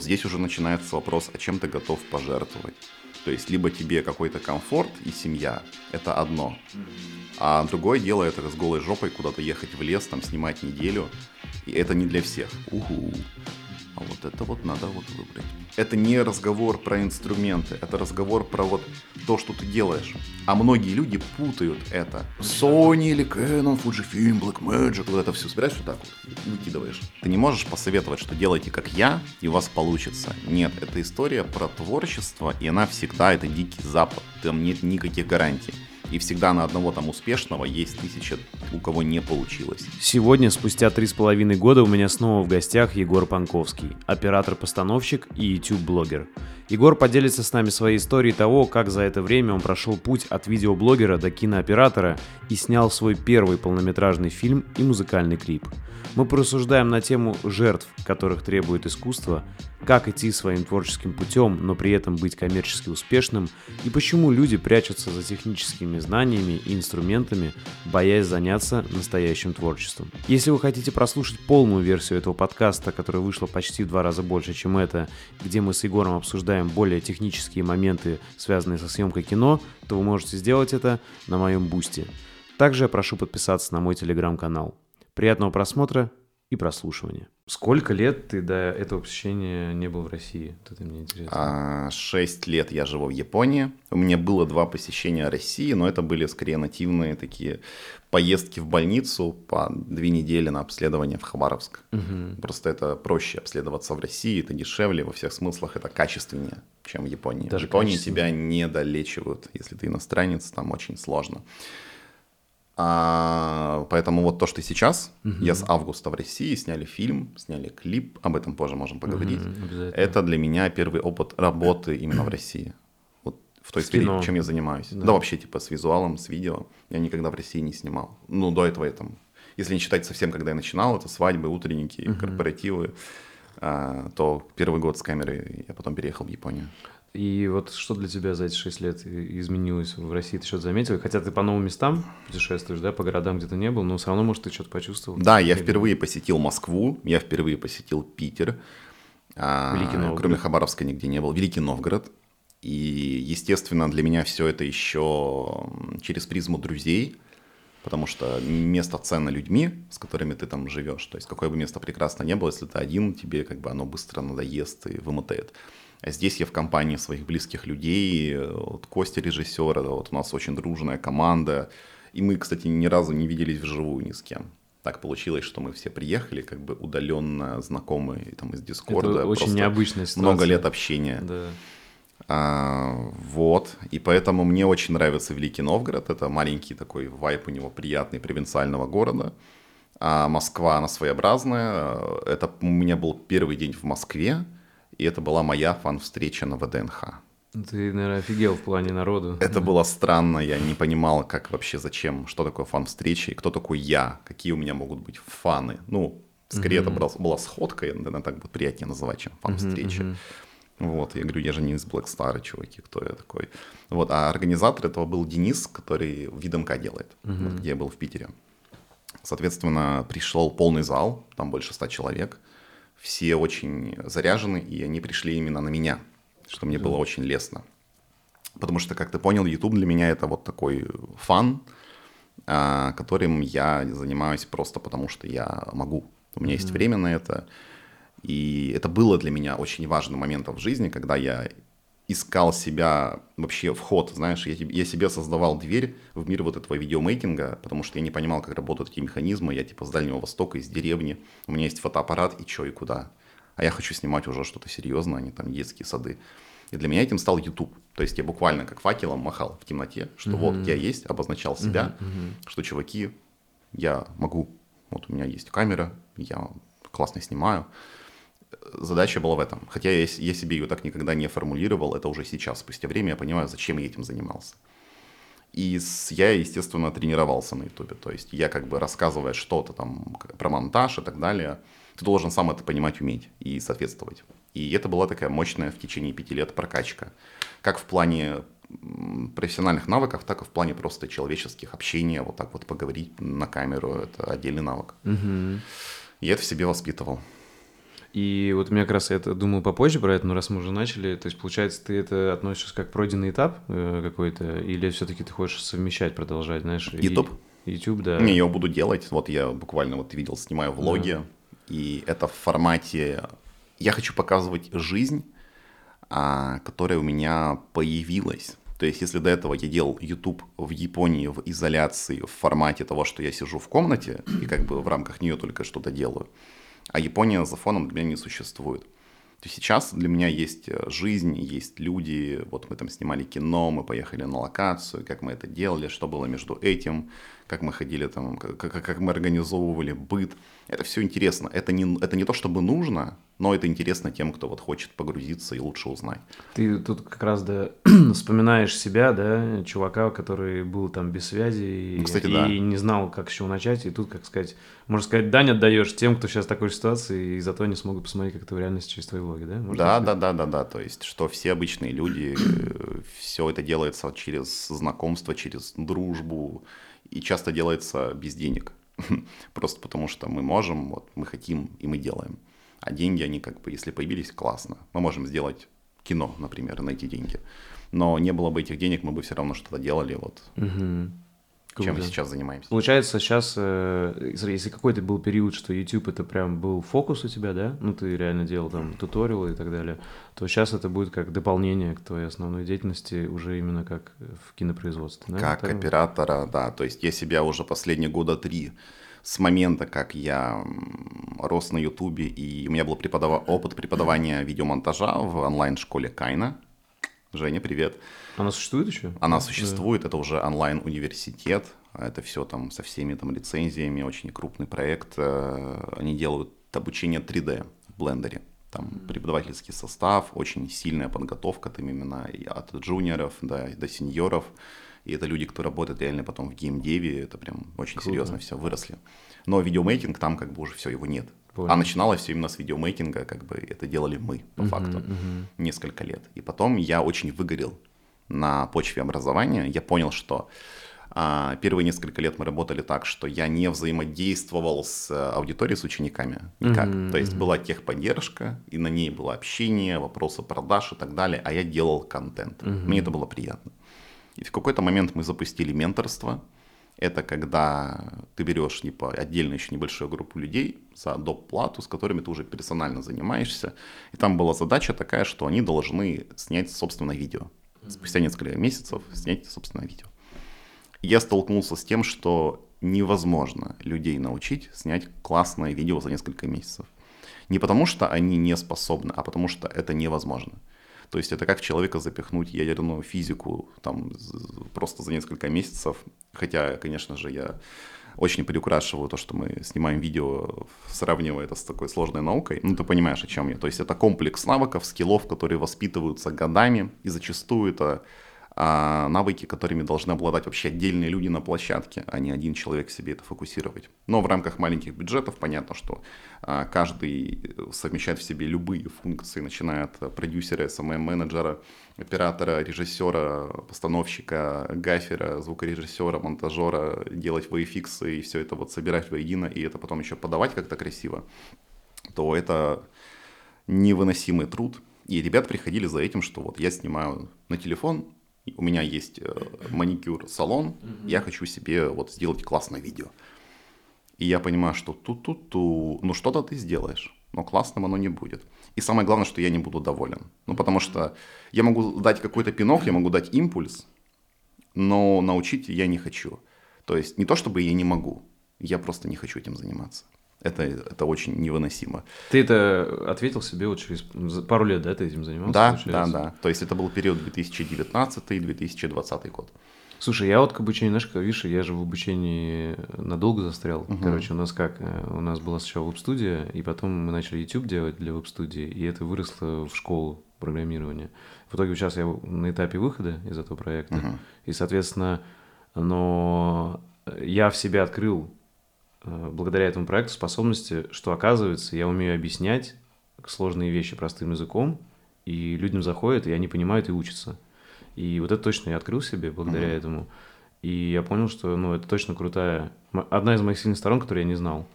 вот здесь уже начинается вопрос, о чем ты готов пожертвовать. То есть либо тебе какой-то комфорт и семья, это одно. А другое дело это с голой жопой куда-то ехать в лес, там снимать неделю. И это не для всех. Уху. А вот это вот надо вот выбрать. Это не разговор про инструменты, это разговор про вот то, что ты делаешь. А многие люди путают это. Sony или Canon, Fujifilm, Blackmagic, вот это все собираешь вот так вот выкидываешь. Ты не можешь посоветовать, что делайте как я, и у вас получится. Нет, это история про творчество, и она всегда это дикий запад. Там нет никаких гарантий. И всегда на одного там успешного есть тысяча, у кого не получилось. Сегодня, спустя три с половиной года, у меня снова в гостях Егор Панковский, оператор-постановщик и YouTube-блогер. Егор поделится с нами своей историей того, как за это время он прошел путь от видеоблогера до кинооператора и снял свой первый полнометражный фильм и музыкальный клип. Мы порассуждаем на тему жертв, которых требует искусство, как идти своим творческим путем, но при этом быть коммерчески успешным, и почему люди прячутся за техническими знаниями и инструментами, боясь заняться настоящим творчеством. Если вы хотите прослушать полную версию этого подкаста, которая вышла почти в два раза больше, чем это, где мы с Егором обсуждаем более технические моменты, связанные со съемкой кино, то вы можете сделать это на моем бусте. Также я прошу подписаться на мой телеграм-канал. Приятного просмотра и прослушивания. Сколько лет ты до этого посещения не был в России? Вот это мне интересно. А, шесть лет я живу в Японии. У меня было два посещения России, но это были скорее нативные такие поездки в больницу по две недели на обследование в Хабаровск. Угу. Просто это проще обследоваться в России, это дешевле, во всех смыслах это качественнее, чем в Японии. Даже в Японии тебя не долечивают, если ты иностранец, там очень сложно. А, поэтому вот то, что сейчас, угу. я с августа в России сняли фильм, сняли клип, об этом позже можем поговорить. Угу, это для меня первый опыт работы именно в России. В той в сфере, кино. чем я занимаюсь. Да. да, вообще типа с визуалом, с видео. Я никогда в России не снимал. Ну, до этого я там, если не считать совсем, когда я начинал, это свадьбы, утренники, угу. корпоративы, а, то первый год с камерой я потом переехал в Японию. И вот что для тебя за эти шесть лет изменилось в России? Ты что-то заметил? Хотя ты по новым местам путешествуешь, да, по городам, где ты не был, но все равно, может, ты что-то почувствовал? Да, я впервые посетил Москву, я впервые посетил Питер. А, Великий Новгород. Кроме Хабаровска нигде не был. Великий Новгород. И, естественно, для меня все это еще через призму друзей, потому что место ценно людьми, с которыми ты там живешь. То есть какое бы место прекрасно не было, если ты один, тебе как бы оно быстро надоест и вымотает. А здесь я в компании своих близких людей, вот Костя режиссер, вот у нас очень дружная команда, и мы, кстати, ни разу не виделись вживую ни с кем. Так получилось, что мы все приехали, как бы удаленно знакомые там из Дискорда. Это очень необычная ситуация. Много лет общения. Да. А, вот, и поэтому мне очень нравится Великий Новгород. Это маленький такой вайп у него приятный провинциального города. А Москва, она своеобразная. Это у меня был первый день в Москве и это была моя фан-встреча на ВДНХ. Ты, наверное, офигел в плане народу. Это было странно, я не понимал, как вообще, зачем, что такое фан-встреча, и кто такой я, какие у меня могут быть фаны. Ну, скорее mm-hmm. это была, была сходка, наверное, так будет приятнее называть, чем фан-встреча. Mm-hmm. Вот, я говорю, я же не из Black Star, чуваки, кто я такой. Вот, а организатор этого был Денис, который в ВидМК делает, mm-hmm. вот, где я был в Питере. Соответственно, пришел полный зал, там больше ста человек – все очень заряжены, и они пришли именно на меня, что мне было очень лестно. Потому что, как ты понял, YouTube для меня это вот такой фан, а, которым я занимаюсь просто потому, что я могу. У меня mm-hmm. есть время на это. И это было для меня очень важным моментом в жизни, когда я искал себя вообще вход, знаешь, я, я себе создавал дверь в мир вот этого видеомейкинга, потому что я не понимал, как работают эти механизмы, я типа с Дальнего Востока, из деревни, у меня есть фотоаппарат, и чё, и куда. А я хочу снимать уже что-то серьезное, а не там детские сады. И для меня этим стал YouTube. То есть я буквально как факелом махал в темноте, что mm-hmm. вот я есть, обозначал себя, mm-hmm. что чуваки, я могу, вот у меня есть камера, я классно снимаю, задача была в этом. Хотя я, я себе ее так никогда не формулировал, это уже сейчас, спустя время я понимаю, зачем я этим занимался. И я, естественно, тренировался на Ютубе. То есть я как бы рассказывая что-то там про монтаж и так далее, ты должен сам это понимать, уметь и соответствовать. И это была такая мощная в течение пяти лет прокачка. Как в плане профессиональных навыков, так и в плане просто человеческих общения, вот так вот поговорить на камеру, это отдельный навык. Угу. Я это в себе воспитывал. И вот у меня как раз я это думал попозже про это, но раз мы уже начали, то есть, получается, ты это относишь как пройденный этап э, какой-то, или все-таки ты хочешь совмещать, продолжать, знаешь? YouTube? И, YouTube, да. Не, я его буду делать. Вот я буквально, вот видел, снимаю влоги, да. и это в формате... Я хочу показывать жизнь, а, которая у меня появилась. То есть, если до этого я делал YouTube в Японии в изоляции, в формате того, что я сижу в комнате и как бы в рамках нее только что-то делаю, а Япония за фоном для меня не существует. То есть сейчас для меня есть э, жизнь, есть люди. Вот мы там снимали кино, мы поехали на локацию, как мы это делали, что было между этим, как мы ходили там, как, как мы организовывали быт. Это все интересно. Это не, это не то, чтобы нужно, но это интересно тем, кто вот хочет погрузиться и лучше узнать. Ты тут как раз, да, вспоминаешь себя, да, чувака, который был там без связи и, Кстати, и да. не знал, как с чего начать, и тут, как сказать, можно сказать, дань отдаешь тем, кто сейчас в такой ситуации, и зато они смогут посмотреть, как это в реальности через твои влоги, да? Можно да, да, да, да, да. То есть, что все обычные люди, все это делается через знакомство, через дружбу, и часто делается без денег. Просто потому что мы можем, вот мы хотим, и мы делаем. А деньги, они как бы, если появились, классно. Мы можем сделать кино, например, на эти деньги. Но не было бы этих денег, мы бы все равно что-то делали, вот, Мгм. чем Круто. сейчас занимаемся. Получается, сейчас, э, если какой-то был период, что YouTube это прям был фокус у тебя, да, ну ты реально делал там туториалы и так далее, то сейчас это будет как дополнение к твоей основной деятельности уже именно как в кинопроизводстве, да? Как Так? оператора, да. То есть я себя уже последние года три с момента, как я рос на Ютубе, и у меня был преподава- опыт преподавания видеомонтажа в онлайн-школе Кайна. Женя, привет. Она существует еще? Она существует, это уже онлайн-университет, это все там со всеми там лицензиями, очень крупный проект. Э, Они делают обучение 3D в блендере. Там преподавательский состав, очень сильная подготовка там именно и от джуниоров да, и до сеньоров. И это люди, кто работает реально потом в геймдеве, это прям очень Круто. серьезно все выросли. Но видеомейкинг там как бы уже все, его нет. Понял. А начиналось все именно с видеомейкинга, как бы это делали мы, по факту, несколько лет. И потом я очень выгорел на почве образования. Я понял, что а, первые несколько лет мы работали так, что я не взаимодействовал с аудиторией, с учениками никак. Мгм, То есть была техподдержка, и на ней было общение, вопросы продаж и так далее, а я делал контент. Мне это было приятно. И в какой-то момент мы запустили менторство. Это когда ты берешь типа, отдельно еще небольшую группу людей за доп. плату, с которыми ты уже персонально занимаешься. И там была задача такая, что они должны снять собственное видео. Спустя несколько месяцев снять собственное видео. И я столкнулся с тем, что невозможно людей научить снять классное видео за несколько месяцев. Не потому, что они не способны, а потому, что это невозможно. То есть это как человека запихнуть ядерную физику там просто за несколько месяцев. Хотя, конечно же, я очень приукрашиваю то, что мы снимаем видео, сравнивая это с такой сложной наукой. Ну, ты понимаешь, о чем я. То есть это комплекс навыков, скиллов, которые воспитываются годами, и зачастую это а, навыки, которыми должны обладать вообще отдельные люди на площадке, а не один человек себе это фокусировать. Но в рамках маленьких бюджетов понятно, что а, каждый совмещает в себе любые функции, начиная от продюсера, SMM-менеджера, оператора, режиссера, постановщика, гаффера, звукорежиссера, монтажера, делать VFX и все это вот собирать воедино, и это потом еще подавать как-то красиво, то это невыносимый труд. И ребят приходили за этим, что вот я снимаю на телефон, у меня есть э, маникюр-салон, я хочу себе вот сделать классное видео. И я понимаю, что ту-ту-ту, ну что-то ты сделаешь, но классным оно не будет. И самое главное, что я не буду доволен. Ну потому что я могу дать какой-то пинок, я могу дать импульс, но научить я не хочу. То есть не то, чтобы я не могу, я просто не хочу этим заниматься. Это, это очень невыносимо. Ты это ответил себе вот через пару лет, да, ты этим занимался? Да, да, получается? да. То есть это был период 2019-2020 год. Слушай, я вот к обучению, знаешь, как видишь, я же в обучении надолго застрял. Короче, у нас как, э, у нас была сначала веб-студия, и потом мы начали YouTube делать для веб-студии, и это выросло в школу программирования. В итоге сейчас я на этапе выхода из этого проекта, и, соответственно, но я в себе открыл благодаря этому проекту способности, что оказывается, я умею объяснять сложные вещи простым языком, и людям заходят, и они понимают и учатся. И вот это точно я открыл себе благодаря Мгм. этому. И я понял, что ну, это точно крутая... Одна из моих сильных сторон, которую я не знал.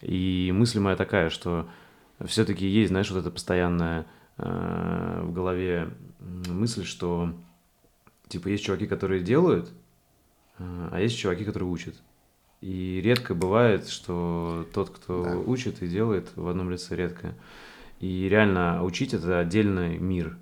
И мысль моя такая, что все-таки есть, знаешь, вот это постоянная э, в голове мысль, что типа есть чуваки, которые делают, э, а есть чуваки, которые учат. И редко бывает, что тот, кто да. учит и делает в одном лице, редко. И реально учить это отдельный мир.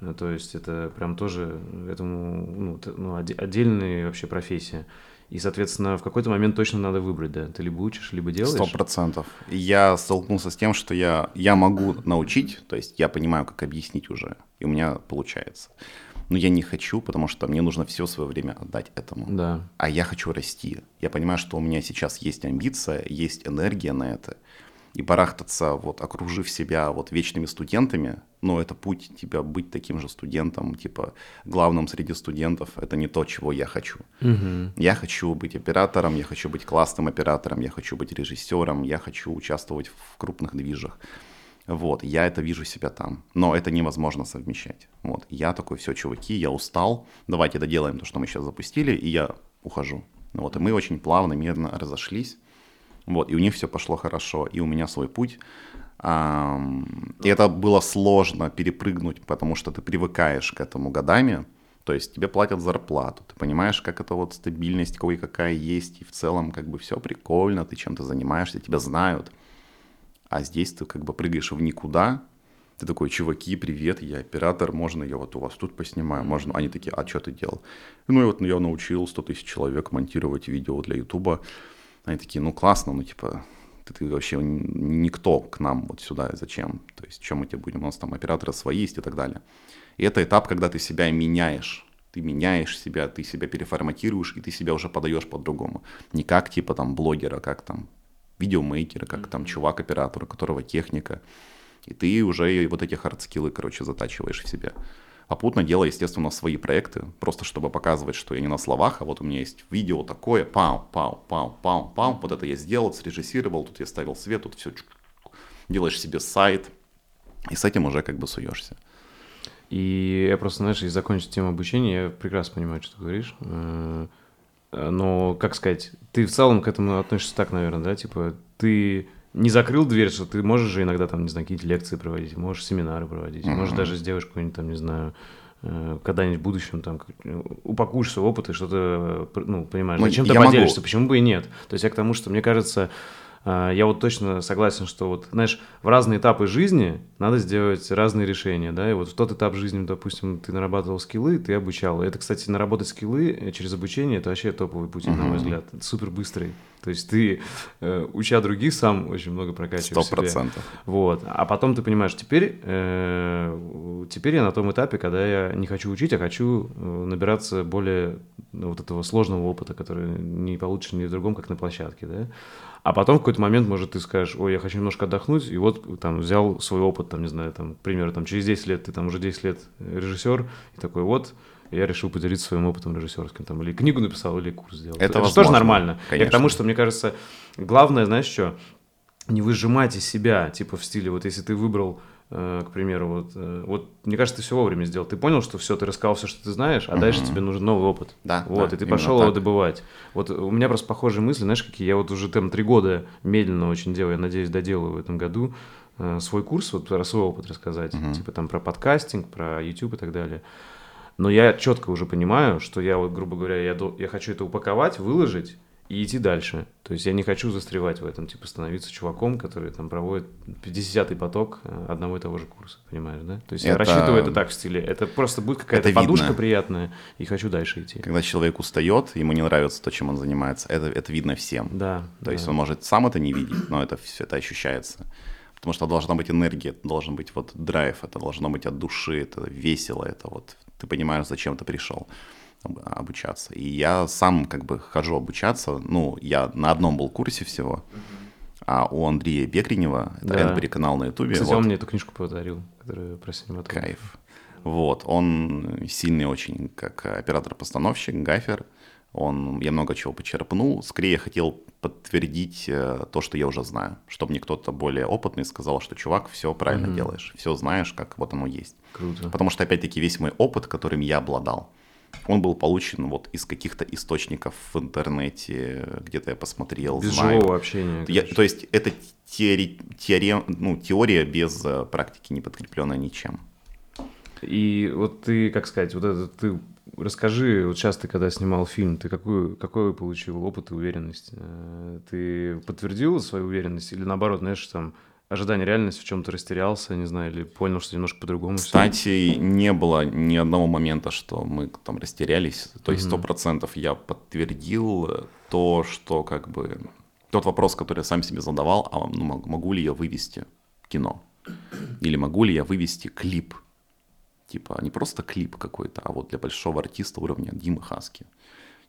Ну, то есть это прям тоже этому ну, ну, отдельная вообще профессия. И, соответственно, в какой-то момент точно надо выбрать, да. Ты либо учишь, либо делаешь. Сто процентов. Я столкнулся с тем, что я, я могу научить, то есть я понимаю, как объяснить уже, и у меня получается. Но я не хочу, потому что мне нужно все свое время отдать этому. Да. А я хочу расти. Я понимаю, что у меня сейчас есть амбиция, есть энергия на это и барахтаться, вот, окружив себя вот вечными студентами, но это путь тебя быть таким же студентом, типа главным среди студентов, это не то, чего я хочу. Угу. Я хочу быть оператором, я хочу быть классным оператором, я хочу быть режиссером, я хочу участвовать в крупных движах. Вот, я это вижу себя там, но это невозможно совмещать. Вот, я такой, все, чуваки, я устал, давайте доделаем то, что мы сейчас запустили, и я ухожу. Вот, и мы очень плавно, мирно разошлись. Вот, и у них все пошло хорошо, и у меня свой путь. И это было сложно перепрыгнуть, потому что ты привыкаешь к этому годами. То есть тебе платят зарплату, ты понимаешь, как это вот стабильность какой какая есть, и в целом как бы все прикольно, ты чем-то занимаешься, тебя знают. А здесь ты как бы прыгаешь в никуда, ты такой, чуваки, привет, я оператор, можно я вот у вас тут поснимаю, можно? Они такие, а что ты делал? Ну и вот я научил 100 тысяч человек монтировать видео для Ютуба. Они такие, ну классно, ну типа, ты, ты вообще никто к нам вот сюда, зачем? То есть, чем мы тебе будем? У нас там операторы свои есть и так далее. И это этап, когда ты себя меняешь. Ты меняешь себя, ты себя переформатируешь, и ты себя уже подаешь по-другому. Не как типа там блогера, как там видеомейкера, как там чувак-оператор, у которого техника. И ты уже вот эти хардскиллы, короче, затачиваешь в себя попутно делая, естественно, свои проекты, просто чтобы показывать, что я не на словах, а вот у меня есть видео такое, пау, пау, пау, пау, пау, вот это я сделал, срежиссировал, тут я ставил свет, тут все, делаешь себе сайт, и с этим уже как бы суешься. И я просто, знаешь, если закончить тему обучения, я прекрасно понимаю, что ты говоришь. Э, но, как сказать, ты в целом к этому относишься так, наверное, да? Типа, ты не закрыл дверь, что ты можешь же иногда там, не знаю, какие-то лекции проводить, можешь семинары проводить, mm-hmm. можешь даже сделать какой-нибудь там, не знаю, э, когда-нибудь в будущем там упакуешь свой опыт и что-то, ну, понимаешь, ну, чем-то поделишься, могу... почему бы и нет. То есть я к тому, что мне кажется, я вот точно согласен, что вот, знаешь, в разные этапы жизни надо сделать разные решения, да, и вот в тот этап жизни, допустим, ты нарабатывал скиллы, ты обучал. Это, кстати, наработать скиллы э, через обучение, это вообще топовый путь, uh-huh. на мой взгляд. Это супер быстрый. То есть ты, э, уча других, сам очень много прокачиваешь Сто процентов. Вот. А потом ты понимаешь, теперь, э, теперь я на том этапе, когда я не хочу учить, а хочу набираться более ну, вот этого сложного опыта, который не получишь ни в другом, как на площадке, да. А потом в какой-то момент, может, ты скажешь, ой, я хочу немножко отдохнуть, и вот там взял свой опыт, там, не знаю, там, к примеру, там, через 10 лет, ты там уже 10 лет режиссер, и такой, вот, я решил поделиться своим опытом режиссерским, там, или книгу написал, или курс сделал. Это, Это тоже нормально. Конечно. Я к тому, что, мне кажется, главное, знаешь что, не выжимать из себя, типа в стиле, вот если ты выбрал Э, к примеру, вот, э, вот мне кажется, ты все вовремя сделал. Ты понял, что все, ты рассказал все, что ты знаешь, а угу. дальше тебе нужен новый опыт. Да. Вот, да, и ты пошел так. его добывать. Вот у меня просто похожие мысли, знаешь, какие я вот уже там три года медленно очень делаю, я надеюсь, доделаю в этом году э, свой курс, вот про свой опыт рассказать, угу. типа там про подкастинг, про YouTube и так далее. Но я четко уже понимаю, что я вот, грубо говоря, я, я хочу это упаковать, выложить, и идти дальше. То есть я не хочу застревать в этом, типа становиться чуваком, который там проводит 50-й поток э, одного и того же курса, понимаешь, да? То есть это... я рассчитываю это так в стиле, это просто будет какая-то подушка видно. приятная, и хочу дальше идти. Когда человек устает, ему не нравится то, чем он занимается, это, это видно всем. Да. То да. есть он может сам это не видеть, но это все это ощущается. Потому что должна быть энергия, должен быть вот драйв, это должно быть от души, это весело, это вот ты понимаешь, зачем ты пришел обучаться. И я сам как бы хожу обучаться. Ну, я на одном был курсе всего. А у Андрея Бекренева, это да. Энбери канал на Ютубе. Кстати, вот. он мне эту книжку подарил, которую про синематограф. Кайф. Вот, он сильный очень, как оператор-постановщик, гафер. Он, я много чего почерпнул. Скорее, хотел подтвердить э, то, что я уже знаю. Чтобы мне кто-то более опытный сказал, что, чувак, все правильно mm делаешь. Все знаешь, как вот оно есть. Круто. Потому что, опять-таки, весь мой опыт, которым я обладал, он был получен вот из каких-то источников в интернете, где-то я посмотрел, Без знаю. живого общения. Я, то есть это теори, теорем, ну, теория без э, практики, не подкрепленная ничем. И вот ты, как сказать, вот это ты расскажи, вот сейчас ты когда снимал фильм, ты какую, какой получил опыт и уверенность? Э, ты подтвердил свою уверенность или наоборот, знаешь, там ожидание реальности в чем-то растерялся, не знаю, или понял, что немножко по-другому Кстати, все? не было ни одного момента, что мы там растерялись. То есть сто процентов я подтвердил то, что как бы тот вопрос, который я сам себе задавал, а ну, могу ли я вывести кино? Или могу ли я вывести клип? Типа, не просто клип какой-то, а вот для большого артиста уровня Димы Хаски.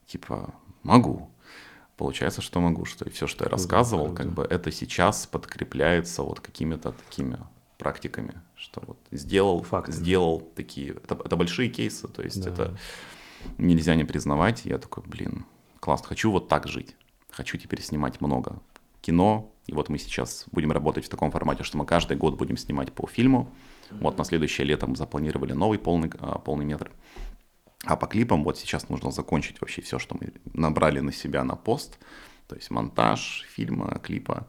Типа, могу. Получается, что могу, что и все, что я рассказывал, да, как бы это сейчас подкрепляется вот какими-то такими практиками, что вот сделал, Факт. сделал такие, это, это большие кейсы, то есть да. это нельзя не признавать. Я такой, блин, класс, хочу вот так жить, хочу теперь снимать много кино, и вот мы сейчас будем работать в таком формате, что мы каждый год будем снимать по фильму. Вот на следующее лето мы запланировали новый полный, а, полный метр. А по клипам вот сейчас нужно закончить вообще все, что мы набрали на себя на пост, то есть монтаж фильма, клипа,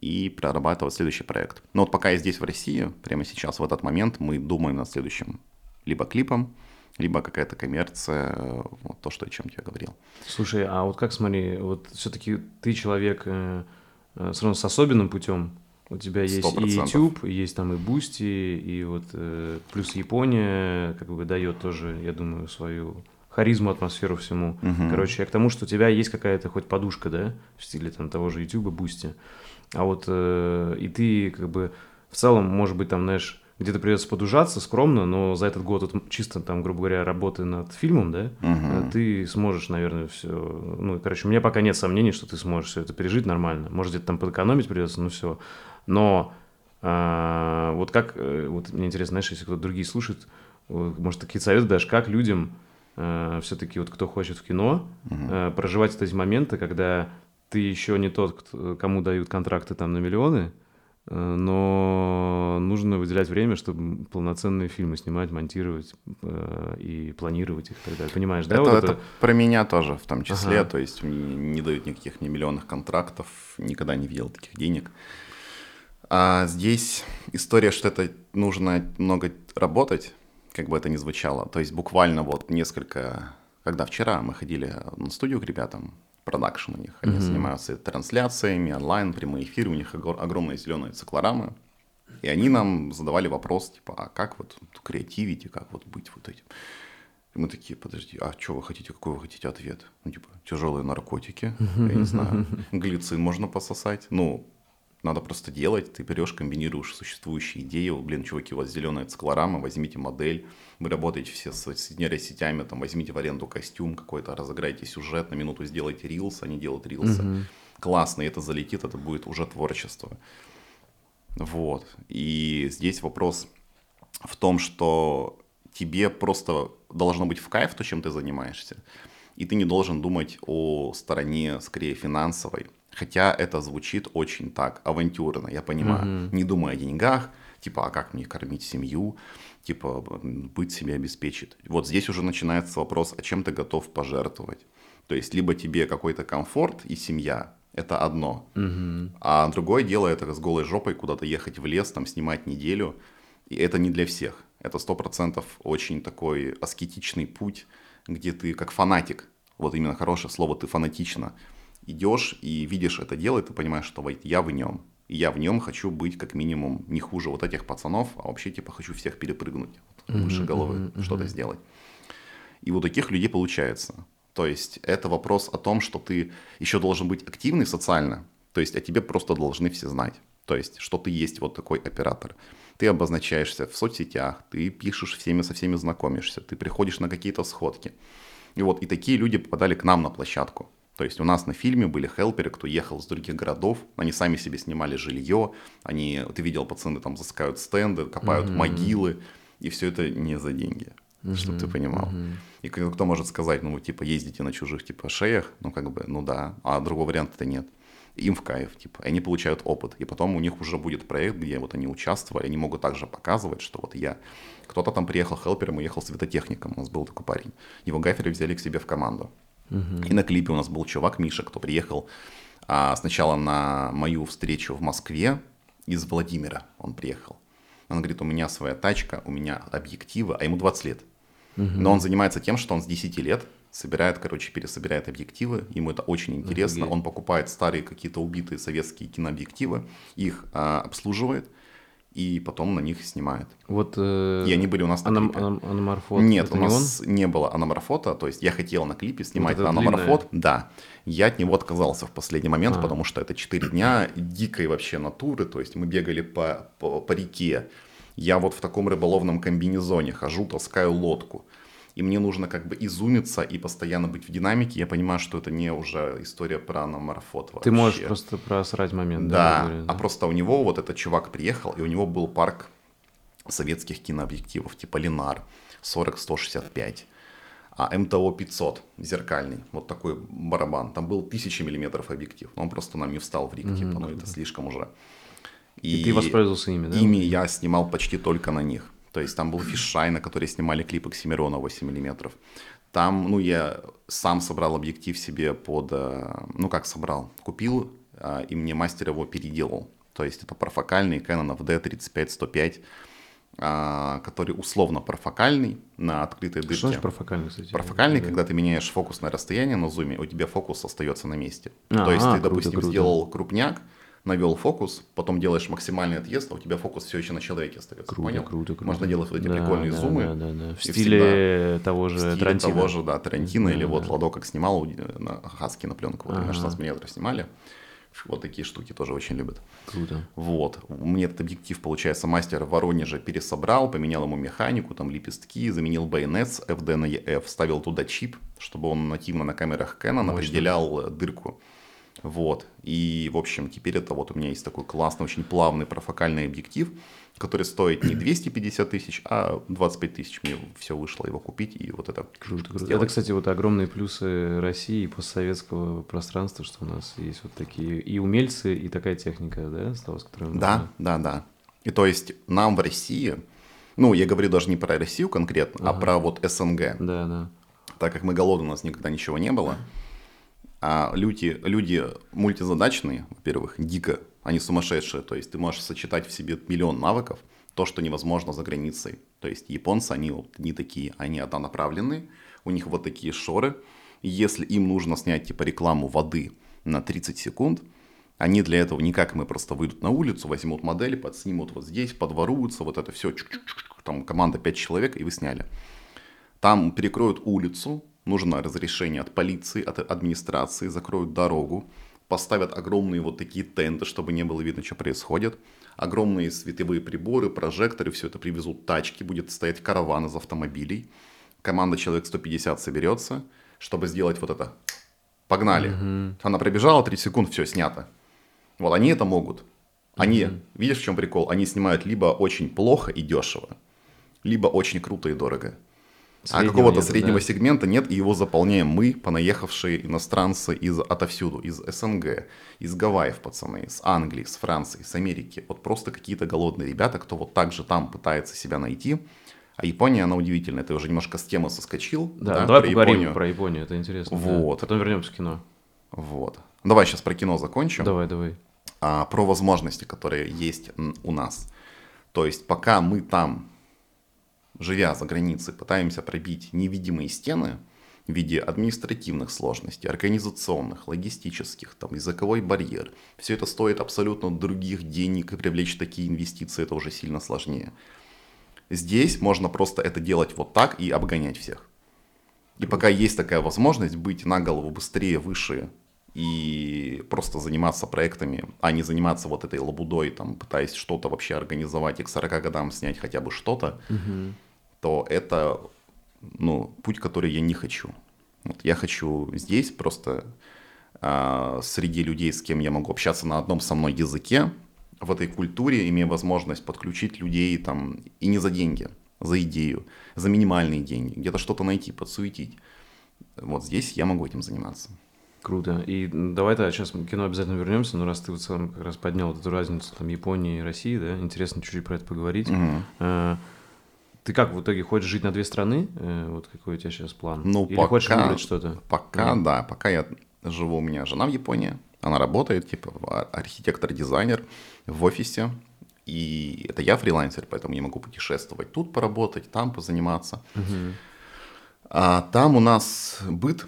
и прорабатывать следующий проект. Но вот пока я здесь в России, прямо сейчас, в этот момент, мы думаем над следующим либо клипом, либо какая-то коммерция, вот то, что я чем тебе говорил. Слушай, а вот как смотри, вот все-таки ты человек э, э, с особенным путем, у тебя есть 100%. и YouTube, есть там и Boosty, и вот э, плюс Япония как бы дает тоже, я думаю, свою харизму, атмосферу всему. Угу. Короче, я к тому, что у тебя есть какая-то хоть подушка, да, в стиле там того же YouTube, Boosty. А вот э, и ты как бы в целом, может быть, там, знаешь, где-то придется подужаться скромно, но за этот год вот, чисто там, грубо говоря, работы над фильмом, да, угу. ты сможешь, наверное, все. Ну, короче, у меня пока нет сомнений, что ты сможешь все это пережить нормально. Может, где-то там подэкономить придется, ну все. Но а, вот как, э, вот мне интересно, знаешь, если кто-то другие слушает, может, какие советы дашь, как людям а, все-таки вот кто хочет в кино угу. а, проживать эти моменты, когда ты еще не тот, кому дают контракты там на миллионы, Э, но нужно выделять время, чтобы полноценные фильмы снимать, монтировать э, и планировать их и так далее. Понимаешь, да? Это, вот это... это про меня тоже в том числе, ага. то есть мне не дают никаких не миллионных контрактов, никогда не видел таких денег. А здесь история, что это нужно много работать, как бы это ни звучало. То есть буквально вот несколько... Когда вчера мы ходили на студию к ребятам, продакшн у них. Они mm-hmm. занимаются трансляциями, онлайн, прямые эфиры, у них огромные зеленые циклорамы. И они нам задавали вопрос, типа, а как вот креативить и как вот быть вот этим? И мы такие, подожди, а что вы хотите, какой вы хотите ответ? Ну, типа, тяжелые наркотики, я не знаю, глицин можно пососать. Ну, надо просто делать, ты берешь, комбинируешь существующие идеи, блин, чуваки, у вас зеленая циклорама, возьмите модель, вы работаете все с, с нейросетями, там, возьмите в аренду костюм какой-то, разыграйте сюжет, на минуту сделайте рилс, они делают рилсы. Угу. Классно, и это залетит, это будет уже творчество. Вот. И здесь вопрос в том, что тебе просто должно быть в кайф то, чем ты занимаешься. И ты не должен думать о стороне, скорее, финансовой. Хотя это звучит очень так авантюрно, я понимаю. Mm-hmm. Не думая о деньгах, типа, а как мне кормить семью, типа, быть себе обеспечить. Вот здесь уже начинается вопрос, а чем ты готов пожертвовать. То есть, либо тебе какой-то комфорт и семья, это одно. Mm-hmm. А другое дело, это с голой жопой куда-то ехать в лес, там снимать неделю. И это не для всех. Это сто процентов очень такой аскетичный путь, где ты как фанатик, вот именно хорошее слово, ты фанатично идешь и видишь это дело, и ты понимаешь, что я в нем. И я в нем хочу быть как минимум не хуже вот этих пацанов, а вообще типа хочу всех перепрыгнуть вот, mm-hmm, выше головы, mm-hmm, что-то сделать. И у таких людей получается. То есть это вопрос о том, что ты еще должен быть активный социально, то есть о тебе просто должны все знать. То есть, что ты есть вот такой оператор. Ты обозначаешься в соцсетях, ты пишешь всеми, со всеми знакомишься, ты приходишь на какие-то сходки. И вот и такие люди попадали к нам на площадку. То есть у нас на фильме были хелперы, кто ехал с других городов, они сами себе снимали жилье, они, ты видел, пацаны там засыкают стенды, копают mm-hmm. могилы, и все это не за деньги, mm-hmm. чтобы ты понимал. Mm-hmm. И кто может сказать, ну, типа, ездите на чужих, типа, шеях, ну, как бы, ну да, а другого варианта-то нет. Им в кайф, типа, и они получают опыт. И потом у них уже будет проект, где вот они участвовали, они могут также показывать, что вот я... Кто-то там приехал хелпером и ехал светотехником, у нас был такой парень. Его гаферы взяли к себе в команду. Угу. И на клипе у нас был чувак Миша, кто приехал а, сначала на мою встречу в Москве из Владимира он приехал. Он говорит, у меня своя тачка, у меня объективы, а ему 20 лет. Угу. Но он занимается тем, что он с 10 лет собирает, короче, пересобирает объективы, ему это очень интересно, Офигеть. он покупает старые какие-то убитые советские кинообъективы, их а, обслуживает, и потом на них снимает. Вот, э, и они были у нас на анам, клипе. Аноморфот Нет, у нас не, не было аноморфота, то есть я хотел на клипе снимать вот аноморфот, длинное. да. Я от него отказался в последний момент, а. потому что это 4 дня дикой вообще натуры, то есть мы бегали по, по, по реке, я вот в таком рыболовном комбинезоне хожу, таскаю лодку и мне нужно как бы изумиться и постоянно быть в динамике, я понимаю, что это не уже история про аноморфот вообще. Ты можешь просто просрать момент. Да, да, а просто у него вот этот чувак приехал, и у него был парк советских кинообъективов, типа Ленар 40-165, а МТО 500 зеркальный, вот такой барабан. Там был 1000 миллиметров объектив, он просто нам не встал в рик, mm-hmm. типа, ну это слишком уже. И, и ты воспользовался ими, да? Ими я снимал почти только на них. То есть там был фишай, на который снимали клипы Оксимирона 8 мм. Там, ну, я сам собрал объектив себе под... Э, ну, как собрал? Купил, э, и мне мастер его переделал. То есть это парфокальный Canon FD35-105, э, который условно парфокальный на открытой дырке. Что значит парфокальный, кстати? Парфокальный, да. когда ты меняешь фокусное расстояние на зуме, у тебя фокус остается на месте. А, То есть ты, круто, допустим, круто. сделал крупняк, навел фокус, потом делаешь максимальный отъезд, а у тебя фокус все еще на человеке остается. Круто, понял? круто, круто. Можно делать вот эти да, прикольные да, зумы. Да, да, да. В стиле всегда, того же в стиле Тарантино. того же, да, Тарантино, да, или да. вот Ладо как снимал на Хаски на пленку, вот, ага. на 16 мм снимали. Вот такие штуки тоже очень любят. Круто. Вот. Мне этот объектив, получается, мастер в Воронеже пересобрал, поменял ему механику, там лепестки, заменил байонет с FD на EF, вставил туда чип, чтобы он нативно на камерах Canon Мощно. определял дырку. Вот. И, в общем, теперь это вот у меня есть такой классный, очень плавный профокальный объектив, который стоит не 250 тысяч, а 25 тысяч. Мне все вышло его купить и вот это Круто, круто. Сделать. Это, кстати, вот огромные плюсы России и постсоветского пространства, что у нас есть вот такие и умельцы, и такая техника, да, стала, с которой Да, да, да. И то есть нам в России, ну, я говорю даже не про Россию конкретно, а ага. а про вот СНГ. Да, да. Так как мы голодны, у нас никогда ничего не было. А люди, люди мультизадачные, во-первых, дико, они сумасшедшие. То есть ты можешь сочетать в себе миллион навыков, то, что невозможно за границей. То есть японцы, они вот не такие, они однонаправленные, у них вот такие шоры. Если им нужно снять типа рекламу воды на 30 секунд, они для этого никак мы просто выйдут на улицу, возьмут модели, подснимут вот здесь, подворуются, вот это все, там команда 5 человек, и вы сняли. Там перекроют улицу, нужно разрешение от полиции, от администрации, закроют дорогу, поставят огромные вот такие тенты, чтобы не было видно, что происходит, огромные световые приборы, прожекторы, все это привезут тачки, будет стоять караван из автомобилей, команда человек 150 соберется, чтобы сделать вот это. Погнали. Угу. Она пробежала 30 секунд, все, снято. Вот они это могут. Они, угу. видишь, в чем прикол? Они снимают либо очень плохо и дешево, либо очень круто и дорого. А какого-то среднего да. сегмента нет, и его заполняем мы, понаехавшие иностранцы из отовсюду, из СНГ, из Гавайев, пацаны, из Англии, из Франции, с Америки. Вот просто какие-то голодные ребята, кто вот так же там пытается себя найти. А Япония, она удивительная. Ты уже немножко с темы соскочил. Да, да давай про поговорим Японию. про Японию, это интересно. Вот. Да. Потом вернемся к кино. Вот. Давай сейчас про кино закончим. Давай, давай. А, про возможности, которые есть у нас. То есть пока мы там живя за границей, пытаемся пробить невидимые стены в виде административных сложностей, организационных, логистических, там, языковой барьер. Все это стоит абсолютно других денег, и привлечь такие инвестиции это уже сильно сложнее. Здесь можно просто это делать вот так и обгонять всех. И пока есть такая возможность быть на голову быстрее, выше и просто заниматься проектами, а не заниматься вот этой лабудой, там, пытаясь что-то вообще организовать и к 40 годам снять хотя бы что-то, угу то это ну, путь, который я не хочу. Вот я хочу здесь просто э, среди людей, с кем я могу общаться на одном со мной языке, в этой культуре, имея возможность подключить людей там и не за деньги, за идею, за минимальные деньги, где-то что-то найти, подсуетить. Вот здесь я могу этим заниматься. Круто. И давай тогда сейчас к кино обязательно вернемся, но раз ты вот сам как раз поднял эту разницу там Японии и России, да, интересно чуть-чуть про это поговорить. Мгм. Ты как в итоге хочешь жить на две страны? Э, Вот какой у тебя сейчас план? Ну, Или пока- хочешь выбрать что-то? Пока, Мгм. да, пока я живу, у меня жена в Японии, она работает, типа, а- архитектор-дизайнер в офисе, и это я фрилансер, поэтому я могу путешествовать тут поработать, там позаниматься. Мгм. А там у нас быт,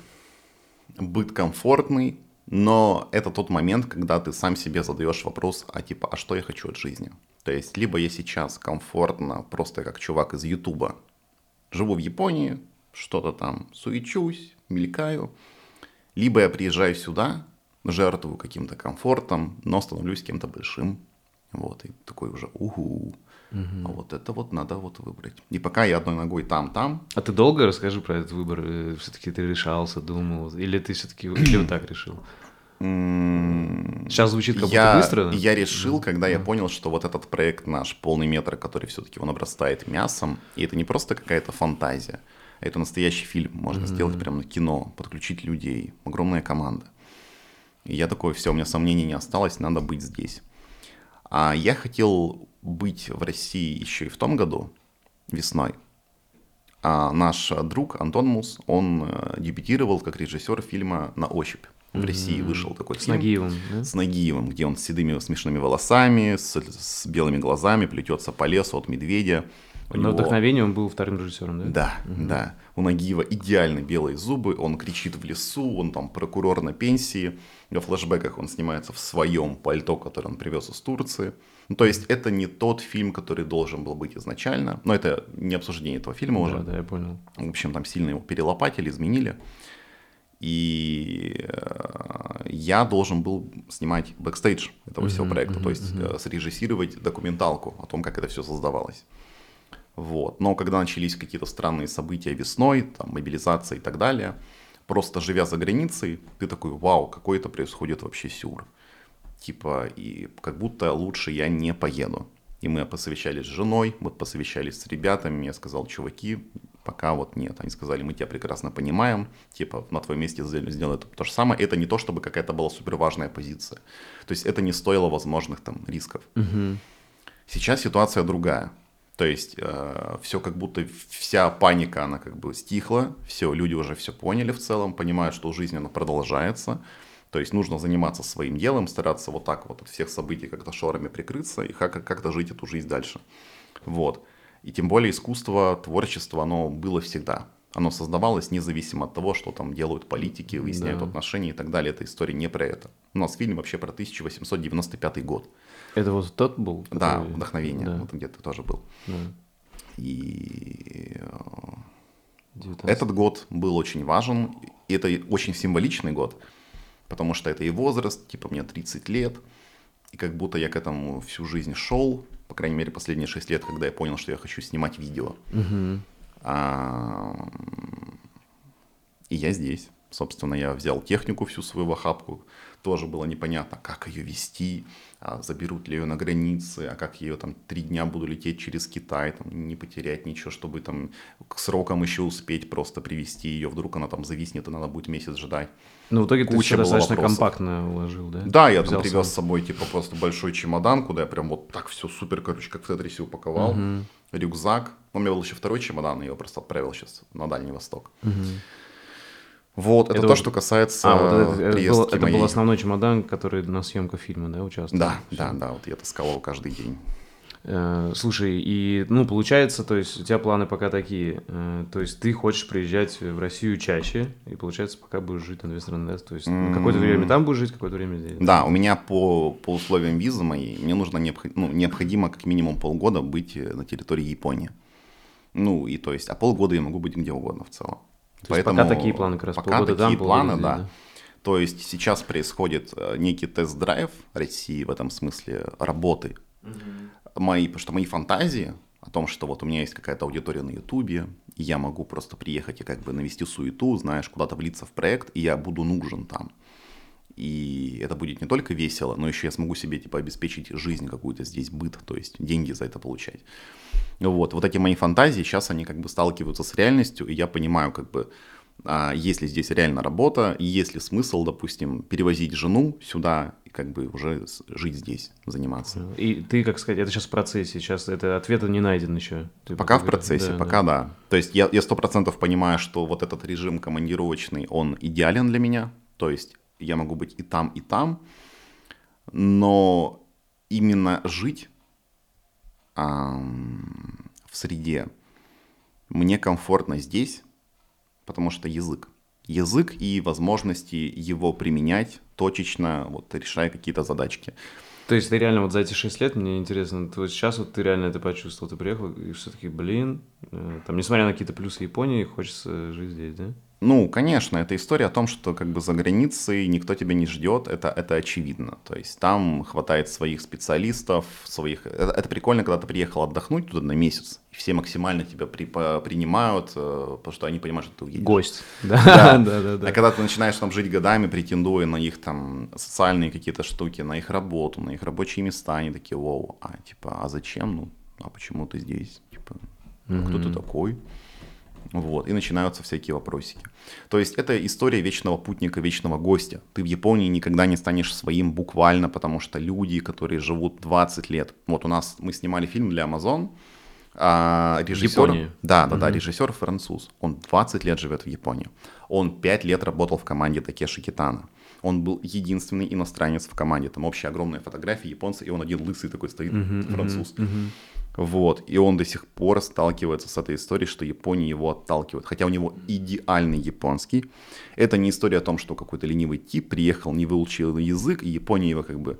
быт комфортный, но это тот момент, когда ты сам себе задаешь вопрос, а типа, а что я хочу от жизни? То есть, либо я сейчас комфортно, просто как чувак из Ютуба, живу в Японии, что-то там суечусь, мелькаю, либо я приезжаю сюда, жертвую каким-то комфортом, но становлюсь кем-то большим. Вот, и такой уже, угу, а вот это вот надо вот выбрать. И пока я одной ногой там-там, А ты долго расскажи про этот выбор? Все-таки ты решался, думал? Или ты все-таки или вот так решил? Сейчас звучит как будто я, быстро. да? я решил, когда я понял, что вот этот проект наш, полный метр, который все-таки он обрастает мясом, и это не просто какая-то фантазия, а это настоящий фильм. Можно сделать прямо на кино, подключить людей, огромная команда. И я такой, все, у меня сомнений не осталось, надо быть здесь. А я хотел быть в России еще и в том году, весной. А наш друг Антон Мус, он э, дебютировал как режиссер фильма «На ощупь». В России вышел такой С фильм. Нагиевым, да? С Нагиевым, где он с седыми смешными волосами, с, с белыми глазами, плетется по лесу от медведя. У На него- вдохновение он был вторым режиссером, да? Да, да. У Нагиева идеально белые зубы, он кричит в лесу, он там прокурор на пенсии. Во флэшбэках он снимается в своем пальто, которое он привез из Турции. Ну, то есть это не тот фильм, который должен был быть изначально. Но это не обсуждение этого фильма уже. Да, да, я понял. В общем, там сильно его перелопатили, изменили. И э, я должен был снимать бэкстейдж этого всего проекта, то есть э, срежиссировать документалку о том, как это все создавалось. Вот. Но когда начались какие-то странные события весной, там, мобилизация и так далее, просто живя за границей, ты такой, вау, какой это происходит вообще сюр. Типа, и как будто лучше я не поеду. И мы посовещались с женой, мы посовещались с ребятами, я сказал, чуваки, пока вот нет. Они сказали, мы тебя прекрасно понимаем, типа, на твоем месте сделай это то же самое. Это не то, чтобы какая-то была супер важная позиция. То есть это не стоило возможных там рисков. Сейчас ситуация другая. То есть все как будто вся паника, она как бы стихла, все, люди уже все поняли в целом, понимают, что жизнь она продолжается. То есть нужно заниматься своим делом, стараться вот так вот от всех событий как-то шорами прикрыться и как- как-то жить эту жизнь дальше. Вот. И тем более искусство, творчество, оно было всегда. Оно создавалось независимо от того, что там делают политики, выясняют Да. отношения и так далее. Эта история не про это. У нас фильм вообще про 1895 год. Это вот тот был? Да, который- вдохновение. Да, Вот где-то тоже был. да. И э, 19. этот год был очень важен. И это очень символичный год, потому что это и возраст, типа мне 30 лет. И как будто я к этому всю жизнь шел, по крайней мере, последние 6 лет, когда я понял, что я хочу снимать видео. Мгм. А, И я здесь. Собственно, я взял технику всю свою в охапку. Тоже было непонятно, как ее вести, а заберут ли ее на границе, а как ее там три дня буду лететь через Китай, там, не потерять ничего, чтобы там к срокам еще успеть просто привести ее. Вдруг она там зависнет, и надо будет месяц ждать. Ну, в итоге ты Куча все было достаточно вопросов. компактно уложил, да? Да, я там Взял привез сам. с собой типа просто большой чемодан, куда я прям вот так все супер, короче, как в Тетрисе упаковал. Мгм. Рюкзак. У меня был еще второй чемодан, я его просто отправил сейчас на Дальний Восток. Мгм. Вот, это, Это то, вот- что касается А, вот это, это был, это был моей. основной чемодан, который на съемках фильма, да, участвовал? Да, да, да, вот я таскал его каждый день. Э, Слушай, и, ну, получается, то есть у тебя планы пока такие, э, то есть ты хочешь приезжать в Россию чаще, и получается, пока будешь жить на две страны? То есть на какое-то время там будешь жить, какое-то время здесь. Да, у меня по, по условиям визы моей, мне нужно необход- ну, необходимо как минимум полгода быть э, на территории Японии. Ну, и то есть, а полгода я могу быть где угодно в целом. То есть пока такие планы как раз, Пока полгода такие там, планы, здесь, да. да. То есть сейчас происходит некий тест-драйв России в этом смысле работы. Мои, потому что мои фантазии о том, что вот у меня есть какая-то аудитория на Ютубе, и я могу просто приехать и как бы навести суету, знаешь, куда-то влиться в проект, и я буду нужен там. И это будет не только весело, но еще я смогу себе типа обеспечить жизнь какую-то здесь, быт, то есть деньги за это получать. Вот, вот эти мои фантазии, сейчас они как бы сталкиваются с реальностью, и я понимаю как бы, а есть ли здесь реально работа, есть ли смысл, допустим, перевозить жену сюда и как бы уже жить здесь, заниматься. И ты, как сказать, это сейчас в процессе, сейчас это ответа не найден еще. Ты пока в процессе, да, пока да. да. То есть я сто процентов понимаю, что вот этот режим командировочный, он идеален для меня, то есть я могу быть и там, и там, но именно жить эм, в среде мне комфортно здесь, потому что язык. Язык и возможности его применять точечно, вот решая какие-то задачки. То есть ты реально вот за эти шесть лет, мне интересно, ты сейчас вот ты реально это почувствовал, ты приехал и все-таки, блин, э, там, несмотря на какие-то плюсы Японии, хочется жить здесь, да? Ну, конечно, это история о том, что как бы за границей никто тебя не ждет, это, это очевидно. То есть там хватает своих специалистов, своих... Это, это прикольно, когда ты приехал отдохнуть туда на месяц, и все максимально тебя при, по, принимают, э, потому что они понимают, что ты уедешь. Гость. Да. Да. да, да, да. А когда ты начинаешь там жить годами, претендуя на их там социальные какие-то штуки, на их работу, на их рабочие места, они такие, вау, а типа, а зачем? Ну, а почему ты здесь? Типа, mm-hmm. кто ты такой? Вот, и начинаются всякие вопросики. То есть это история вечного путника, вечного гостя. Ты в Японии никогда не станешь своим буквально, потому что люди, которые живут 20 лет. Вот у нас мы снимали фильм для Amazon, а режиссер, Японии. да, да, угу. да, режиссер француз. Он 20 лет живет в Японии. Он 5 лет работал в команде Такеши Китана. Он был единственный иностранец в команде. Там общая огромная фотография японца, и он один лысый такой стоит, угу, француз. Угу. Вот, и он до сих пор сталкивается с этой историей, что Япония его отталкивает. Хотя у него идеальный японский. Это не история о том, что какой-то ленивый тип приехал, не выучил язык, и Япония его как бы...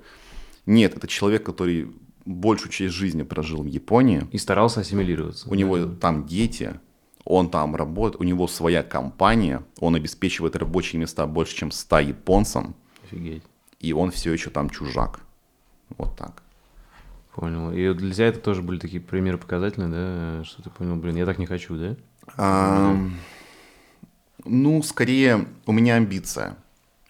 Нет, это человек, который большую часть жизни прожил в Японии. И старался ассимилироваться. У него там дети, он там работает, у него своя компания, он обеспечивает рабочие места больше, чем 100 японцам. Офигеть. И он все еще там чужак. Вот так. Понял. И для тебя это тоже были такие примеры показательные, да? Что ты понял, блин, я так не хочу, да? А, ну, скорее, у меня амбиция.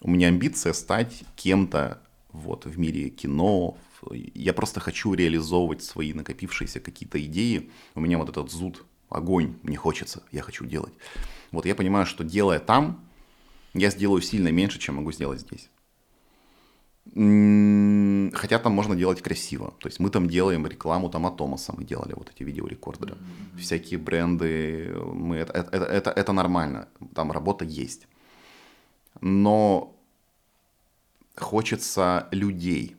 У меня амбиция стать кем-то вот, в мире кино. Я просто хочу реализовывать свои накопившиеся какие-то идеи. У меня вот этот зуд, огонь, мне хочется, я хочу делать. Вот я понимаю, что делая там, я сделаю сильно меньше, чем могу сделать здесь. Хотя там можно делать красиво. То есть мы там делаем рекламу там Атомаса, мы делали вот эти видеорекордеры. Mm-hmm. Всякие бренды, мы, это, это, это, это нормально, там работа есть. Но хочется людей,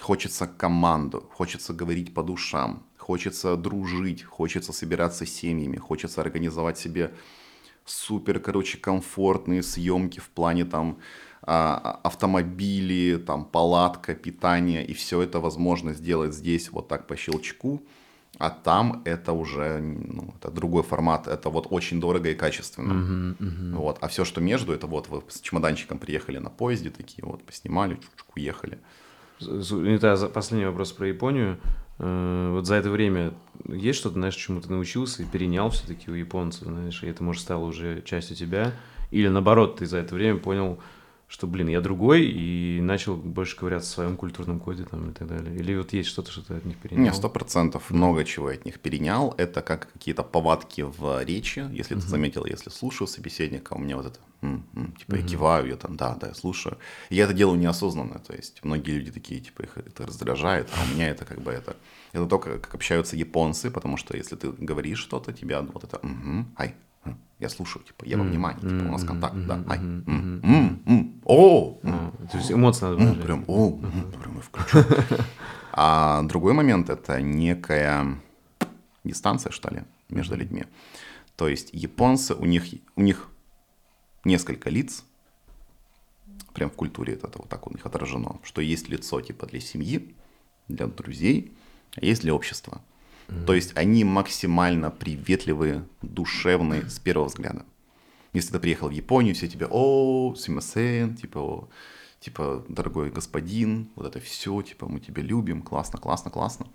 хочется команду, хочется говорить по душам, хочется дружить, хочется собираться с семьями, хочется организовать себе супер, короче, комфортные съемки в плане там а, автомобили, там палатка, питание, и все это возможно сделать здесь вот так по щелчку, а там это уже ну, это другой формат, это вот очень дорого и качественно. Uh-huh, uh-huh. Вот. А все, что между, это вот вы с чемоданчиком приехали на поезде, такие вот поснимали, чуть-чуть уехали. Это последний вопрос про Японию. Э, вот за это время есть что-то, знаешь, чему ты научился и перенял все-таки у японцев, знаешь, и это, может, стало уже частью тебя? Или наоборот, ты за это время понял, что, блин, я другой, и начал больше ковыряться в своем культурном коде там и так далее? Или вот есть что-то, что ты от них перенял? Не, сто процентов много чего от них перенял. Это как какие-то повадки в речи, если ты заметил, если слушаю собеседника, у меня вот это, м-м, типа, я киваю, я там, да, да, я слушаю. И я это делаю неосознанно, то есть многие люди такие, типа, их это раздражает, а у меня это как бы это... Это то, как общаются японцы, потому что если ты говоришь что-то, тебя вот это, угу, ай, я слушаю, типа, я во внимании, типа, у нас контакт, да, ай, о, то есть эмоции надо. Прям, о, прям я включу. А другой момент – это некая дистанция, что ли, между людьми. То есть японцы, у них, у них несколько лиц, прям в культуре это вот так у них отражено, что есть лицо типа для семьи, для друзей, а есть для общества. То есть они максимально приветливые, душевные с первого взгляда. Если ты приехал в Японию, все тебе, о, симасен, типа, о, типа, дорогой господин, вот это все, типа, мы тебя любим, классно, классно, классно.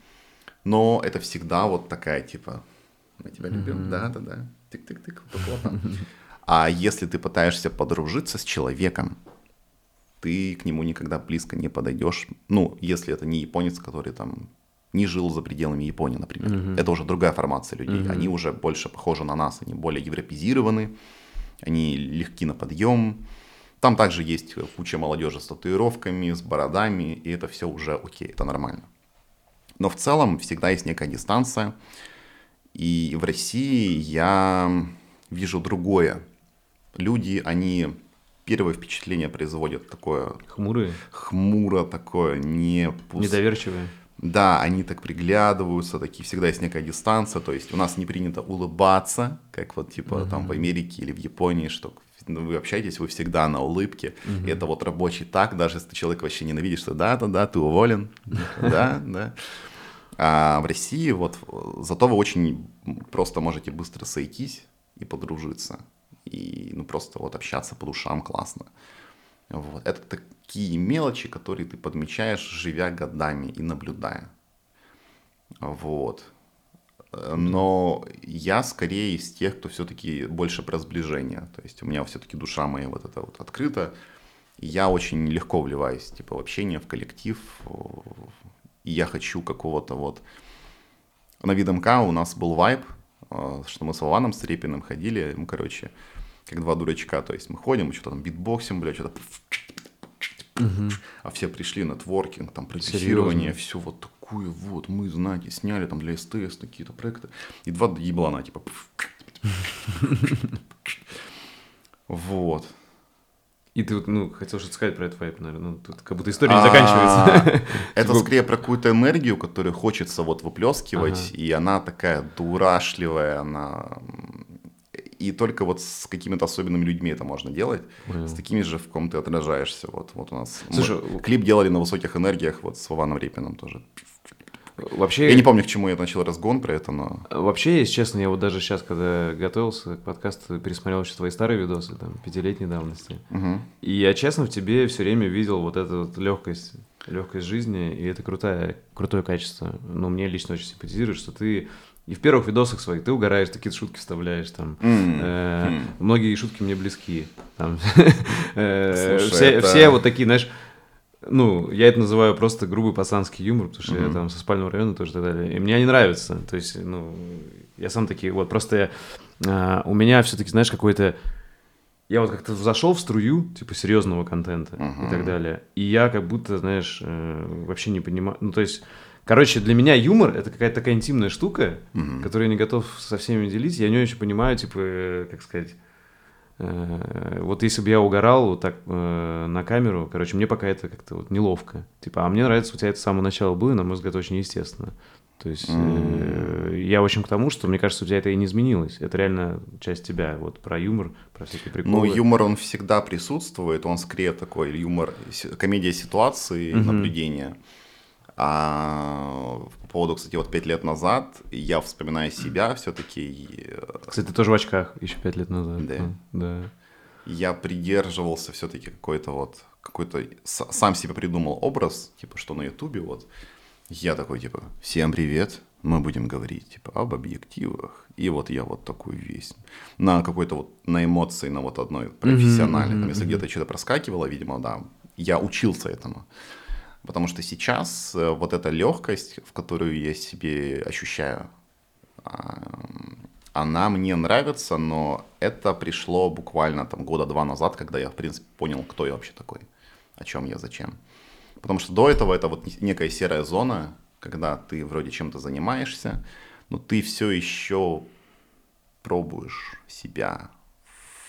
Но это всегда вот такая, типа, мы тебя любим, да, да, да, тык-тык-тык, плотно. А если ты пытаешься подружиться с человеком, ты к нему никогда близко не подойдешь. Ну, если это не японец, который там не жил за пределами Японии, например. Uh-huh. Это уже другая формация людей. Uh-huh. Они уже больше похожи на нас, они более европезированы, они легки на подъем. Там также есть куча молодежи с татуировками, с бородами, и это все уже окей, это нормально. Но в целом всегда есть некая дистанция. И в России я вижу другое. Люди, они первое впечатление производят такое... Хмурые? Хмуро такое, не... Пуст... Недоверчивые? Да, они так приглядываются, такие всегда есть некая дистанция, то есть у нас не принято улыбаться, как вот типа uh-huh. там в Америке или в Японии, что ну, вы общаетесь, вы всегда на улыбке, и это вот рабочий так, даже если человек вообще ненавидит, что да-да-да, ты уволен, да, да. А в России вот зато вы очень просто можете быстро сойтись и подружиться, и ну просто вот общаться по душам классно. Вот. Это такие мелочи, которые ты подмечаешь, живя годами и наблюдая. Вот. Но я скорее из тех, кто все-таки больше про сближение. То есть у меня все-таки душа моя вот эта вот открыта. Я очень легко вливаюсь типа, в общение, в коллектив. И я хочу какого-то вот... На ВидМК у нас был вайб, э, что мы с Вованом с Репиным ходили, мы, короче, как два дурачка. То есть мы ходим, что-то там битбоксим, бля, что-то... Угу. А все пришли на творкинг, там, продюсирование, все вот такое вот. Мы, знаете, сняли там для СТС какие-то проекты. И два еблана, типа... Вот. И ты вот, ну, хотел что-то сказать про этот вайп, наверное. Ну, тут как будто история не а, заканчивается. Это типа скорее про какую-то энергию, которую хочется вот выплескивать, и она такая дурашливая, она и только вот с какими-то особенными людьми это можно делать. Понял. С такими же, в ком ты отражаешься. Вот, вот у нас Слушай, мы клип делали на высоких энергиях вот с Вованом Репиным тоже. Вообще... Я не помню, к чему я начал разгон про это, но... Вообще, если честно, я вот даже сейчас, когда готовился к подкасту, пересмотрел еще твои старые видосы, там, пятилетней давности. Угу. И я, честно, в тебе все время видел вот эту вот легкость, легкость жизни, и это крутое, крутое качество. Но мне лично очень симпатизирует, что ты и в первых видосах своих ты угораешь, такие шутки вставляешь там. Mm. Э, mm. Многие шутки мне близки. Там, э, Слушай, все, это... все вот такие, знаешь, ну, я это называю просто грубый пацанский юмор, потому что mm-hmm. я там со спального района тоже и так далее. И мне они нравятся. То есть, ну, я сам такие, вот, просто я, а, у меня все-таки, знаешь, какой-то... Я вот как-то зашел в струю, типа, серьезного контента uh-huh. и так далее. И я как будто, знаешь, э, вообще не понимаю... Ну, то есть, Короче, для меня юмор это какая-то такая интимная штука, mm-hmm. которую я не готов со всеми делить. Я не очень понимаю, типа, э, как сказать. Э, вот если бы я угорал вот так э, на камеру, короче, мне пока это как-то вот неловко. Типа, а мне нравится, у тебя это с самого начала было, на мой взгляд, очень естественно. То есть mm-hmm. э, я очень к тому, что мне кажется, у тебя это и не изменилось. Это реально часть тебя, вот про юмор, про всякие приколы. Ну, юмор, он всегда присутствует, он скорее такой юмор, комедия ситуации, mm-hmm. наблюдения. А по поводу, кстати, вот пять лет назад, я вспоминаю себя все-таки... Э, кстати, ты тоже в очках еще пять лет назад. Да. Да. Я придерживался все-таки какой-то вот, какой-то, сам себе придумал образ, типа, что на ютубе вот, я такой, типа, всем привет, мы будем говорить, типа, об объективах. И вот я вот такой весь. На какой-то вот, на эмоции, на вот одной профессиональной. Mm-hmm, Там, если mm-hmm. где-то что-то проскакивало, видимо, да, я учился этому. Потому что сейчас э, вот эта легкость, в которую я себе ощущаю, а, она мне нравится, но это пришло буквально там года два назад, когда я, в принципе, понял, кто я вообще такой, о чем я, зачем. Потому что до этого это вот некая серая зона, когда ты вроде чем-то занимаешься, но ты все еще пробуешь себя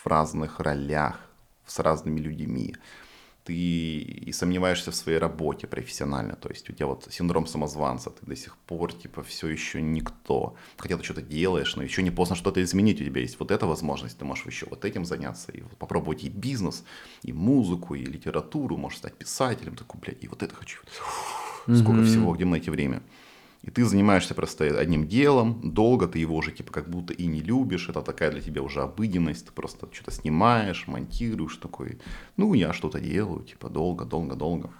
в разных ролях, с разными людьми ты и сомневаешься в своей работе профессионально, то есть у тебя вот синдром самозванца, ты до сих пор типа все еще никто, хотя ты что-то делаешь, но еще не поздно что-то изменить, у тебя есть вот эта возможность, ты можешь еще вот этим заняться и попробовать и бизнес, и музыку, и литературу, можешь стать писателем, такой, блядь, и вот это хочу, сколько mm-hmm. всего, где найти время. И ты занимаешься просто одним делом, долго ты его уже типа как будто и не любишь, это такая для тебя уже обыденность, ты просто что-то снимаешь, монтируешь такой, ну я что-то делаю, типа долго, долго, долго.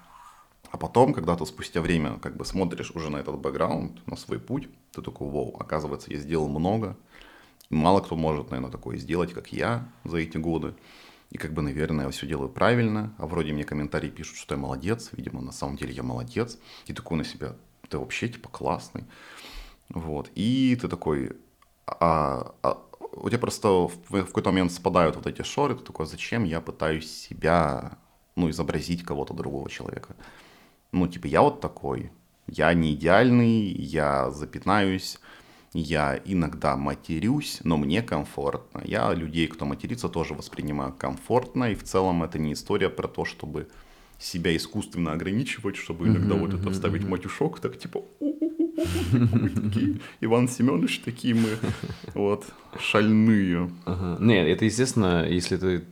А потом, когда ты спустя время как бы смотришь уже на этот бэкграунд, на свой путь, ты такой, вау, оказывается, я сделал много, и мало кто может, наверное, такое сделать, как я за эти годы. И как бы, наверное, я все делаю правильно, а вроде мне комментарии пишут, что я молодец, видимо, на самом деле я молодец. И такой на себя ты вообще типа классный. Вот. И ты такой, а, а у тебя просто в, в какой-то момент спадают вот эти шоры, ты такой, зачем я пытаюсь себя, ну, изобразить кого-то другого человека? Ну, типа, я вот такой, я не идеальный, я запятнаюсь, я иногда матерюсь, но мне комфортно. Я людей, кто матерится, тоже воспринимаю комфортно, и в целом это не история про то, чтобы себя искусственно ограничивать, чтобы иногда вот это вставить матюшок, так типа Иван Семенович, такие мы вот шальные. Нет, это естественно, если ты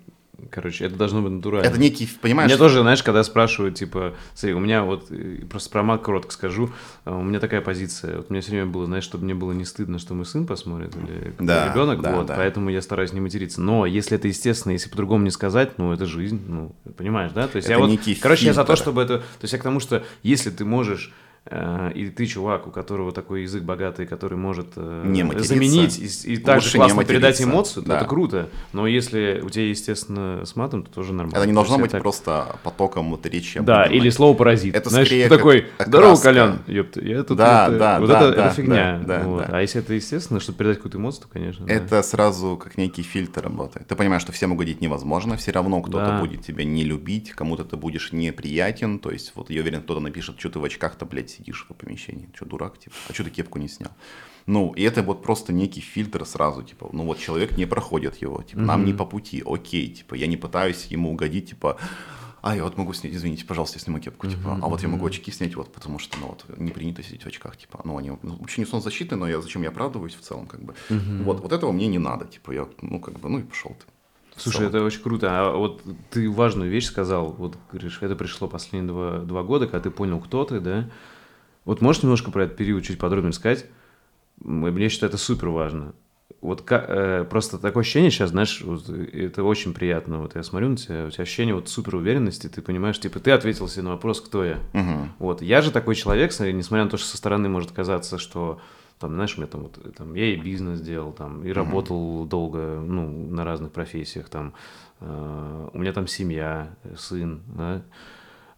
Короче, это должно быть натурально. Это некий, понимаешь? Мне тоже, знаешь, когда спрашивают, типа, смотри, у меня вот, э, просто про маг коротко скажу, э, у меня такая позиция, вот у меня все время было, знаешь, чтобы мне было не стыдно, что мой сын посмотрит, или да, ребенок, да, вот, да. поэтому я стараюсь не материться. Но если это естественно, если по-другому не сказать, ну, это жизнь, ну, понимаешь, да? То есть это я вот, короче, фильтр. я за то, чтобы это, то есть я к тому, что если ты можешь и ты чувак, у которого такой язык богатый, который может э, не заменить и, и также классно передать эмоцию, да. это круто. Но если у тебя, естественно, с матом, то тоже нормально. Это не должно быть так... просто потоком речи. Да, или слово паразит. Это Знаешь, скорее такой, здорово, Колян, ёпта, я тут да, вот, да, вот да, это, да, это фигня. Да, вот. да. А если это естественно, чтобы передать какую-то эмоцию, то, конечно. Это да. сразу как некий фильтр работает. Ты понимаешь, что всем угодить невозможно, все равно кто-то да. будет тебя не любить, кому-то ты будешь неприятен, то есть вот я уверен, кто-то напишет, что ты в очках-то, блядь, сидишь в помещении. Что, дурак, типа? А что ты кепку не снял? Ну, и это вот просто некий фильтр сразу, типа, ну вот человек не проходит его, типа, нам не по пути, окей, типа, я не пытаюсь ему угодить, типа, а я вот могу снять, извините, пожалуйста, я сниму кепку, типа, а вот я могу очки снять, вот, потому что, ну, вот, не принято сидеть в очках, типа, ну, они ну, вообще не солнцезащиты, но я зачем я оправдываюсь в целом, как бы, вот, вот этого мне не надо, типа, я, ну, как бы, ну и пошел ты. Слушай, это очень круто. А вот ты важную вещь сказал, вот говоришь, это пришло последние два, два года, когда ты понял, кто ты, да? Вот можешь немножко про этот период чуть подробнее сказать? Мне считаю, это супер важно. Вот как, э, просто такое ощущение сейчас, знаешь, вот, это очень приятно. Вот я смотрю на тебя, у тебя ощущение вот супер уверенности, ты понимаешь, типа, ты ответил себе на вопрос, кто я. Угу. Вот, я же такой человек, несмотря на то, что со стороны может казаться, что там, знаешь, меня там вот, там, я и бизнес делал, там, и работал uh долго, ну, на разных профессиях, там, э, у меня там семья, сын, да,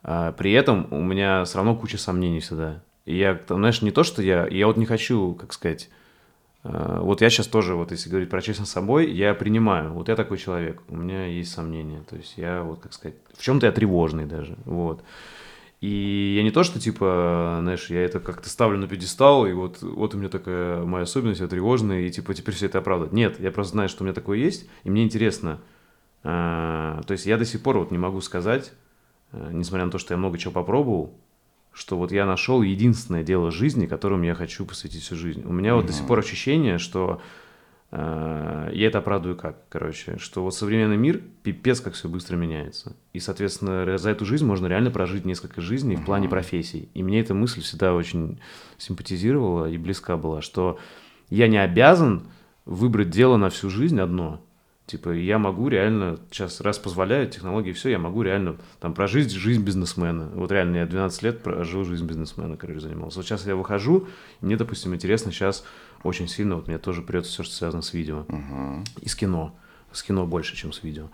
а при этом у меня все равно куча сомнений всегда. И я, знаешь, не то, что я... Я вот не хочу, как сказать... Э, вот я сейчас тоже, вот если говорить про честность с собой, я принимаю. Вот я такой человек, у меня есть сомнения. То есть я, вот, как сказать, в чем-то я тревожный даже. Вот. И я не то, что, типа, знаешь, я это как-то ставлю на пьедестал, и вот, вот у меня такая моя особенность, я тревожный, и, типа, теперь все это оправдывать. Нет, я просто знаю, что у меня такое есть, и мне интересно. А, то есть я до сих пор вот не могу сказать, э, несмотря на то, что я много чего попробовал, что вот я нашел единственное дело жизни, которому я хочу посвятить всю жизнь. У меня mm-hmm. вот до сих пор ощущение, что э, я это оправдываю как, короче, что вот современный мир пипец как все быстро меняется. И, соответственно, за эту жизнь можно реально прожить несколько жизней mm-hmm. в плане профессий. И мне эта мысль всегда очень симпатизировала и близка была, что я не обязан выбрать дело на всю жизнь одно. Типа, я могу реально, сейчас раз позволяют технологии, все, я могу реально там прожить жизнь бизнесмена. Вот реально я 12 лет прожил жизнь бизнесмена, короче, занимался. Вот сейчас я выхожу, мне, допустим, интересно сейчас очень сильно, вот мне тоже придется все, что связано с видео. Uh-huh. И с кино. С кино больше, чем с видео.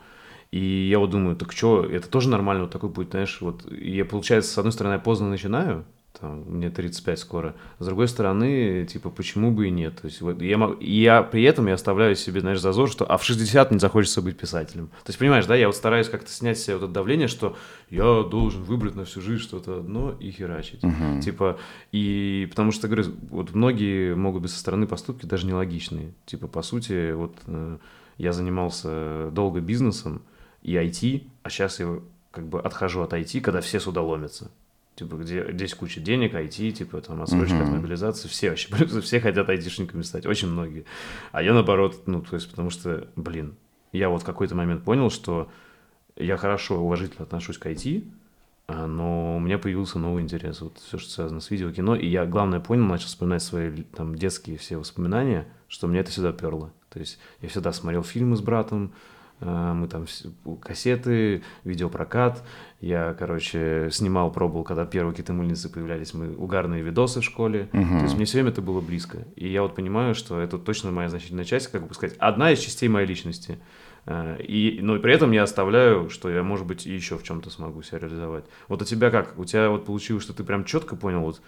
И я вот думаю, так что, это тоже нормально, вот такой путь, знаешь, вот я, получается, с одной стороны, я поздно начинаю, там, мне 35 скоро. С другой стороны, типа, почему бы и нет? То есть, вот, я, мог, я при этом я оставляю себе, знаешь, зазор, что а в 60 не захочется быть писателем. То есть, понимаешь, да, я вот стараюсь как-то снять себе вот это давление, что я должен выбрать на всю жизнь что-то одно и херачить. Uh-huh. Типа, и потому что, говорю, вот многие могут быть со стороны поступки даже нелогичные. Типа, по сути, вот э, я занимался долго бизнесом и IT, а сейчас я как бы отхожу от IT, когда все сюда ломятся типа, где здесь куча денег, IT, типа, там, отсрочка uh-huh. от мобилизации, все вообще, все хотят айтишниками стать, очень многие. А я, наоборот, ну, то есть, потому что, блин, я вот в какой-то момент понял, что я хорошо, уважительно отношусь к IT, а, но у меня появился новый интерес, вот все, что связано с видео, кино, и я, главное, понял, начал вспоминать свои, там, детские все воспоминания, что мне это всегда перло. То есть я всегда смотрел фильмы с братом, мы там кассеты, видеопрокат. Я, короче, снимал, пробовал, когда первые какие-то мыльницы появлялись, мы угарные видосы в школе. Угу. То есть мне все время это было близко. И я вот понимаю, что это точно моя значительная часть, как бы сказать, одна из частей моей личности. Э, и, но при этом я оставляю, что я, может быть, еще в чем-то смогу себя реализовать. Вот у тебя как? У тебя вот получилось, что ты прям четко понял, вот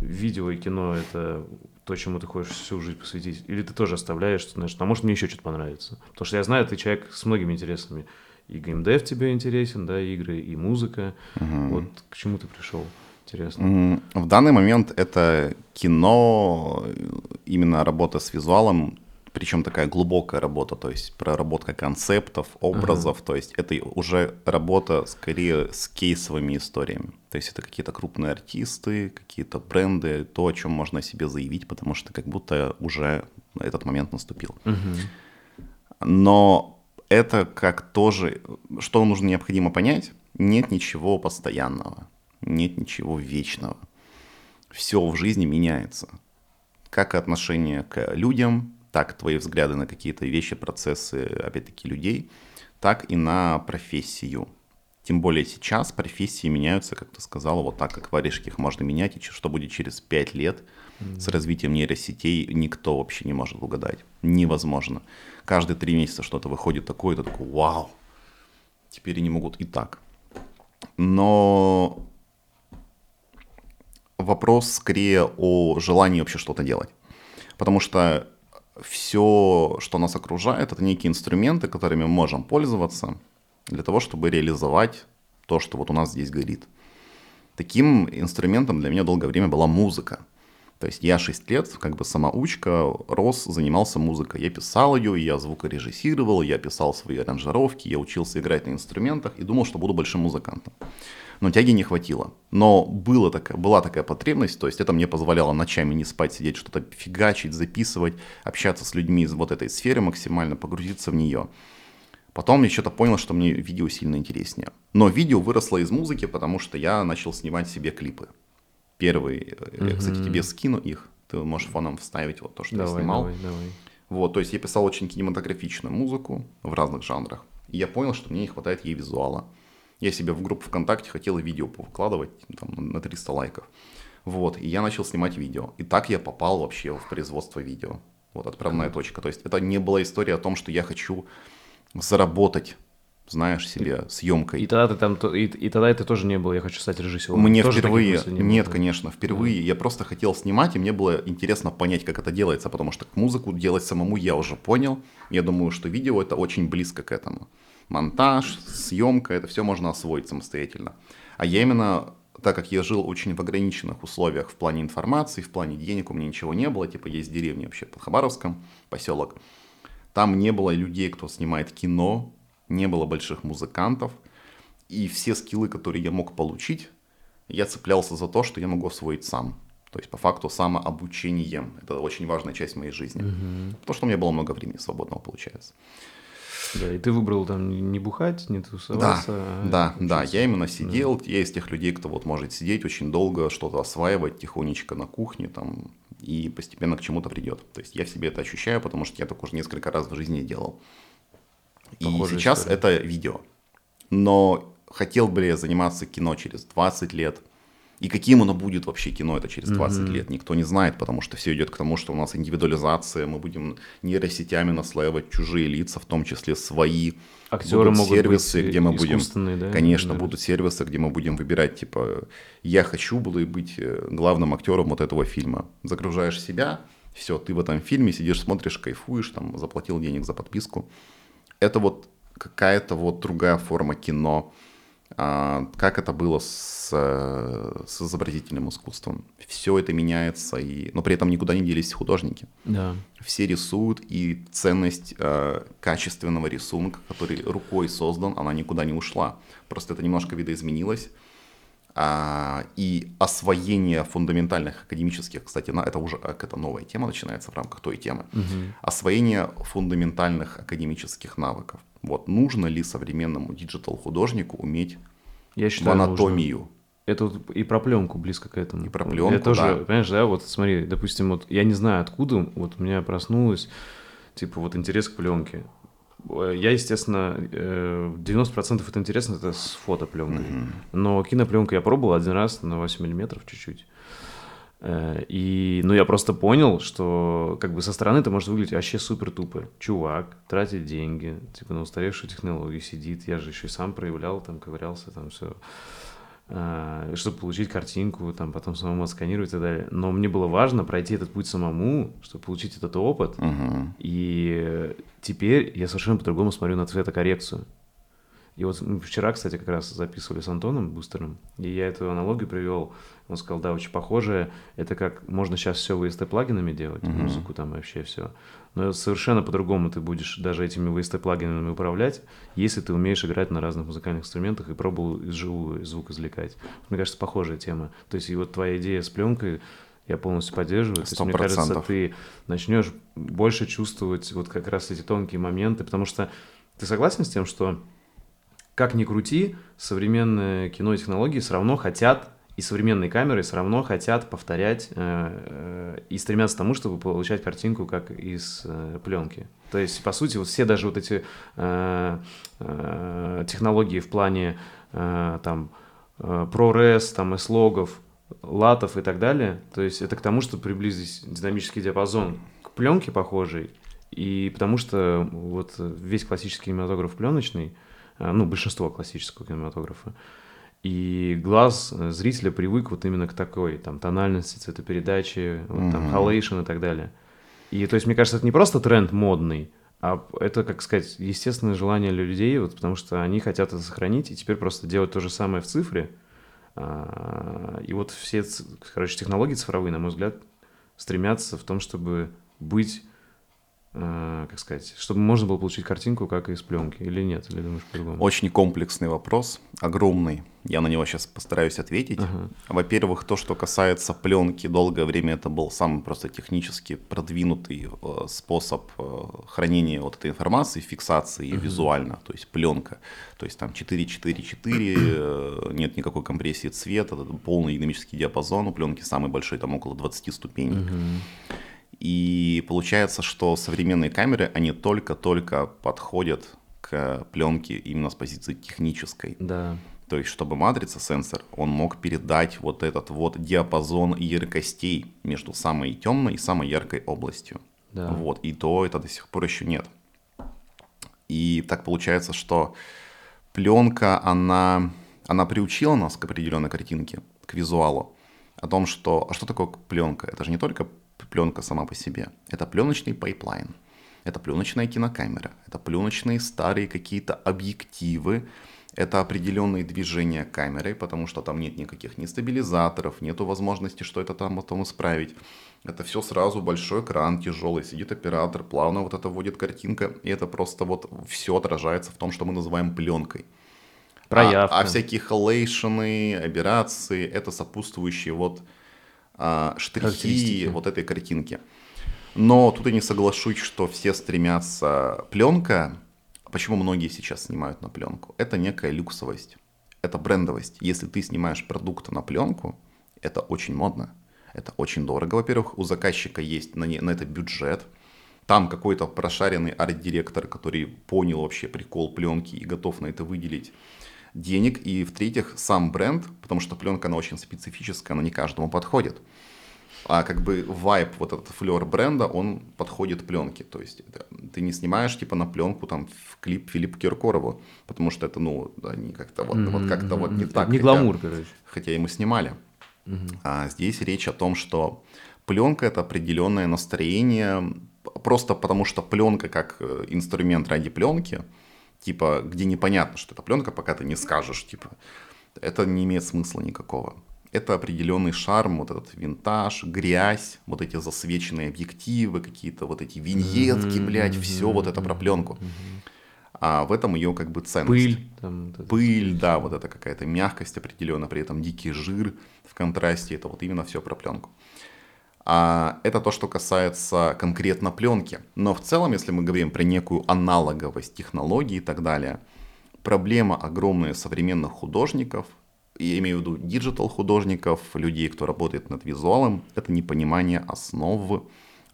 видео и кино — это то, чему ты хочешь всю жизнь посвятить? Или ты тоже оставляешь, что, знаешь, а может мне еще что-то понравится? Потому что я знаю, ты человек с многими интересами. И геймдев тебе интересен, да, игры, и музыка. Угу. Вот к чему ты пришел? Интересно. В данный момент это кино, именно работа с визуалом, причем такая глубокая работа, то есть проработка концептов, образов, ага. то есть это уже работа скорее с кейсовыми историями. То есть это какие-то крупные артисты, какие-то бренды, то, о чем можно о себе заявить, потому что как будто уже этот момент наступил. Угу. Но это как тоже, что нужно необходимо понять, нет ничего постоянного, нет ничего вечного. Все в жизни меняется. Как отношение к людям, так твои взгляды на какие-то вещи, процессы, опять-таки, людей, так и на профессию. Тем более сейчас профессии меняются, как ты сказала, вот так, как варежки их можно менять, и что будет через 5 лет mm-hmm. с развитием нейросетей, никто вообще не может угадать. Невозможно. Каждые три месяца что-то выходит такое, ты такой, вау, теперь они могут и так. Но вопрос скорее о желании вообще что-то делать. Потому что все, что нас окружает, это некие инструменты, которыми мы можем пользоваться для того, чтобы реализовать то, что вот у нас здесь горит. Таким инструментом для меня долгое время была музыка. То есть я 6 лет, как бы самоучка, рос, занимался музыкой. Я писал ее, я звукорежиссировал, я писал свои аранжировки, я учился играть на инструментах и думал, что буду большим музыкантом но тяги не хватило. Но было такая, была такая потребность, то есть это мне позволяло ночами не спать, сидеть, что-то фигачить, записывать, общаться с людьми из вот этой сферы максимально, погрузиться в нее. Потом я что-то понял, что мне видео сильно интереснее. Но видео выросло из музыки, потому что я начал снимать себе клипы. Первый, mm-hmm. я, кстати, тебе скину их, ты можешь фоном вставить вот то, что давай, я снимал. Давай, давай. Вот, то есть я писал очень кинематографичную музыку в разных жанрах. И я понял, что мне не хватает ей визуала. Я себе в группу ВКонтакте хотел видео выкладывать там, на 300 лайков. Вот, и я начал снимать видео. И так я попал вообще в производство видео. Вот отправная точка. То есть это не была история о том, что я хочу заработать знаешь, себе съемкой. И тогда ты там, и, и тогда это тоже не было, я хочу стать режиссером. Мне тоже впервые, не нет, было. конечно, впервые. Да. Я просто хотел снимать, и мне было интересно понять, как это делается, потому что музыку делать самому я уже понял. Я думаю, что видео это очень близко к этому монтаж, съемка, это все можно освоить самостоятельно. А я именно, так как я жил очень в ограниченных условиях в плане информации, в плане денег, у меня ничего не было, типа есть деревня вообще под Хабаровском, поселок, там не было людей, кто снимает кино, не было больших музыкантов, и все скиллы, которые я мог получить, я цеплялся за то, что я могу освоить сам. То есть, по факту, самообучение. Это очень важная часть моей жизни. Угу. Потому что у меня было много времени свободного, получается. Да, и ты выбрал там не бухать, не тусоваться. Да, а да, да, я именно сидел, да. я из тех людей, кто вот может сидеть очень долго, что-то осваивать тихонечко на кухне там и постепенно к чему-то придет. То есть я в себе это ощущаю, потому что я так уже несколько раз в жизни делал. Похожая и сейчас история. это видео. Но хотел бы я заниматься кино через 20 лет – и каким оно будет вообще кино это через 20 mm-hmm. лет, никто не знает, потому что все идет к тому, что у нас индивидуализация, мы будем нейросетями наслаивать чужие лица, в том числе свои. Актеры будут могут сервисы, быть где мы будем, да? конечно, да. будут сервисы, где мы будем выбирать, типа, я хочу было быть э, главным актером вот этого фильма. Загружаешь себя, все, ты в этом фильме сидишь, смотришь, кайфуешь, там, заплатил денег за подписку. Это вот какая-то вот другая форма кино, как это было с, с изобразительным искусством. Все это меняется, и... но при этом никуда не делись художники. Да. Все рисуют, и ценность э, качественного рисунка, который рукой создан, она никуда не ушла. Просто это немножко видоизменилось. А, и освоение фундаментальных академических, кстати, на, это уже это новая тема начинается в рамках той темы. Угу. Освоение фундаментальных академических навыков. Вот нужно ли современному диджитал-художнику уметь Я считаю, в анатомию? Нужно. Это вот и про пленку близко к этому. И про пленку, Я тоже, да. понимаешь, да, вот смотри, допустим, вот я не знаю откуда, вот у меня проснулось, типа, вот интерес к пленке. Я, естественно, 90% э, это интересно, это с фотопленкой. Mm-hmm. Но кинопленку я пробовал один раз на 8 миллиметров чуть-чуть. Э, и, ну, я просто понял, что как бы со стороны это может выглядеть вообще супер тупо. Чувак тратит деньги, типа на устаревшую технологию сидит, я же еще и сам проявлял, там ковырялся, там все. Э, чтобы получить картинку, там потом самому отсканировать и так далее. Но мне было важно пройти этот путь самому, чтобы получить этот опыт. Мгм. И теперь я совершенно по-другому смотрю на цветокоррекцию. И вот мы вчера, кстати, как раз записывали с Антоном Бустером, и я эту аналогию привел. Он сказал, да, очень похоже. Это как можно сейчас все VST-плагинами делать, Мгм. музыку там и вообще все. Но совершенно по-другому ты будешь даже этими VST-плагинами управлять, если ты умеешь играть на разных музыкальных инструментах и пробовал живую звук извлекать. Мне кажется, похожая тема. То есть и вот твоя идея с пленкой я полностью поддерживаю. То есть, мне кажется, ты начнешь больше чувствовать вот как раз эти тонкие моменты, потому что ты согласен с тем, что как ни крути, современное кино и технологии все равно хотят, и современные камеры все равно хотят повторять э, э, и стремятся к тому, чтобы получать картинку как из э, пленки. То есть, по сути, вот все даже вот эти технологии в плане там э, ProRes, там S-логов, латов и так далее, то есть это к тому, чтобы приблизить динамический диапазон к пленке похожей, и потому что вот весь классический кинематограф пленочный, ну, большинство классического кинематографа, и глаз э, зрителя привык вот именно к такой там тональности, цветопередачи, вот, там, Мгм. халейшн и так далее. И то есть, мне кажется, это не просто тренд модный, а это, как сказать, естественное желание людей, вот, потому что они хотят это сохранить и теперь просто делать то же самое в цифре. А, И вот все, короче, технологии цифровые, на мой взгляд, стремятся в том, чтобы быть, как сказать, чтобы можно было получить картинку, как из пленки, или нет, или думаешь по-другому? Очень комплексный вопрос, огромный. Я на него сейчас постараюсь ответить. Ага. Во-первых, то, что касается пленки, долгое время это был самый просто технически продвинутый э, способ э, хранения вот этой информации, фиксации ее визуально, то есть пленка. То есть там 4-4-4, э, нет никакой компрессии цвета, полный динамический диапазон, у пленки самый большой, там около 20 ступеней. Мгм. И получается, что современные камеры, они только-только подходят к пленке именно с позиции технической. Да. То есть, чтобы матрица, сенсор, он мог передать вот этот вот диапазон яркостей между самой темной и самой яркой областью. Да. Вот, и то это до сих пор еще нет. И так получается, что пленка, она, она приучила нас к определенной картинке, к визуалу. О том, что... А что такое пленка? Это же не только пленка сама по себе. Это пленочный pipeline. Это пленочная кинокамера. Это пленочные старые какие-то объективы. Это определенные движения камерой, потому что там нет никаких ни стабилизаторов, нету возможности, что это там потом исправить. Это все сразу большой экран тяжелый, сидит оператор, плавно вот это вводит картинка, и это просто вот все отражается в том, что мы называем пленкой. Проявка. А, а всякие халейшины, аберрации, это сопутствующие вот штрихи Характеристики. вот этой картинки. Но тут я не соглашусь, что все стремятся пленка. Почему многие сейчас снимают на пленку? Это некая люксовость, это брендовость. Если ты снимаешь продукт на пленку, это очень модно, это очень дорого. Во-первых, у заказчика есть на, не- на это бюджет. Там какой-то прошаренный арт-директор, который понял вообще прикол пленки и готов на это выделить денег. И в-третьих, сам бренд, потому что пленка, она очень специфическая, она не каждому подходит. А как бы вайп, вот этот флер бренда, он подходит пленке. То есть это- ты не снимаешь типа на пленку там в клип Филиппу Киркорову, потому что это, ну, они как-то вот, вот как-то вот не так. Не хотят. гламур, короче. Хотя и мы снимали. А здесь речь о том, что пленка это определенное настроение, просто потому что пленка как э, инструмент ради пленки, типа, где непонятно, что это пленка, пока ты не скажешь, типа, это не имеет смысла никакого. Это определенный шарм, вот этот винтаж, грязь, вот эти засвеченные объективы, какие-то вот эти виньетки, блядь, все вот это про пленку. А в этом ее как бы ценность. Пыль. Там. Пыль, да, вот это какая-то мягкость определенная, при этом дикий жир в контрасте, это вот именно все про пленку. А это то, что касается конкретно пленки. Но в целом, если мы говорим про некую аналоговость технологий и так далее, проблема огромная современных художников, я имею в виду digital художников, людей, кто работает над визуалом, это непонимание основ.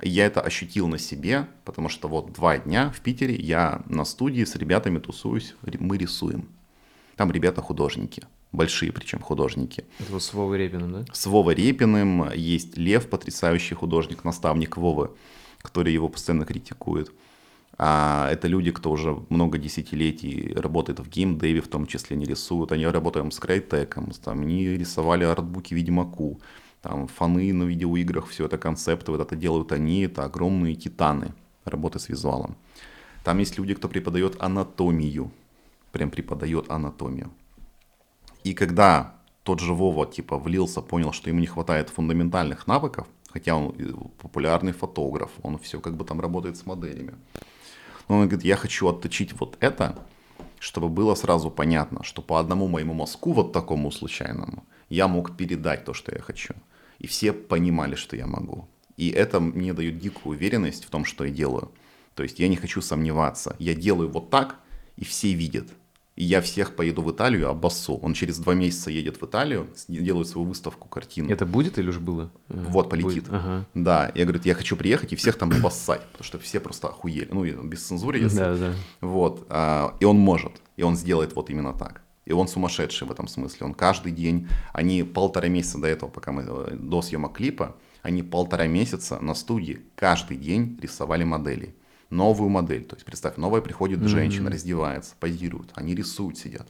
Я это ощутил на себе, потому что вот два дня в Питере я на студии с ребятами тусуюсь, мы рисуем. Там ребята художники, большие причем художники. Это вот с Вовой Репиным, да? С Вовой Репиным есть Лев, потрясающий художник, наставник Вовы, который его постоянно критикует. А это люди, кто уже много десятилетий работает в геймдеве, в том числе не рисуют. Они работают с Крайтеком, там, они рисовали артбуки Ведьмаку, там, фаны на видеоиграх, все это концепты, вот это делают они, это огромные титаны работы с визуалом. Там есть люди, кто преподает анатомию, прям преподает анатомию. И когда тот же Вова типа влился, понял, что ему не хватает фундаментальных навыков, хотя он популярный фотограф, он все как бы там работает с моделями. Но он говорит, я хочу отточить вот это, чтобы было сразу понятно, что по одному моему мозку, вот такому случайному, я мог передать то, что я хочу. И все понимали, что я могу. И это мне дает дикую уверенность в том, что я делаю. То есть я не хочу сомневаться. Я делаю вот так, и все видят и я всех поеду в Италию обоссу. Он через два месяца едет в Италию, делает свою выставку картин. Это будет или уже было? Вот, полетит. Ага. Да, я говорю, я хочу приехать и всех там обоссать, потому что все просто охуели. Ну, без цензуры, если. Да, да. Вот, а, и он может, и он сделает вот именно так. И он сумасшедший в этом смысле. Он каждый день, они полтора месяца до этого, пока мы, э, до съемок клипа, они полтора месяца на студии каждый день рисовали модели новую модель. То есть, представь, новая приходит mm-hmm. женщина, раздевается, позирует, они рисуют, сидят.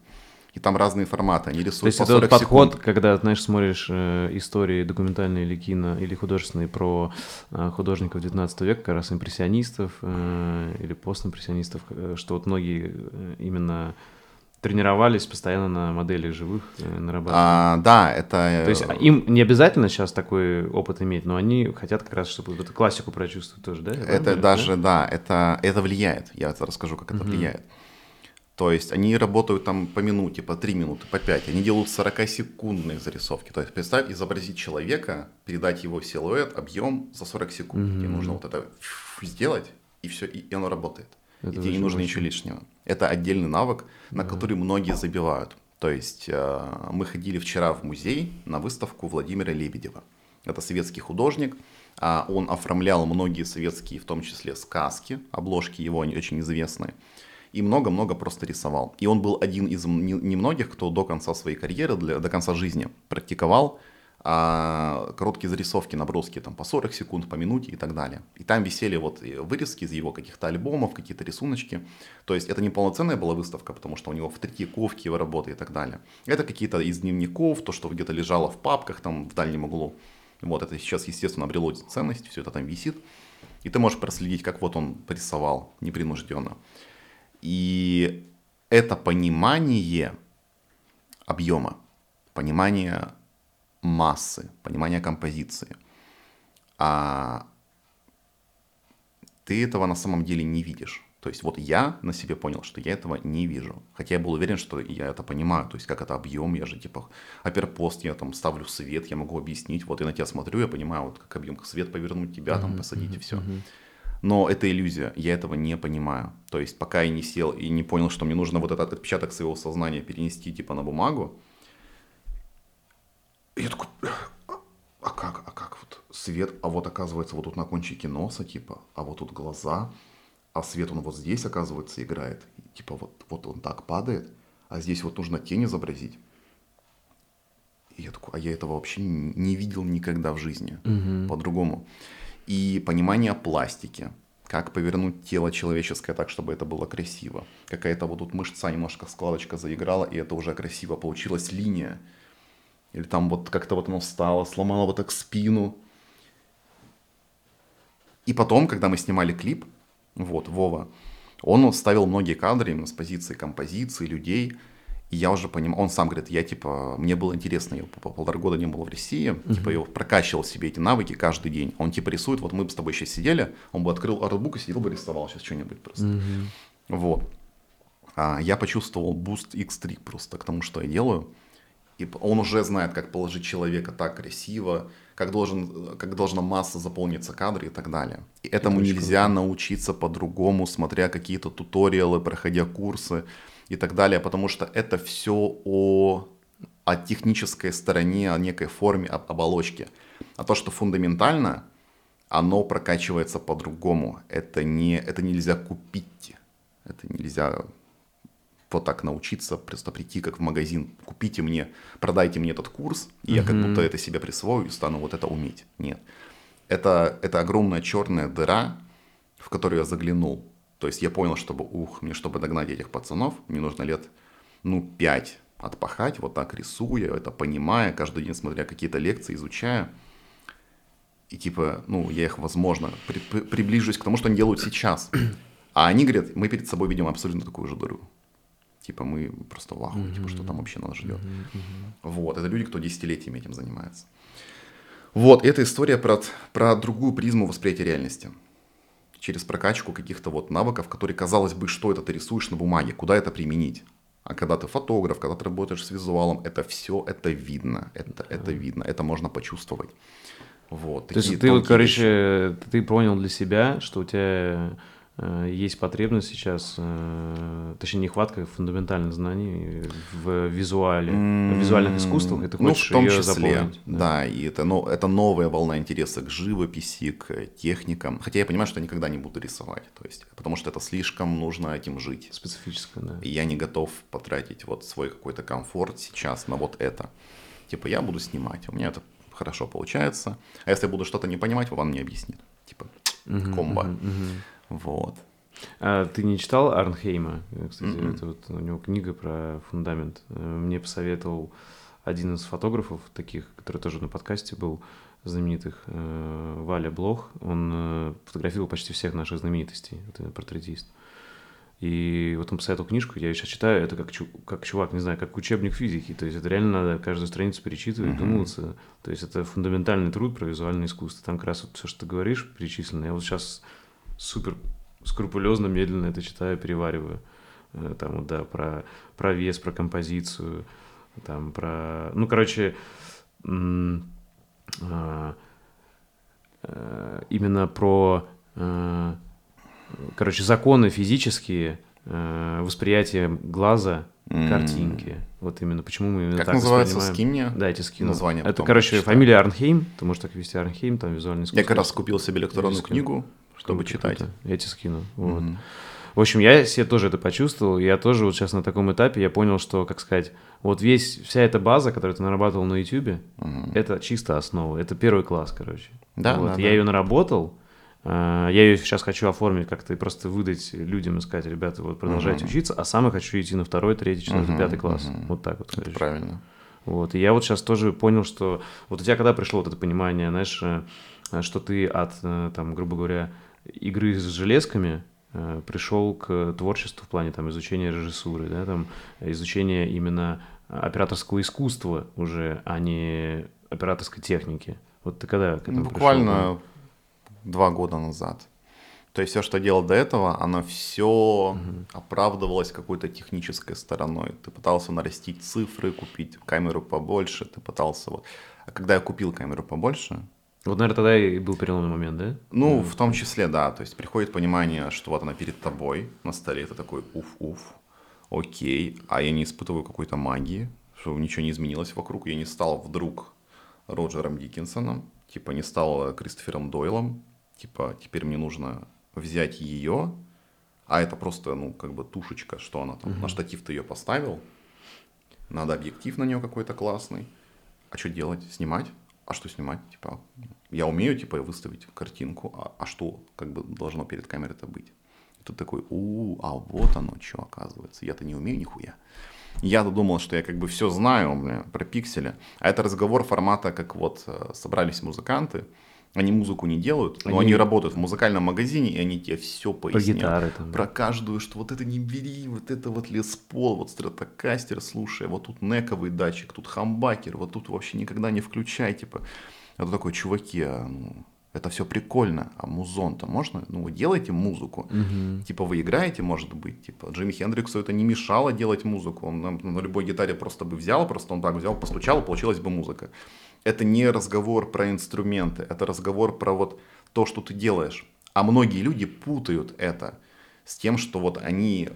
И там разные форматы, они рисуют То есть это подход, секунд. когда, знаешь, смотришь э, истории документальные или кино, или художественные про э, художников 19 века, как раз импрессионистов э, или постимпрессионистов, э, что вот многие э, именно тренировались постоянно на моделях живых, э, нарабатывали. А, да, это... То есть им не обязательно сейчас такой опыт иметь, но они хотят как раз, чтобы эту классику прочувствовать тоже, да? Это да, даже, да, это, это влияет. Я расскажу, как это угу. влияет. То есть они работают там по минуте, по три минуты, по пять. Они делают 40-секундные зарисовки. То есть представь, изобразить человека, передать его силуэт, объем за 40 секунд. Угу. Тебе нужно вот это сделать, и все, и оно работает. Это и тебе не нужно ничего лишнего. Это отдельный навык, на который многие забивают. То есть э, мы ходили вчера в музей на выставку Владимира Лебедева. Это советский художник. А он оформлял многие советские, в том числе сказки, обложки его они очень известные. И много-много просто рисовал. И он был один из немногих, кто до конца своей карьеры, для, до конца жизни практиковал короткие зарисовки, наброски там по 40 секунд, по минуте и так далее. И там висели вот вырезки из его каких-то альбомов, какие-то рисуночки. То есть это не полноценная была выставка, потому что у него в Третьяковке его работы и так далее. Это какие-то из дневников, то, что где-то лежало в папках там в дальнем углу. Вот это сейчас, естественно, обрело ценность, все это там висит. И ты можешь проследить, как вот он рисовал непринужденно. И это понимание объема, понимание массы, понимания композиции. А ты этого на самом деле не видишь. То есть вот я на себе понял, что я этого не вижу. Хотя я был уверен, что я это понимаю. То есть как это объем, я же типа оперпост, я там ставлю свет, я могу объяснить. Вот я на тебя смотрю, я понимаю, вот как объем, как свет повернуть тебя, там посадить и все. Но это иллюзия, я этого не понимаю. То есть пока я не сел и не понял, что мне нужно вот этот отпечаток своего сознания перенести типа на бумагу, я такой, а как, а как вот свет, а вот оказывается вот тут на кончике носа, типа, а вот тут глаза, а свет он вот здесь, оказывается, играет, типа вот, вот он так падает, а здесь вот нужно тень изобразить. И я такой, а я этого вообще не видел никогда в жизни, угу. по-другому. И понимание пластики, как повернуть тело человеческое так, чтобы это было красиво. Какая-то вот тут мышца, немножко складочка заиграла, и это уже красиво получилась линия. Или там вот как-то вот оно встало, сломало вот так спину. И потом, когда мы снимали клип, вот, Вова, он ставил многие кадры именно с позиции композиции, людей. И я уже понимал, он сам говорит, я типа, мне было интересно, я по полтора года не был в России, uh-huh. типа, я прокачивал себе эти навыки каждый день. Он типа рисует, вот мы бы с тобой сейчас сидели, он бы открыл артбук и сидел бы рисовал сейчас что-нибудь просто. Uh-huh. Вот. А я почувствовал boost X3 просто к тому, что я делаю. И он уже знает, как положить человека так красиво, как, должен, как должна масса заполниться кадры и так далее. И этому Точка. нельзя научиться по-другому, смотря какие-то туториалы, проходя курсы и так далее, потому что это все о, о технической стороне, о некой форме, об оболочке. А то, что фундаментально, оно прокачивается по-другому. Это, не, это нельзя купить. Это нельзя вот так научиться, просто прийти как в магазин, купите мне, продайте мне этот курс, и я как будто это себе присвою и стану вот это уметь. Нет. Это, это огромная черная дыра, в которую я заглянул. То есть я понял, чтобы, ух, мне чтобы догнать этих пацанов, мне нужно лет, ну, пять отпахать, вот так рисуя, это понимая, каждый день смотря какие-то лекции, изучая. И типа, ну, я их, возможно, при, при, приближусь к тому, что они делают сейчас. А они говорят, мы перед собой видим абсолютно такую же дыру. Типа мы просто в ахуе, типа что там вообще нас ждет. Вот, это люди, кто десятилетиями этим занимается. Вот, эта история про, про другую призму восприятия реальности. Через прокачку каких-то вот навыков, которые, казалось бы, что это ты рисуешь на бумаге, куда это применить. А когда ты фотограф, когда ты работаешь с визуалом, это все, это видно, это, это видно, это можно почувствовать. Вот, То есть ты вот, короче, ты понял для себя, что у тебя есть потребность сейчас, э, точнее, нехватка фундаментальных знаний в визуале, в визуальных искусствах, и ты хочешь ну, в том числе, заполнить. Да. да, и это, ну, это новая волна интереса к живописи, к техникам. Хотя я понимаю, что я никогда не буду рисовать, то есть, потому что это слишком нужно этим жить. Специфическое, да. И я не готов потратить вот свой какой-то комфорт сейчас на вот это. Типа, я буду снимать, у меня это хорошо получается. А если я буду что-то не понимать, вам не объяснит. Типа, комбо. Uh-huh, uh-huh. Вот. А ты не читал Арнхейма? Кстати, mm-hmm. это вот у него книга про фундамент. Э, мне посоветовал один из фотографов таких, который тоже на подкасте был, знаменитых, э, Валя Блох. Он э, фотографировал почти всех наших знаменитостей, это портретист. И вот он посоветовал книжку, я ее сейчас читаю, это как, как чувак, не знаю, как учебник физики. То есть это реально надо каждую страницу перечитывать, mm-hmm. думаться. То есть это фундаментальный труд про визуальное искусство. Там как раз вот все, что ты говоришь, перечислено. Я вот сейчас супер скрупулезно, медленно это читаю, перевариваю. Э, там, да, про, про вес, про композицию, там, про... Ну, короче, а, э, именно про, э, короче, законы физические, восприятие глаза, картинки. Вот именно почему мы именно как так называется, скинь мне Да, эти скину. Название Это, короче, почитаю. фамилия Арнхейм. Ты можешь так вести Арнхейм, там визуальный искусство. Я как раз купил себе электронную книгу чтобы круто, читать. Круто. Я тебе скину. Вот. Mm-hmm. В общем, я себе тоже это почувствовал. Я тоже вот сейчас на таком этапе я понял, что, как сказать, вот весь, вся эта база, которую ты нарабатывал на YouTube, mm-hmm. это чисто основа. Это первый класс, короче. Да, вот. да, я да. ее наработал. А, я ее сейчас хочу оформить как-то и просто выдать людям и сказать, ребята, вот продолжайте uh-huh. учиться, а сам я хочу идти на второй, третий, четвертый, uh-huh, пятый класс. Uh-huh. Вот так вот. Это правильно. Вот. И я вот сейчас тоже понял, что вот у тебя когда пришло вот это понимание, знаешь, э, что ты от, э, там, грубо говоря, игры с железками э, пришел к творчеству в плане там изучения режиссуры, да, там изучения именно операторского искусства уже, а не операторской техники. Вот ты когда к этому Буквально пришел? два года назад. То есть все, что делал до этого, оно все угу. оправдывалось какой-то технической стороной. Ты пытался нарастить цифры, купить камеру побольше, ты пытался вот. А когда я купил камеру побольше, вот, наверное, тогда и был переломный момент, да? Ну, в том числе, да. То есть приходит понимание, что вот она перед тобой на столе, это такой уф-уф, окей, а я не испытываю какой-то магии, что ничего не изменилось вокруг, я не стал вдруг Роджером Диккенсоном, типа не стал Кристофером Дойлом, типа теперь мне нужно взять ее, а это просто, ну, как бы тушечка, что она там, угу. на штатив ты ее поставил, надо объектив на нее какой-то классный, а что делать, снимать? А что снимать? Типа, я умею, типа, выставить картинку, а, а что, как бы, должно перед камерой-то быть? И тут такой, у, а вот оно что, оказывается, я-то не умею нихуя. Я-то думал, что я как бы все знаю бля, про пиксели, а это разговор формата, как вот э, собрались музыканты, они музыку не делают, но они, они работают в музыкальном магазине, и они тебе все поясняют. Про гитары там. Про каждую, что вот это не бери, вот это вот леспол, вот стратокастер, слушай, вот тут нековый датчик, тут хамбакер, вот тут вообще никогда не включай, типа. Это такой, чуваки, а, ну, это все прикольно, а музон-то можно? Ну, вы делаете музыку, угу. типа вы играете, может быть, типа Джимми Хендриксу это не мешало делать музыку, он на, на любой гитаре просто бы взял, просто он так взял, постучал, получилась бы музыка это не разговор про инструменты, это разговор про вот то, что ты делаешь. А многие люди путают это с тем, что вот они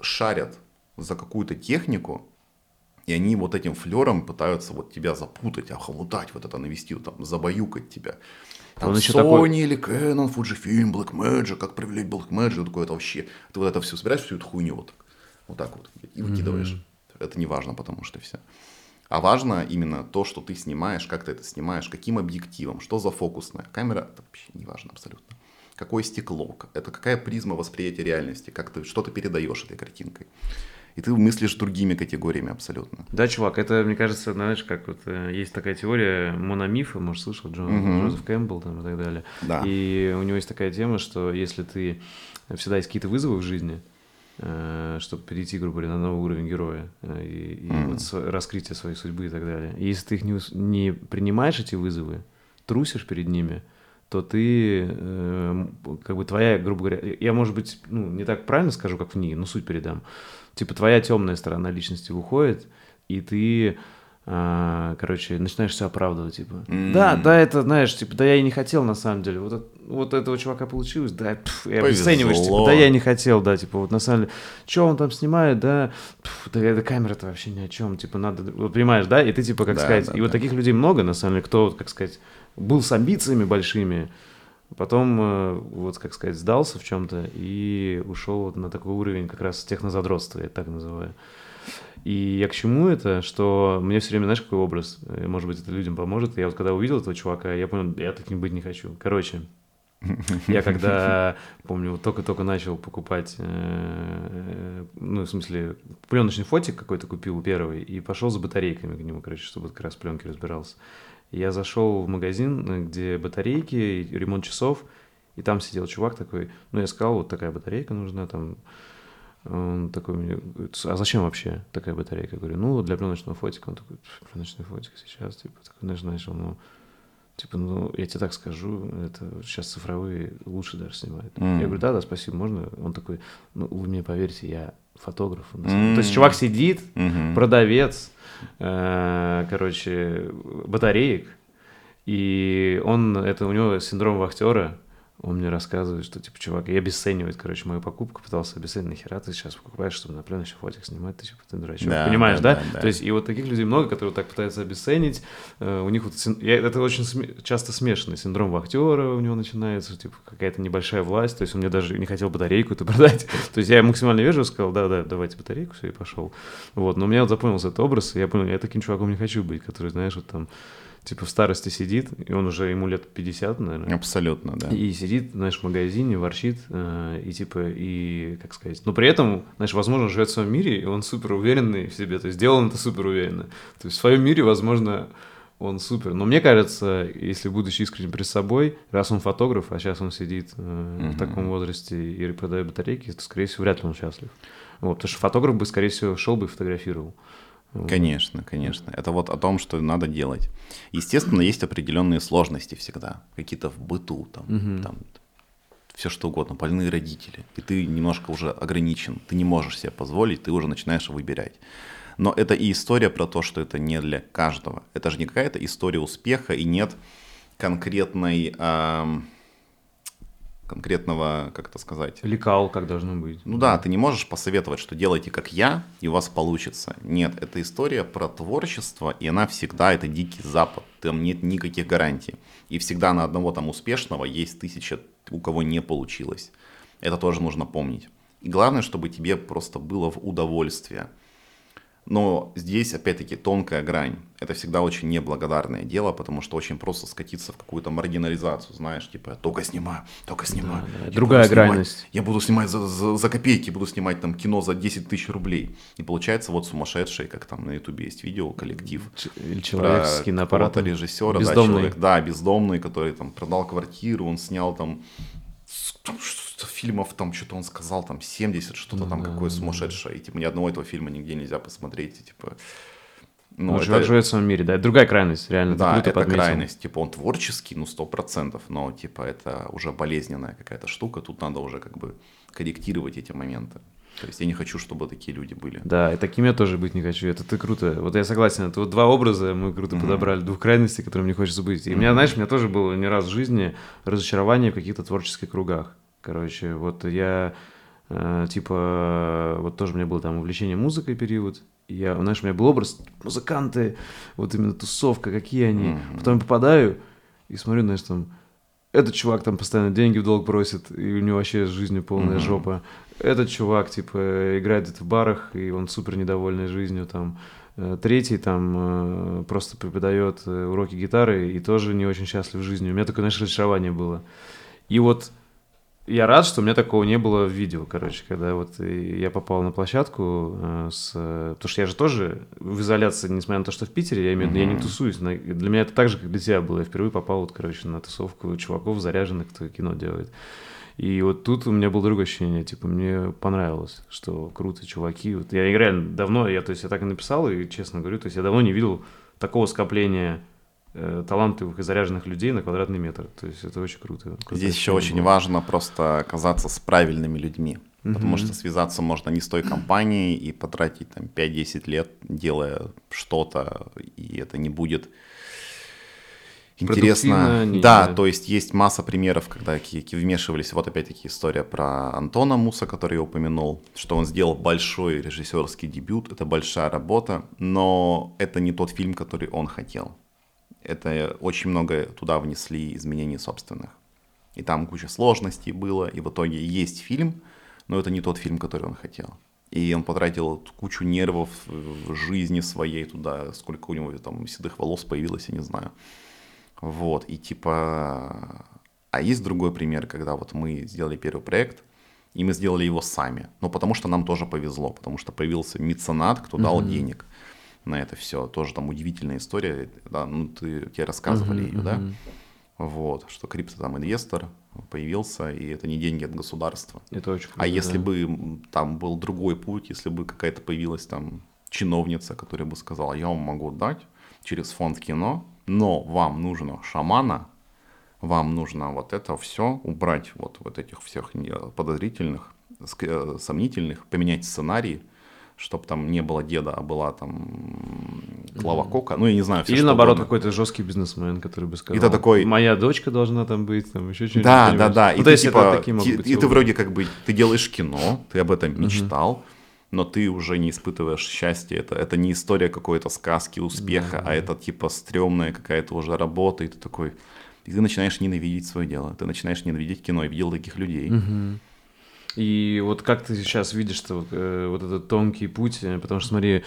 шарят за какую-то технику, и они вот этим флером пытаются вот тебя запутать, охомутать, вот это навести, там, забаюкать тебя. Там Он Sony такой... или Canon, Fujifilm, Blackmagic, как привлечь Blackmagic, такое это вообще. Ты вот это все собираешь, всю эту хуйню вот вот, так вот и выкидываешь. Mm-hmm. Это не важно, потому что все. А важно именно то, что ты снимаешь, как ты это снимаешь, каким объективом, что за фокусная. Камера, это вообще не важно абсолютно. какое стекло, это какая призма восприятия реальности, как ты, что ты передаешь этой картинкой. И ты мыслишь другими категориями абсолютно. Да, чувак, это, мне кажется, знаешь, как вот э, есть такая теория мономифа, может, слышал, Джон, угу. Джозеф Кэмпбелл там и так далее. Да. И у него есть такая тема, что если ты всегда есть какие-то вызовы в жизни, чтобы перейти, грубо говоря, на новый уровень героя э, и, и mm. вот раскрытие своей судьбы и так далее. И если ты их не, не принимаешь, эти вызовы, трусишь перед ними, то ты, э, как бы твоя, грубо говоря, я, может быть, ну, не так правильно скажу, как в ней, но суть передам. Типа твоя темная сторона личности выходит, и ты, э, короче, начинаешь все оправдывать, типа. Mm-hmm. Да, да, это, знаешь, типа, да я и не хотел на самом деле. Вот, вот этого чувака получилось, да, пф, я обесцениваешь, типа, да я не хотел, да, типа, вот на самом деле, что он там снимает, да, пф, да эта камера-то вообще ни о чем, типа, надо, вот понимаешь, да, и ты, типа, как да, сказать, да, и да. вот таких людей много, на самом деле, кто, как сказать, был с амбициями большими, потом, э, вот как сказать, сдался в чем-то и ушел вот на такой уровень как раз технозадротства, я так называю. И я к чему это, что мне все время, знаешь, какой образ, э, может быть, это людям поможет. Я вот когда увидел этого чувака, я понял, я таким быть не хочу. Короче, я когда, помню, только-только начал покупать, э, ну, в смысле, пленочный фотик какой-то купил первый и пошел за батарейками к нему, короче, чтобы как раз пленки разбирался. Я зашел в магазин, где батарейки, ремонт часов, и там сидел чувак такой, ну, я сказал, вот такая батарейка нужна, там, он такой мне говорит, а зачем вообще такая батарейка? Я говорю, ну, для пленочного фотика. Он такой, пленочный фотик сейчас, типа, такой, знаешь, начал, ну, типа, ну, я тебе так скажу, это сейчас цифровые лучше даже снимают. Mm. Я говорю, да, да, спасибо, можно? Он такой, ну, вы мне поверьте, я фотограф. Mm. То есть чувак сидит, mm-hmm. продавец, Э, короче, батареек, и он, это у него синдром вахтера, он мне рассказывает, что, типа, чувак, и обесценивает, короче, мою покупку, пытался обесценить, нахера ты сейчас покупаешь, чтобы на пленочный фотик снимать, ты, типа, ты дурачок, да, понимаешь, да, да? да? То есть, и вот таких людей много, которые так пытаются обесценить, э, у них вот, я, это очень см... часто смешанный синдром вахтера у него начинается, типа, какая-то небольшая власть, то есть, он мне даже не хотел батарейку это продать, то есть, я максимально вежливо сказал, да-да, давайте батарейку, все, и пошел, вот, но у меня вот запомнился этот образ, и я понял, я таким чуваком не хочу быть, который, знаешь, вот там, типа в старости сидит, и он уже ему лет 50, наверное. Абсолютно, да. И сидит, знаешь, в магазине, ворчит, э, и типа, и, как сказать, но при этом, знаешь, возможно, живет в своем мире, и он супер уверенный в себе, то есть делал он это супер уверенно. То есть в своем мире, возможно, он супер. Но мне кажется, если будучи искренним перед собой, раз он фотограф, а сейчас он сидит э, угу. в таком возрасте и продает батарейки, то, скорее всего, вряд ли он счастлив. Вот, потому что фотограф бы, скорее всего, шел бы и фотографировал. Конечно, конечно. Это вот о том, что надо делать. Естественно, есть определенные сложности всегда, какие-то в быту, там, угу. там все что угодно, больные родители, и ты немножко уже ограничен, ты не можешь себе позволить, ты уже начинаешь выбирать. Но это и история про то, что это не для каждого. Это же не какая-то история успеха, и нет конкретной... Э, конкретного, как это сказать? Лекал, как должно быть. Ну да, ты не можешь посоветовать, что делайте как я, и у вас получится. Нет, это история про творчество, и она всегда, это дикий запад, там нет никаких гарантий. И всегда на одного там успешного есть тысяча, у кого не получилось. Это тоже нужно помнить. И главное, чтобы тебе просто было в удовольствие – но здесь, опять-таки, тонкая грань. Это всегда очень неблагодарное дело, потому что очень просто скатиться в какую-то маргинализацию, знаешь, типа, только снимаю, только снимаю. Да, да. Другая. Снимать, я буду снимать за, за, за копейки, буду снимать там кино за 10 тысяч рублей. И получается вот сумасшедший, как там на ютубе есть видео, коллектив. Или человек с киноаппаратом. режиссера, бездомный. да, человек, да, бездомный, который там продал квартиру, он снял там фильмов там что-то он сказал, там 70, что-то там какое сумасшедшее. И типа ни одного этого фильма нигде нельзя посмотреть. И, типа, ну, это... Живет, живет в своем мире, да. Это другая крайность, реально. Да, это подметил. крайность. Типа он творческий, ну, сто процентов, но типа это уже болезненная какая-то штука. Тут надо уже как бы корректировать эти моменты. То есть я не хочу, чтобы такие люди были. Да, и такими я тоже быть не хочу. Это ты круто. Вот я согласен. Это вот два образа мы круто mm-hmm. подобрали, двух крайностей, которые мне хочется быть. И mm-hmm. у меня, знаешь, у меня тоже было не раз в жизни разочарование в каких-то творческих кругах. Короче, вот я э, типа, вот тоже у меня было там увлечение музыкой период. Я, знаешь, у меня был образ музыканты, вот именно тусовка, какие они. Mm-hmm. Потом попадаю и смотрю, знаешь, там, этот чувак там постоянно деньги в долг просит, и у него вообще жизнь полная mm-hmm. жопа. Этот чувак, типа, играет где-то в барах, и он супер недовольный жизнью там. Э, третий там э, просто преподает уроки гитары и тоже не очень счастлив жизнью. У меня такое, знаешь, разочарование было. И вот я рад, что у меня такого не было в видео, короче, когда вот я попал на площадку э, с... Потому что я же тоже в изоляции, несмотря на то, что в Питере, я имею в виду, я не тусуюсь. Для меня это так же, как для тебя было. Я впервые попал, вот, короче, на тусовку чуваков заряженных, кто кино делает. И вот тут у меня было другое ощущение, типа, мне понравилось, что круто, чуваки. Вот я реально давно, я, то есть я так и написал, и честно говорю, то есть я давно не видел такого скопления э, талантливых и заряженных людей на квадратный метр. То есть это очень круто. Здесь еще очень было. важно просто оказаться с правильными людьми. Mm-hmm. Потому что связаться можно не с той компанией и потратить там 5-10 лет, делая что-то, и это не будет интересно. Не, да, то есть есть масса примеров, когда кики вмешивались. Вот опять-таки история про Антона Муса, который я упомянул, что он сделал большой режиссерский дебют, это большая работа, но это не тот фильм, который он хотел. Это очень много туда внесли изменений собственных. И там куча сложностей было, и в итоге есть фильм, но это не тот фильм, который он хотел. И он потратил кучу нервов в жизни своей туда, сколько у него там седых волос появилось, я не знаю. Вот, и типа... А есть другой пример, когда вот мы сделали первый проект, и мы сделали его сами. Ну, потому что нам тоже повезло, потому что появился меценат, кто дал uh-huh. денег на это все. Тоже там удивительная история. Да, ну, ты, тебе рассказывали uh-huh, ее, uh-huh. да? Вот, что крипто там инвестор появился, и это не деньги от государства. Это очень круто, А если да. бы там был другой путь, если бы какая-то появилась там чиновница, которая бы сказала, я вам могу дать через фонд кино, но вам нужно шамана, вам нужно вот это все убрать, вот, вот этих всех подозрительных, э, сомнительных, поменять сценарий, чтобы там не было деда, а была там Клава Кока. Ну, я не знаю. Все, Или наоборот, угодно. какой-то жесткий бизнесмен, который бы сказал, это такой... моя дочка должна там быть, там еще что-нибудь. Да, да, да. Ну, и, ты, типа, и ты вроде как бы, ты делаешь кино, ты об этом мечтал, но ты уже не испытываешь счастья. Это, это не история какой-то сказки, успеха, да, а это типа стрёмная какая-то уже работа, и ты такой... И ты начинаешь ненавидеть свое дело, ты начинаешь ненавидеть кино, и видел таких людей. Угу. И вот как ты сейчас видишь что, э, вот этот тонкий путь, э, потому что смотри,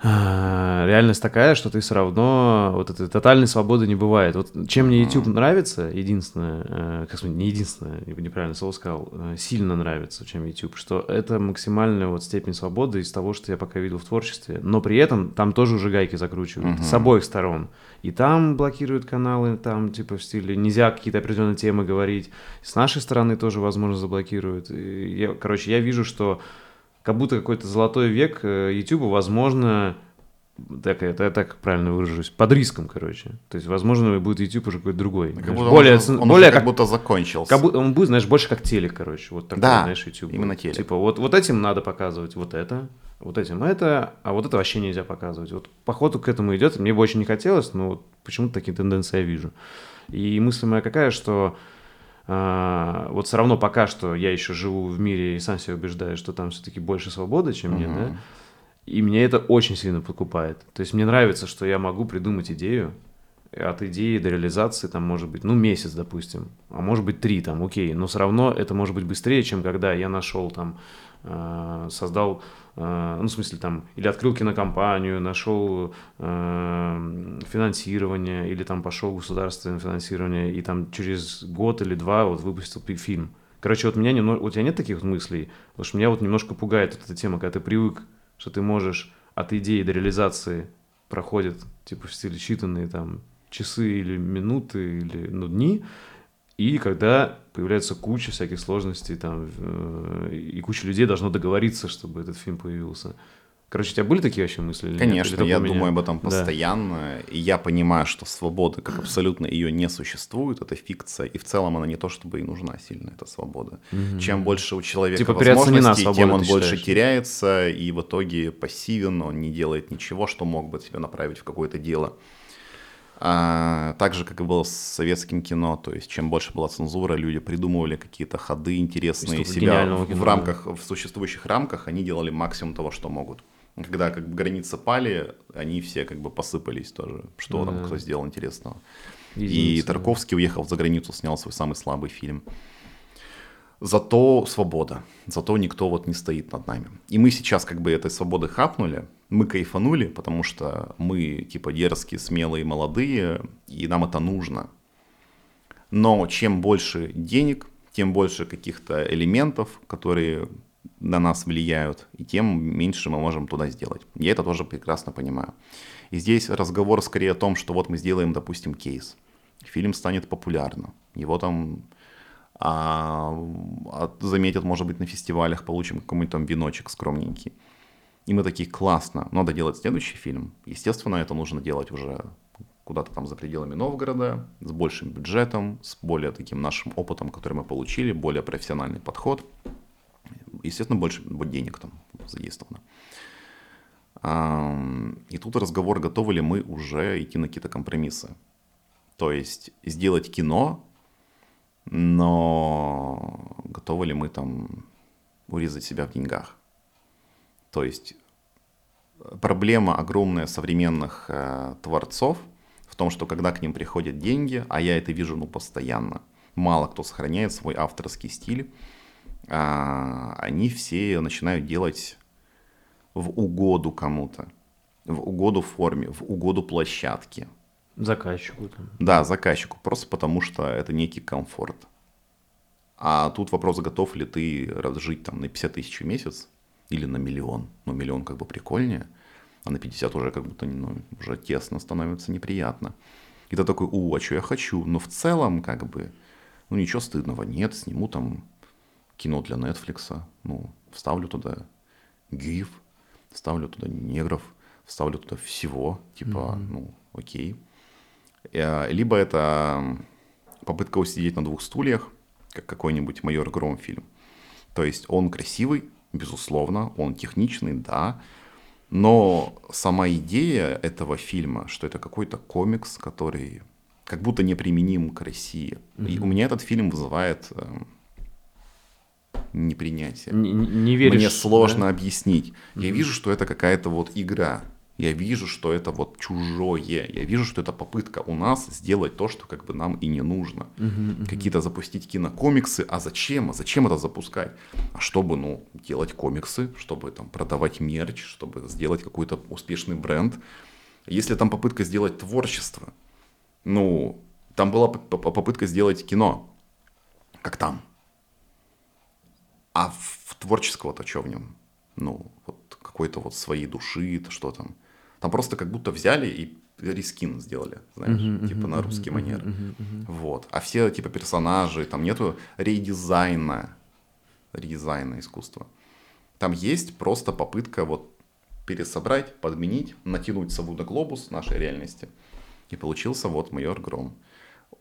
реальность такая, что ты все равно вот этой тотальной свободы не бывает. Вот чем мне YouTube нравится, единственное, э, как сказать, не единственное, неправильно слово сказал, э, сильно нравится, чем YouTube, что это максимальная вот степень свободы из того, что я пока видел в творчестве, но при этом там тоже уже гайки закручивают uh-huh. с обоих сторон. И там блокируют каналы, там типа в стиле нельзя какие-то определенные темы говорить. С нашей стороны тоже, возможно, заблокируют. И я, короче, я вижу, что как будто какой-то золотой век э, YouTube, возможно, так, это я так правильно выражусь, под риском, короче. То есть, возможно, будет YouTube уже какой-то другой. Как знаешь, более, он, он более как, как будто закончился. Как будто, он будет, знаешь, больше как телек, короче. Вот такой, да, знаешь, YouTube. именно телек. Типа, вот, вот этим надо показывать вот это, вот этим это, а вот это вообще нельзя показывать. Вот по ходу к этому идет. Мне бы очень не хотелось, но вот почему-то такие тенденции я вижу. И мысль моя какая, что вот все равно пока что я еще живу в мире и сам себя убеждаю, что там все-таки больше свободы, чем мне, да. И меня это очень сильно подкупает. То есть мне нравится, что я могу придумать идею, от идеи до реализации там может быть, ну, месяц, допустим, а может быть три, там, окей, но все равно это может быть быстрее, чем когда я нашел там, а, создал ну, в смысле, там, или открыл кинокомпанию, нашел э, финансирование, или там пошел государственное финансирование, и там через год или два вот выпустил фильм. Короче, вот меня немного, у тебя нет таких мыслей? Потому что меня вот немножко пугает вот эта тема, когда ты привык, что ты можешь от идеи до реализации проходит, типа, в стиле считанные там часы или минуты или ну, дни, и когда появляется куча всяких сложностей, там, э, и куча людей должно договориться, чтобы этот фильм появился. Короче, у тебя были такие вообще мысли? Конечно, я думаю об этом постоянно. Да. И я понимаю, что свобода, как абсолютно ее не существует, это фикция. И в целом она не то, чтобы и нужна сильно, эта свобода. Угу. Чем больше у человека типа, возможностей, свобода, тем он больше считаешь? теряется, и в итоге пассивен, он не делает ничего, что мог бы тебя направить в какое-то дело. А, так же, как и было с советским кино, то есть чем больше была цензура, люди придумывали какие-то ходы интересные себя в, кино, в рамках, в существующих рамках, они делали максимум того, что могут. Когда как бы границы пали, они все как бы посыпались тоже, что да. там кто сделал интересного. Единица, и Тарковский уехал за границу, снял свой самый слабый фильм. Зато свобода, зато никто вот не стоит над нами. И мы сейчас как бы этой свободы хапнули, мы кайфанули, потому что мы типа дерзкие, смелые, молодые, и нам это нужно. Но чем больше денег, тем больше каких-то элементов, которые на нас влияют, и тем меньше мы можем туда сделать. Я это тоже прекрасно понимаю. И здесь разговор скорее о том, что вот мы сделаем, допустим, кейс. Фильм станет популярным. Его там а, заметят, может быть, на фестивалях, получим какой-нибудь там веночек скромненький. И мы такие, классно, надо делать следующий фильм. Естественно, это нужно делать уже куда-то там за пределами Новгорода, с большим бюджетом, с более таким нашим опытом, который мы получили, более профессиональный подход. Естественно, больше денег там задействовано. И тут разговор, готовы ли мы уже идти на какие-то компромиссы. То есть сделать кино, но готовы ли мы там урезать себя в деньгах. То есть проблема огромная современных э, творцов в том, что когда к ним приходят деньги, а я это вижу ну постоянно, мало кто сохраняет свой авторский стиль, э, они все начинают делать в угоду кому-то, в угоду форме, в угоду площадке, Заказчику. Да, заказчику, просто потому что это некий комфорт. А тут вопрос, готов ли ты разжить там на 50 тысяч в месяц или на миллион. Ну, миллион как бы прикольнее, а на 50 уже как будто ну, уже тесно становится неприятно. И ты такой, у, а что я хочу? Но в целом, как бы, ну ничего стыдного нет, сниму там кино для Netflix, ну, вставлю туда гиф, вставлю туда негров, вставлю туда всего, типа, mm-hmm. ну, окей. Э, либо это попытка усидеть на двух стульях, как какой-нибудь майор Гром фильм. То есть он красивый, безусловно, он техничный, да, но сама идея этого фильма, что это какой-то комикс, который как будто неприменим к России. Mm-hmm. И у меня этот фильм вызывает э, непринятие. Не, не веришь, Мне сложно да? объяснить. Mm-hmm. Я вижу, что это какая-то вот игра я вижу, что это вот чужое, я вижу, что это попытка у нас сделать то, что как бы нам и не нужно. Uh-huh. Какие-то запустить кинокомиксы, а зачем? А зачем это запускать? А чтобы, ну, делать комиксы, чтобы там продавать мерч, чтобы сделать какой-то успешный бренд. Если там попытка сделать творчество, ну, там была попытка сделать кино, как там. А в творческого-то что в нем? Ну, вот какой-то вот своей души, то что там. Там просто как будто взяли и рискин сделали, знаешь, uh-huh, типа uh-huh, на русский uh-huh, манер. Uh-huh, uh-huh. Вот. А все типа персонажи, там нету редизайна, редизайна искусства. Там есть просто попытка вот пересобрать, подменить, натянуть сову на глобус нашей реальности. И получился вот «Майор Гром».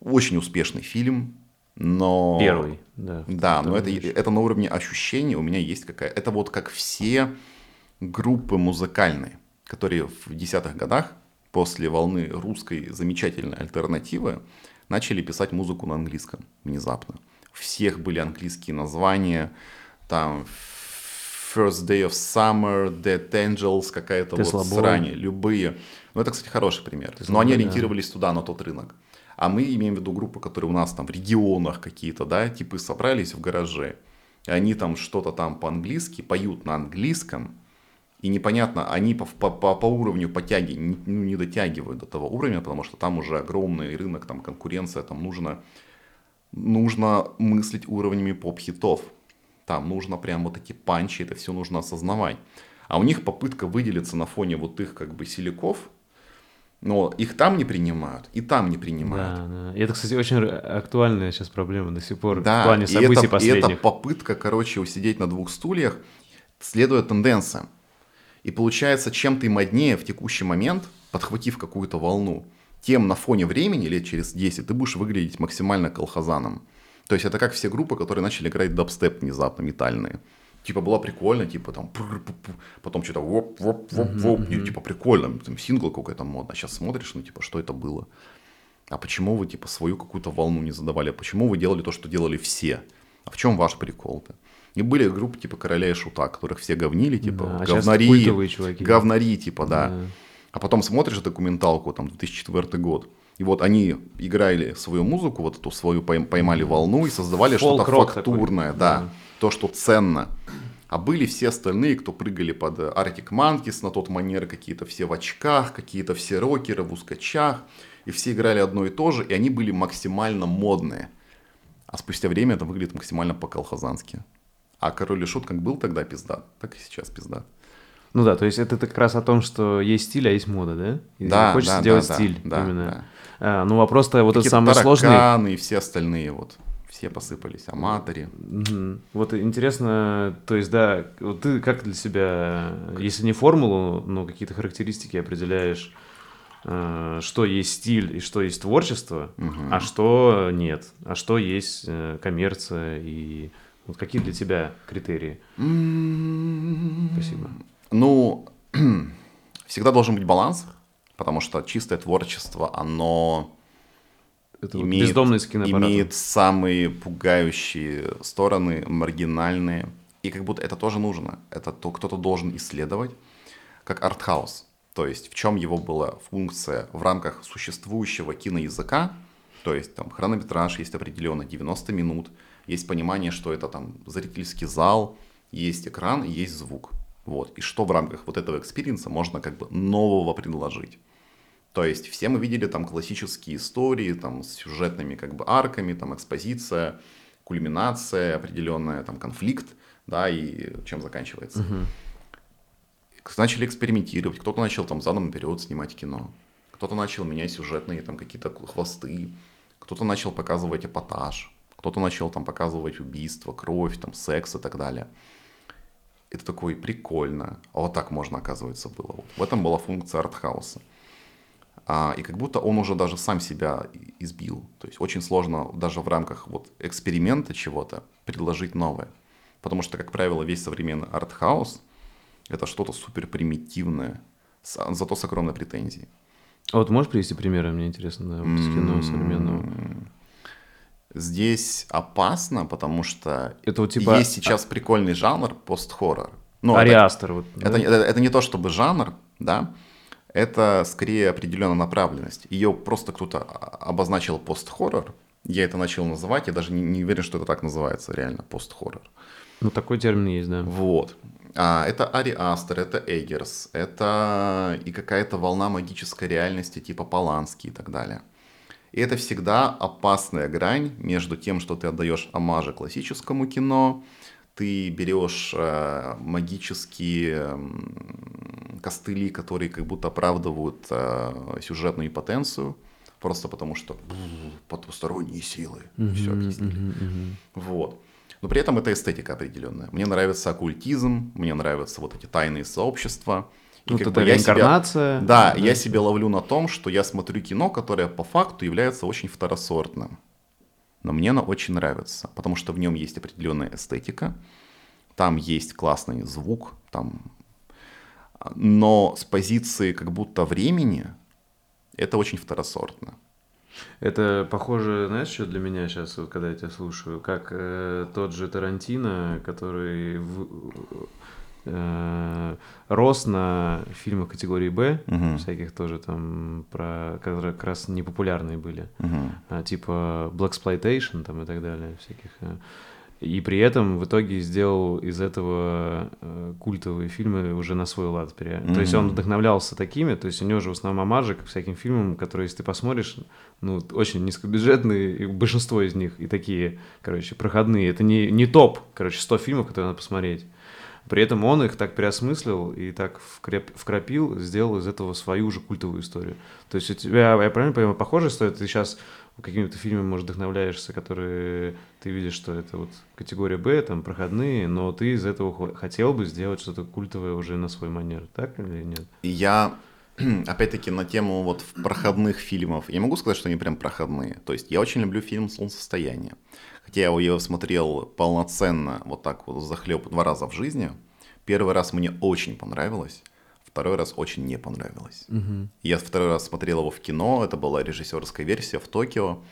Очень успешный фильм, но... Первый, да. Да, но это, это на уровне ощущений у меня есть какая... Это вот как все группы музыкальные которые в десятых годах после волны русской замечательной альтернативы начали писать музыку на английском внезапно. У всех были английские названия, там First Day of Summer, Dead Angels, какая-то вот срань, любые. Ну, это, кстати, хороший пример. Tesla Но они ориентировались да. туда, на тот рынок. А мы имеем в виду группы, которые у нас там в регионах какие-то, да, типы собрались в гараже, и они там что-то там по-английски поют на английском, и непонятно, они по, по, по, по уровню потяги не, ну, не дотягивают до того уровня, потому что там уже огромный рынок, там конкуренция, там нужно, нужно мыслить уровнями поп-хитов. Там нужно прям вот эти панчи, это все нужно осознавать. А у них попытка выделиться на фоне вот их как бы силиков, но их там не принимают, и там не принимают. Да, да. И это, кстати, очень актуальная сейчас проблема до сих пор да, в плане событий и это, последних. И это попытка, короче, усидеть на двух стульях, следуя тенденциям. И получается, чем ты моднее в текущий момент, подхватив какую-то волну, тем на фоне времени, лет через 10, ты будешь выглядеть максимально колхозаном. То есть это как все группы, которые начали играть дабстеп внезапно, метальные. Типа было прикольно, типа там, потом что-то воп, воп, воп, воп, mm-hmm. типа прикольно, там сингл какой-то модно. А сейчас смотришь, ну типа, что это было? А почему вы типа свою какую-то волну не задавали? А почему вы делали то, что делали все? А в чем ваш прикол-то? И были группы типа Короля и Шута, которых все говнили, типа да, а говнари, чуваки. говнари, типа, да. да. А потом смотришь документалку, там, 2004 год, и вот они играли свою музыку, вот эту свою поймали волну и создавали что-то фактурное, такой. да, да, то, что ценно. А были все остальные, кто прыгали под Arctic Monkeys на тот манер, какие-то все в очках, какие-то все рокеры в узкочах, и все играли одно и то же, и они были максимально модные. А спустя время это выглядит максимально по-колхозански. А король и шут как был тогда пиздат, так и сейчас пиздат. Ну да, то есть это как раз о том, что есть стиль, а есть мода, да? И Да, Хочется да, сделать да, стиль да, именно. да. А, ну вопрос-то вот этот самый сложный. и все остальные вот, все посыпались, аматоры. Мгм. Вот интересно, то есть, да, вот ты как для себя, если не формулу, но какие-то характеристики определяешь, э, что есть стиль и что есть творчество, Мгм. а что нет, а что есть э, коммерция и вот какие для тебя критерии? М, Спасибо. Ну, всегда должен быть баланс, потому что чистое творчество, оно Это имеет, киноаппаратом. имеет самые пугающие стороны, маргинальные. И как будто это тоже нужно. Это то, кто-то должен исследовать, как артхаус. То есть в чем его была функция в рамках существующего киноязыка. То есть там хронометраж есть определенно 90 минут. Есть понимание, что это там зрительский зал, есть экран есть звук. Вот. И что в рамках вот этого experience а можно как бы нового предложить. То есть все мы видели там классические истории там с сюжетными как бы арками, там экспозиция, кульминация, определенная там конфликт, да, и чем заканчивается. Начали экспериментировать, кто-то начал там задом наперед снимать кино, кто-то начал менять сюжетные там какие-то хвосты, кто-то начал показывать эпатаж, кто-то начал там показывать убийство, кровь, там секс и так далее. Это такой прикольно. А вот так можно, оказывается, было. Вот. В этом была функция артхауса. А, и как будто он уже даже сам себя избил. То есть очень сложно даже в рамках вот эксперимента чего-то предложить новое. Потому что, как правило, весь современный артхаус это что-то супер примитивное, зато с огромной претензией. А вот можешь привести примеры, мне интересно, да, вот с кино современного? Здесь опасно, потому что Это вот типа есть сейчас прикольный жанр пост-хоррор. Ну, это- Ариастер. Вот, да? Это, это, это не то чтобы жанр, да, это скорее определенная направленность. Ее просто кто-то а- обозначил пост-хоррор. Я это начал называть, я даже не, не уверен, что это так называется, реально, пост-хоррор. Ну, такой термин есть, да. Вот. А, это Ари Астер, это Эггерс, это и какая-то волна магической реальности типа Полански и так далее. И это всегда опасная грань между тем, что ты отдаешь омажи классическому кино, ты берешь э, магические костыли, которые как будто оправдывают э, сюжетную потенцию, просто потому что потусторонние силы, все объяснили. Вот. Но при этом это эстетика определенная. Мне нравится оккультизм, мне нравятся вот эти тайные сообщества. Ну, как это бы я себя- реинкарнация. Да, я себя ловлю на том, что я смотрю кино, которое по факту является очень второсортным. Но мне оно очень нравится, потому что в нем есть определенная эстетика, там есть классный звук, там... но с позиции как будто времени это очень второсортно. Это похоже, знаешь, что для меня сейчас, вот, когда я тебя слушаю, как э, тот же Тарантино, который в- э, рос на фильмах категории Б, Мгм. всяких тоже там, про, которые как раз непопулярные были, а, типа Blaxploitation там и так далее, всяких. э. И при этом в итоге сделал из этого э, культовые фильмы уже на свой лад. пере- То есть он вдохновлялся такими, то есть у него же в основном омажи к всяким фильмам, которые, если ты посмотришь, ну, очень низкобюджетные, и большинство из них, и такие, короче, проходные. Это не, не топ, короче, 100 фильмов, которые надо посмотреть. При этом он их так переосмыслил и так вкреп- вкрапил, сделал из этого свою же культовую историю. То есть у тебя, я правильно понимаю, похожая история? Ты сейчас какими-то фильмами, может, вдохновляешься, которые ты видишь, что это вот категория Б, там, проходные, но ты из этого хо- хотел бы сделать что-то культовое уже на свой манер, так или нет? Я, опять-таки, на тему вот проходных фильмов, я могу сказать, что они прям проходные. То есть я очень люблю фильм «Солнцестояние». Хотя я его смотрел полноценно, вот так вот, захлеб два раза в жизни. Первый раз мне очень понравилось, второй раз очень не понравилось. Я второй раз смотрел его в кино, это была режиссерская версия в Токио,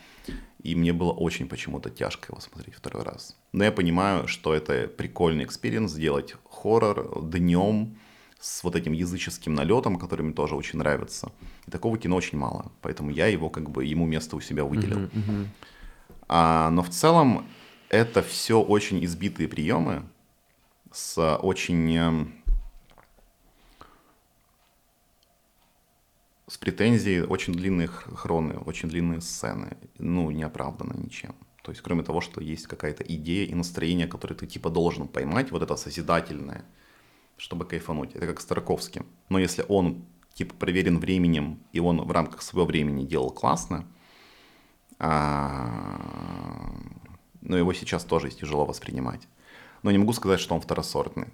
и мне было очень почему-то тяжко его смотреть второй раз. Но я понимаю, что это прикольный experience, сделать хоррор днем с вот этим языческим налетом, который мне тоже очень нравится. И такого кино очень мало, поэтому я его как бы, ему место у себя выделил. А, но в целом это все очень избитые приемы с очень эм, с претензией очень длинные хроны, очень длинные сцены, ну, не оправдано ничем. То есть, кроме того, что есть какая-то идея и настроение, которое ты типа должен поймать, вот это созидательное, чтобы кайфануть. Это как с Тарковским. Но если он типа проверен временем, и он в рамках своего времени делал классно, но его сейчас тоже тяжело воспринимать. Но не могу сказать, что он второсортный.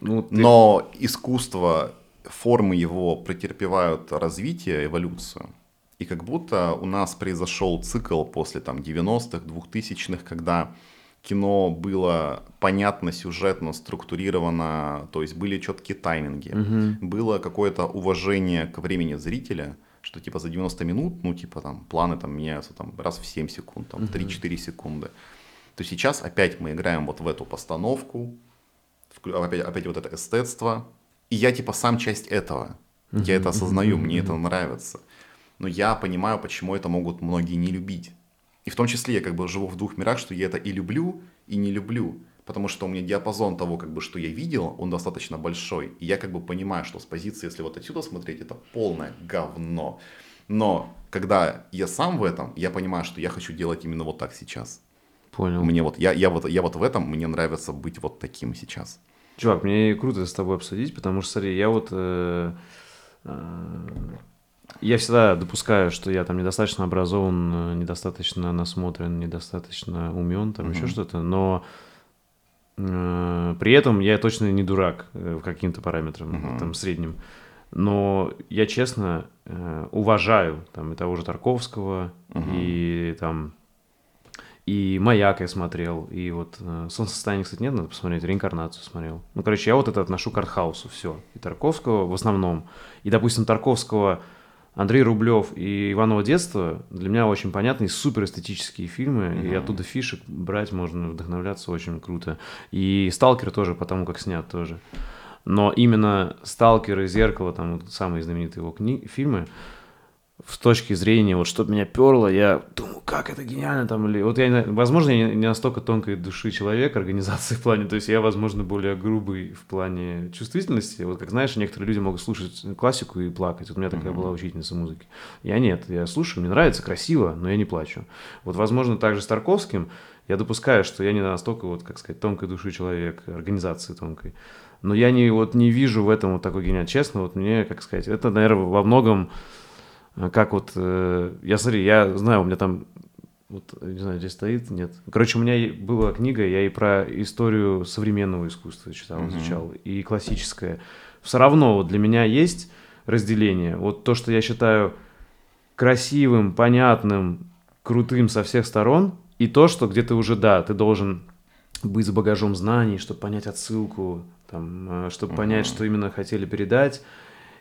Ну, ты... Но искусство, формы его претерпевают развитие, эволюцию. И как будто у нас произошел цикл после там 90-х, 2000-х, когда кино было понятно, сюжетно, структурировано, то есть были четкие тайминги, угу. было какое-то уважение к времени зрителя, что типа за 90 минут, ну типа там планы там меняются там раз в 7 секунд, там угу. 3-4 секунды. То сейчас опять мы играем вот в эту постановку, опять, опять вот это эстетство, и я типа сам часть этого. Я это осознаю, мне это нравится. Но я понимаю, почему это могут многие не любить. И в том числе я как бы живу в двух мирах, что я это и люблю, и не люблю. Потому что у меня диапазон того, как бы, что я видел, он достаточно большой. И я как бы понимаю, что с позиции, если вот отсюда смотреть, это полное говно. Но когда я сам в этом, я понимаю, что я хочу делать именно вот так сейчас. Понял. Мне вот, я, я, вот, я вот в этом, мне нравится быть вот таким сейчас. Чувак, мне круто с тобой обсудить, потому что, смотри, я вот... Э, э, я всегда допускаю, что я там недостаточно образован, э, недостаточно насмотрен, недостаточно умен, там mm-hmm. еще что-то, но при этом я точно не дурак э, каким-то параметрам, mm-hmm. там, средним. Но я честно э, уважаю там и того же Тарковского, mm-hmm. и там и «Маяк» я смотрел, и вот э, «Солнцестояние», кстати, нет, надо посмотреть, «Реинкарнацию» смотрел. Ну, короче, я вот это отношу к артхаусу, все. И Тарковского в основном. И, допустим, Тарковского Андрей Рублев и Иваново детство для меня очень понятные, супер эстетические фильмы, mm-hmm. и оттуда фишек брать можно, вдохновляться очень круто. И Сталкер тоже, потому как снят тоже. Но именно Сталкер и Зеркало, там вот самые знаменитые его кни- фильмы, в точке зрения, вот что меня перло, я думаю, как это гениально там, или вот я, возможно, я не настолько тонкой души человек, организации в плане, то есть я, возможно, более грубый в плане чувствительности, вот как знаешь, некоторые люди могут слушать классику и плакать, вот у меня такая mm-hmm. была учительница музыки, я нет, я слушаю, мне нравится, красиво, но я не плачу, вот, возможно, также с Тарковским. Я допускаю, что я не настолько, вот, как сказать, тонкой души человек, организации тонкой, но я не, вот, не вижу в этом вот такой гениальности, честно, вот мне, как сказать, это, наверное, во многом как вот, э, я смотри, я знаю, у меня там, вот, не знаю, здесь стоит, нет. Короче, у меня была книга, я и про историю современного искусства читал, mm-hmm. изучал, и классическое. Все равно вот для меня есть разделение. Вот то, что я считаю красивым, понятным, крутым со всех сторон, и то, что где ты уже, да, ты должен быть с багажом знаний, чтобы понять отсылку, там, э, чтобы uh-huh. понять, что именно хотели передать.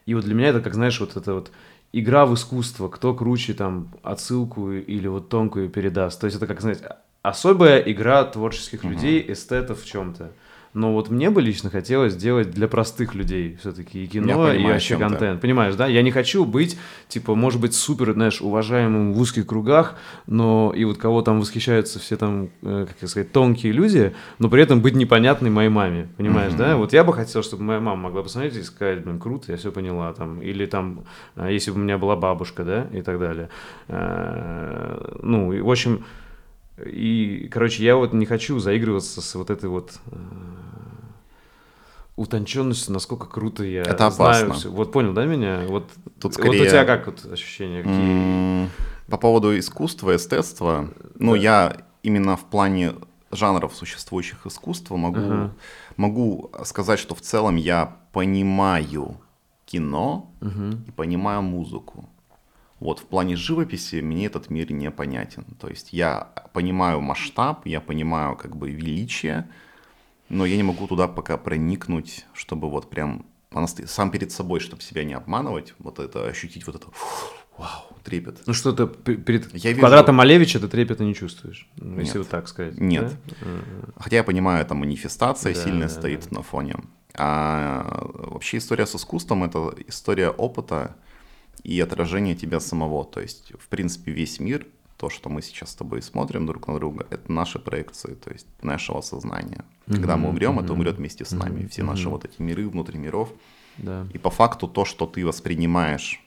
И вот для меня это, как знаешь, вот это вот игра в искусство, кто круче там отсылку или вот тонкую передаст. То есть это, как знаете, особая игра творческих uh-huh. людей, эстетов в чем-то. Но вот мне бы лично хотелось сделать для простых людей все-таки и кино, понимаю, и вообще контент. Понимаешь, да? Я не хочу быть, типа, может быть, супер, знаешь, уважаемым в узких кругах, но и вот кого там восхищаются все там, э, как сказать, тонкие люди, но при этом быть непонятной моей маме. Понимаешь, mm-hmm. да? Вот я бы хотел, чтобы моя мама могла посмотреть и сказать, блин, круто, я все поняла там. Или там, э, если бы у меня была бабушка, да, и так далее. Э, ну, в общем, и, короче, я вот не хочу заигрываться с вот этой вот э, утонченностью, насколько круто я Это знаю все. Вот понял, да, меня? Вот, Тут скорее... вот у тебя как вот ощущения? Какие? По поводу искусства, эстетства, ну, да. я именно в плане жанров существующих искусства могу, ага. могу сказать, что в целом я понимаю кино угу. и понимаю музыку. Вот в плане живописи мне этот мир непонятен. То есть я понимаю масштаб, я понимаю как бы величие, но я не могу туда пока проникнуть, чтобы вот прям сам перед собой, чтобы себя не обманывать, вот это ощутить вот это вау, трепет. Ну что ты перед я квадратом вижу... Малевича ты трепета не чувствуешь, Нет. если вот так сказать. Нет. Да? Хотя я понимаю, это манифестация да, сильная да, стоит да. на фоне. А вообще история с искусством это история опыта, и отражение тебя самого. То есть, в принципе, весь мир, то, что мы сейчас с тобой смотрим друг на друга, это наши проекции, то есть нашего сознания. Mm-hmm. Когда мы умрем, mm-hmm. это умрет вместе с нами. Mm-hmm. Все наши mm-hmm. вот эти миры внутри миров. Да. И по факту то, что ты воспринимаешь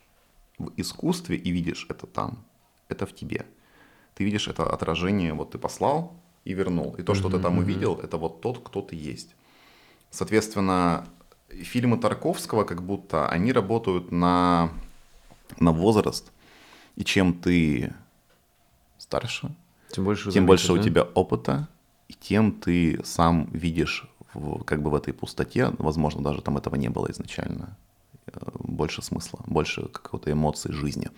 в искусстве и видишь это там, это в тебе. ты видишь это отражение, вот ты послал и вернул. И то, что ты там увидел, это вот тот, кто ты есть. Соответственно, фильмы Тарковского как будто они работают на, на возраст. И чем ты старше, Тем больше, тем больше у да? тебя опыта, и тем ты сам видишь в, как бы в этой пустоте, возможно, даже там этого не было изначально, э, больше смысла, больше какой-то эмоций жизни.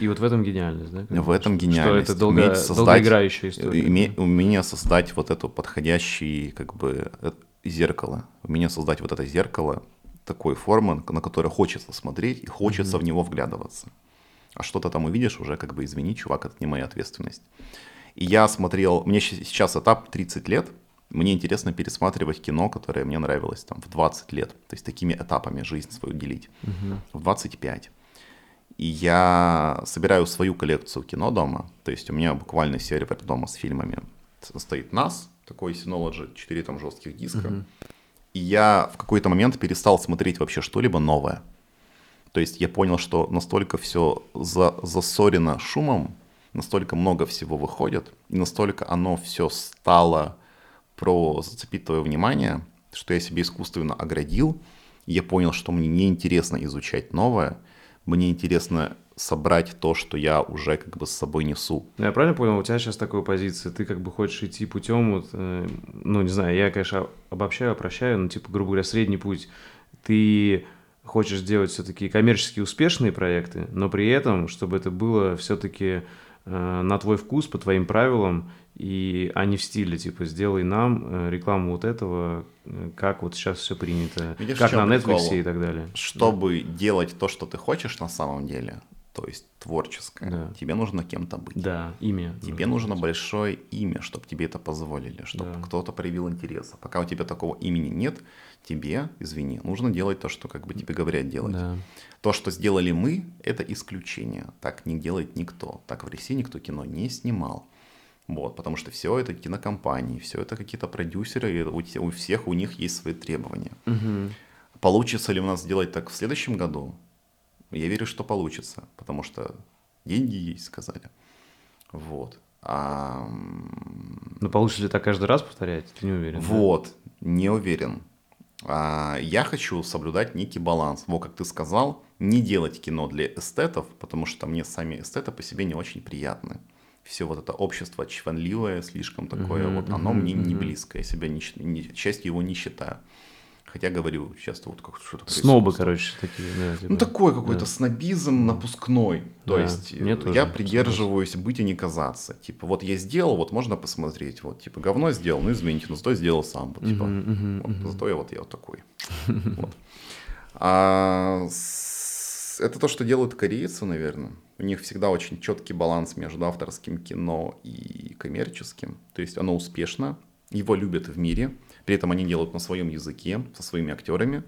И вот в этом гениальность, да? В этом Что гениальность. это долго, Уметь создать- долгоиграющая история. Име- умение создать вот это подходящее как бы э, зеркало. Умение создать вот это зеркало такой формы, на которое хочется смотреть и хочется в него вглядываться. А что ты там увидишь, уже как бы извини, чувак, это не моя ответственность. И я смотрел, мне сейчас этап 30 лет, мне интересно пересматривать кино, которое мне нравилось там в 20 лет. То есть такими этапами жизнь свою делить. В 25. И я собираю свою коллекцию кино дома. То есть у меня буквально сервер дома с фильмами. Стоит NAS, такой Synology, 4 там жестких диска. И я в какой-то момент перестал смотреть вообще что-либо новое. То есть я понял, что настолько все за, засорено шумом, настолько много всего выходит, и настолько оно все стало про зацепить твое внимание, что я себе искусственно оградил. Я понял, что мне неинтересно изучать новое, мне интересно собрать то, что я уже как бы с собой несу. Ну, Я правильно понял, у тебя сейчас такая позиция, ты как бы хочешь идти путем, вот, э, ну, не знаю, я, конечно, обобщаю, прощаю, но, типа, грубо говоря, средний путь. Ты хочешь сделать все-таки коммерчески успешные проекты, но при этом, чтобы это было все-таки на твой вкус, по твоим правилам, и, а не в стиле, типа, сделай нам э, рекламу вот этого, э, как вот сейчас все принято, Видишь, как на прикол? Netflix и так далее. Чтобы делать то, что ты хочешь на самом деле, то есть творческое, Да. тебе нужно кем-то быть. Да, имя. Тебе нужно большое имя, чтобы тебе это позволили, чтобы Да. кто-то проявил интерес. А пока у тебя такого имени нет, тебе, извини, нужно делать то, что как бы тебе говорят делать. Да. То, что сделали мы, это исключение. Так не делает никто. Так в России никто кино не снимал. Вот, потому что все это кинокомпании, все это какие-то продюсеры, и у, у всех у них есть свои требования. Мгм. Получится ли у нас сделать так в следующем году? Я верю, что получится, потому что деньги есть, сказали. Вот. А, Но получится ли так каждый раз повторять? Ты не уверен? да? вот, не уверен. А, я хочу соблюдать некий баланс. Вот как ты сказал, не делать кино для эстетов, потому что мне сами эстеты по себе не очень приятны. Все вот это общество чванливое, слишком такое, Мгм, вот оно мгм, мне не мгм. близко. Я себя не, не- частью его не считаю. Хотя говорю часто вот как что-то Снобы, короче, такие. Да, типа. Ну, такой какой-то Да. снобизм напускной. То Да, есть мне э, тоже я придерживаюсь быть и не казаться. Типа, вот я сделал, вот можно посмотреть. Вот, типа, говно сделал, ну извините, но зато сделал сам. Вот, типа, Мгм, мгм, вот, мгм. Зато я вот я вот такой. Вот. А с- это то, что делают корейцы, наверное. У них всегда очень четкий баланс между авторским кино и коммерческим. То есть оно успешно, его любят в мире. При этом они делают на своем языке, со своими актерами.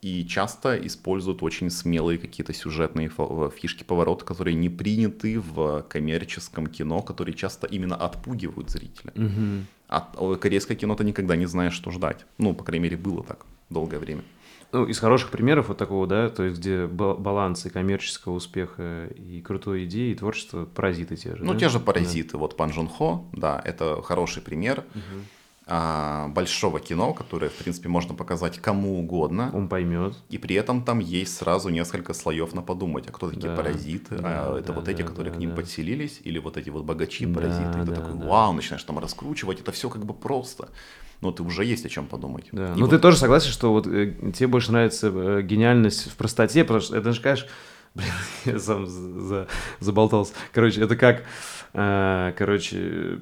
И часто используют очень смелые какие-то сюжетные фо- фишки, повороты, которые не приняты в коммерческом кино, которые часто именно отпугивают зрителя. Мгм. А э, корейское кино ты никогда не знаешь, что ждать. Ну, по крайней мере, было так долгое время. Ну, из хороших примеров вот такого, да, то есть где ба- баланс и коммерческого успеха, и крутой идеи, и творчества, паразиты те же, Ну, да? те же паразиты. Вот Пан Жун Хо, да, это хороший пример а, большого кино, которое, в принципе, можно показать кому угодно. Да. Он поймет. И при этом там есть сразу несколько слоев на подумать. А кто такие Да, паразиты? а да, это да, вот эти, да, которые да, к ним да. подселились? Или вот эти вот богачи Да, паразиты? И ты да, такой, да. вау, начинаешь там раскручивать. Это все как бы просто. Но ты уже есть о чем подумать. Да. И Ну, вот ты тоже согласен, что вот э, тебе больше нравится э, гениальность в простоте, потому что это же, конечно, блин, я сам за- за- заболтался. Короче, это как, э, короче,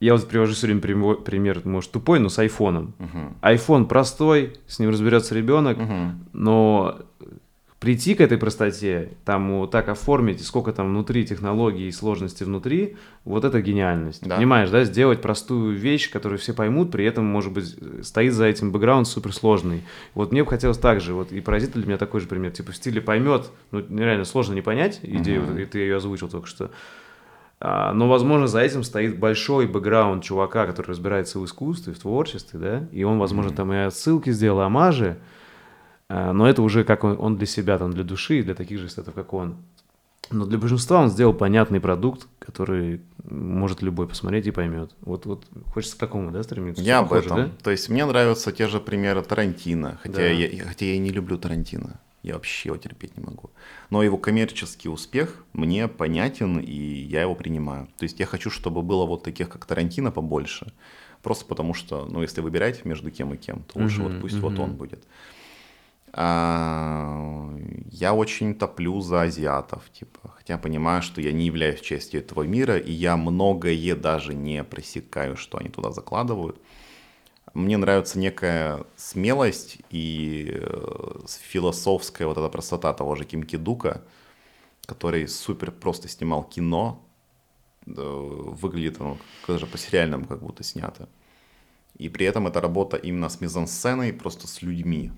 я вот привожу все время прямо- пример, может, тупой, но с айфоном. Мгм. Айфон простой, с ним разберется ребенок, Мгм. но прийти к этой простоте, там вот так оформить, сколько там внутри технологий и сложности внутри, вот это гениальность. Да. Понимаешь, да, сделать простую вещь, которую все поймут, при этом, может быть, стоит за этим бэкграунд суперсложный. Вот мне бы хотелось так же, вот и паразит для меня такой же пример, типа в стиле поймет, ну реально сложно не понять идею, Мгм. вот, и ты ее озвучил только что. А, но, возможно, за этим стоит большой бэкграунд чувака, который разбирается в искусстве, в творчестве, да, и он, возможно, там и отсылки сделал, амажи, а, но это уже как он, он для себя, там, для души и для таких же эстетов, как он. Но для большинства он сделал понятный продукт, который может любой посмотреть и поймет. Вот, вот хочется к такому, да, стремиться? Я об этом. Да? То есть мне нравятся те же примеры Тарантино, хотя, да. я, хотя я не люблю Тарантино. Я вообще его терпеть не могу. Но его коммерческий успех мне понятен, и я его принимаю. То есть я хочу, чтобы было вот таких, как Тарантино, побольше. Просто потому что, ну, если выбирать между кем и кем, то лучше uh-huh, вот пусть uh-huh. вот он будет. А, я очень топлю за азиатов, типа, хотя понимаю, что я не являюсь частью этого мира, и я многое даже не пресекаю, что они туда закладывают. Мне нравится некая смелость и э, философская вот эта простота того же Ким Кидука, который супер просто снимал кино, выглядит оно даже по сериальному как будто снято. И при этом это работа именно с мизансценой, просто с людьми.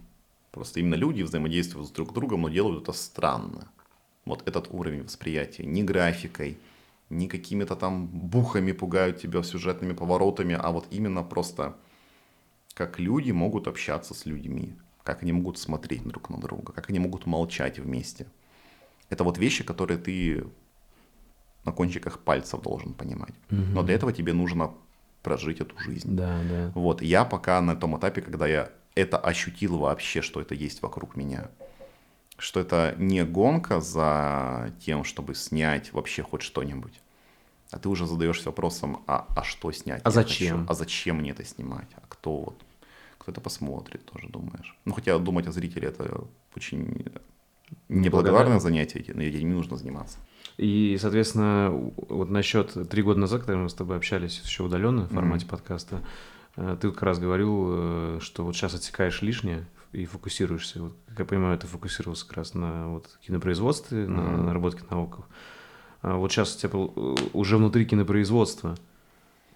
Просто именно люди взаимодействуют с друг другом, но делают это странно. Вот этот уровень восприятия. Не графикой, не какими-то там бухами пугают тебя сюжетными поворотами, а вот именно просто как люди могут общаться с людьми, как они могут смотреть друг на друга, как они могут молчать вместе. Это вот вещи, которые ты на кончиках пальцев должен понимать. Угу. Но для этого тебе нужно прожить эту жизнь. Да, да. Вот, я пока на том этапе, когда я это ощутил вообще, что это есть вокруг меня. Что это не гонка за тем, чтобы снять вообще хоть что-нибудь. А ты уже задаешься вопросом, а, а что снять? А зачем? Хочу? А зачем мне это снимать? А кто вот? Кто это посмотрит, тоже думаешь. Ну, хотя думать о зрителе это очень неблагодарное занятие, этим не нужно заниматься. И, соответственно, вот насчет три года назад, когда мы с тобой общались еще удаленно в формате mm-hmm. подкаста, Э, ты как раз говорил, э, что вот сейчас отсекаешь лишнее и фокусируешься. Вот, как я понимаю, ты фокусировался как раз на вот, кинопроизводстве, mm-hmm. на наработке навыков. А вот сейчас у тебя э, уже внутри кинопроизводства.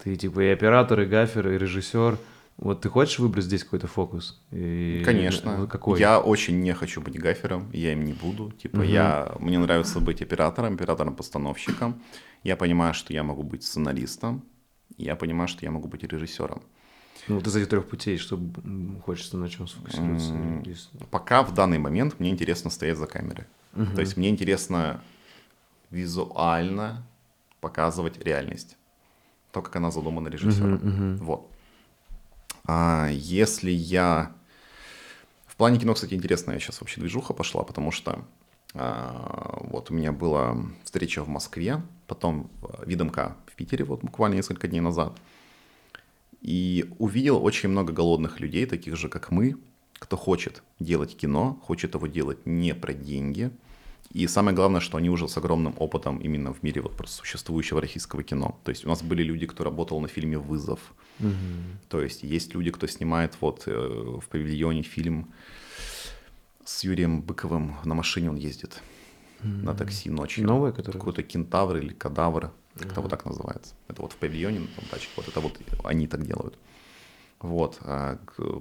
Ты типа и оператор, и гафер, и режиссер. Вот ты хочешь выбрать здесь какой-то фокус? И... Конечно. Какой? Я очень не хочу быть гафером, я им не буду. Типа угу. я, мне нравится быть оператором, оператором-постановщиком. Я понимаю, что я могу быть сценаристом. Я понимаю, что я могу быть режиссером. Ну, вот из этих трех путей, что хочется на чем сфокусироваться? Пока в данный момент мне интересно стоять за камерой. Угу. То есть мне интересно визуально показывать реальность. То, как она задумана режиссером. Угу, угу. Вот. А если я... В плане кино, кстати, интересная сейчас вообще движуха пошла, потому что а, вот у меня была встреча в Москве, потом в Видомка в Питере вот буквально несколько дней назад. И увидел очень много голодных людей, таких же, как мы, кто хочет делать кино, хочет его делать не про деньги. И самое главное, что они уже с огромным опытом именно в мире вот просто существующего российского кино. То есть у нас были люди, кто работал на фильме «Вызов». Угу. То есть есть люди, кто снимает вот э, в павильоне фильм с Юрием Быковым на машине он ездит на такси ночью. Новый, который? Какой-то кентавр или кадавр. Как-то вот так называется. Это вот в павильоне на том тачке. Вот это вот они так делают. Вот. А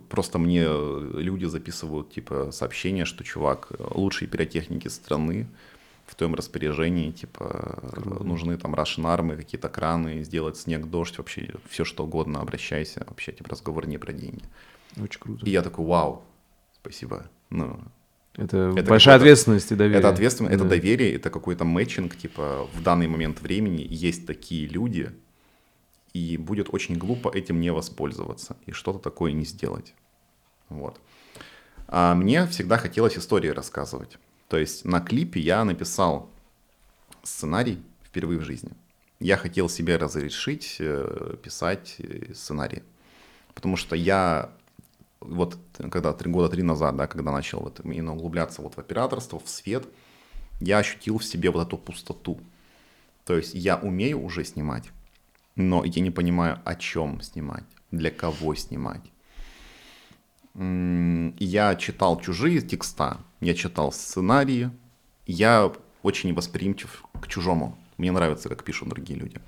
просто мне люди записывают типа сообщения, что чувак, лучшие пиротехники страны в твоем распоряжении, типа Круто. нужны там Russian армы, какие-то краны, сделать снег, дождь, вообще все что угодно, обращайся. Вообще, типа разговор не про деньги. Очень круто. И я такой, вау, спасибо. Ну, это, это большая ответственность и доверие. Это ответственность, да. это доверие, это какой-то мэтчинг, типа в данный момент времени есть такие люди, и будет очень глупо этим не воспользоваться и что-то такое не сделать. Вот. А мне всегда хотелось истории рассказывать. То есть на клипе я написал сценарий впервые в жизни. Я хотел себе разрешить э, писать э, сценарий. Потому что я вот когда три года три назад, да, когда начал вот именно углубляться вот в операторство, в свет, я ощутил в себе вот эту пустоту. То есть я умею уже снимать, но я не понимаю, о чем снимать, для кого снимать. Я читал чужие текста, я читал сценарии, я очень восприимчив к чужому. Мне нравится, как пишут другие люди.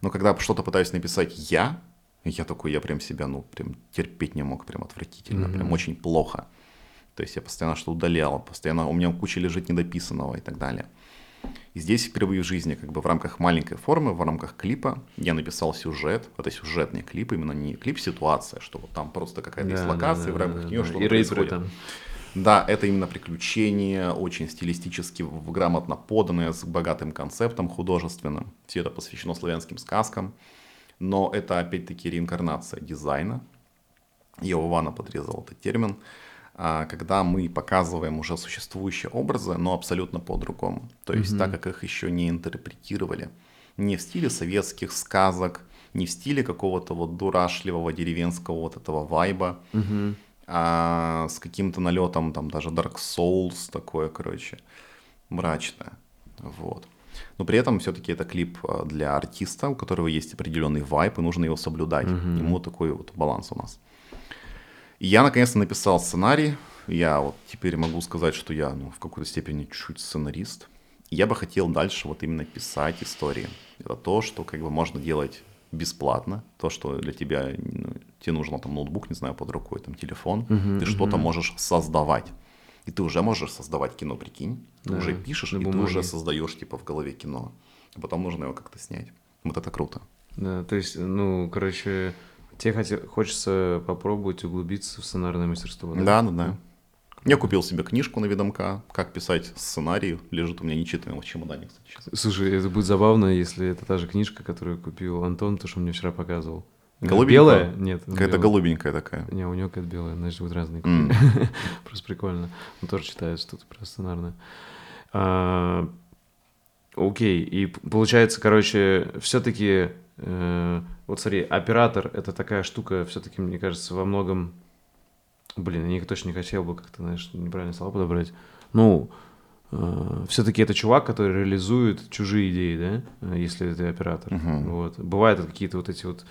Но когда что-то пытаюсь написать я, я такой, я прям себя, ну, прям терпеть не мог, прям отвратительно, mm-hmm. прям очень плохо. То есть я постоянно что удалял, постоянно у меня куча лежит недописанного и так далее. И здесь впервые в жизни, как бы в рамках маленькой формы, в рамках клипа, я написал сюжет. Это сюжетный клип, именно не клип-ситуация, что вот там просто какая-то да, есть локация, да, в рамках да, нее да, что-то происходит. Там. Да, это именно приключение, очень стилистически грамотно поданное, с богатым концептом художественным. Все это посвящено славянским сказкам. Но это опять-таки реинкарнация дизайна. Иована подрезал этот термин. А, когда мы показываем уже существующие образы, но абсолютно по-другому. То есть mm-hmm. так как их еще не интерпретировали. Не в стиле советских сказок, не в стиле какого-то вот дурашливого деревенского вот этого вайба, mm-hmm. а с каким-то налетом там даже Dark Souls такое, короче, мрачное. Вот. Но при этом все-таки это клип а, для артиста, у которого есть определенный вайб, и нужно его соблюдать. Mm-hmm. Ему такой вот баланс у нас. Я наконец-то написал сценарий. Я вот теперь могу сказать, что я ну, в какой-то степени чуть-чуть сценарист. Я бы хотел дальше вот именно писать истории. Это то, что как бы можно делать бесплатно. То, что для тебя, ну, тебе нужно там ноутбук, не знаю, под рукой, там телефон. Uh-huh, ты uh-huh. что-то можешь создавать. И ты уже можешь создавать кино, прикинь. Ты да, уже пишешь, и бумаге. ты уже создаешь типа в голове кино. А потом нужно его как-то снять. Вот это круто. Да, то есть, ну, короче, Тебе хотел, хочется попробовать углубиться в сценарное мастерство, да? Да, да, да. Я купил себе книжку на видомка, как писать сценарий, лежит у меня нечитанный в чемодане, кстати. Сейчас. Слушай, это будет забавно, если это та же книжка, которую купил Антон, то, что мне вчера показывал. Голубенькая? Белая? Нет. Какая-то голубенькая такая. Не, у него какая-то белая, значит, будут разные. Mm. Просто прикольно. Он тоже читает что-то про сценарное. А, окей, и получается, короче, все-таки Э, вот смотри, оператор это такая штука, все-таки, мне кажется, во многом. Блин, я точно не хотел бы как-то, знаешь, неправильно слова подобрать. Ну, э, все-таки это чувак, который реализует чужие идеи, да, э, если ты оператор. Uh-huh. Вот. Бывают какие-то вот эти вот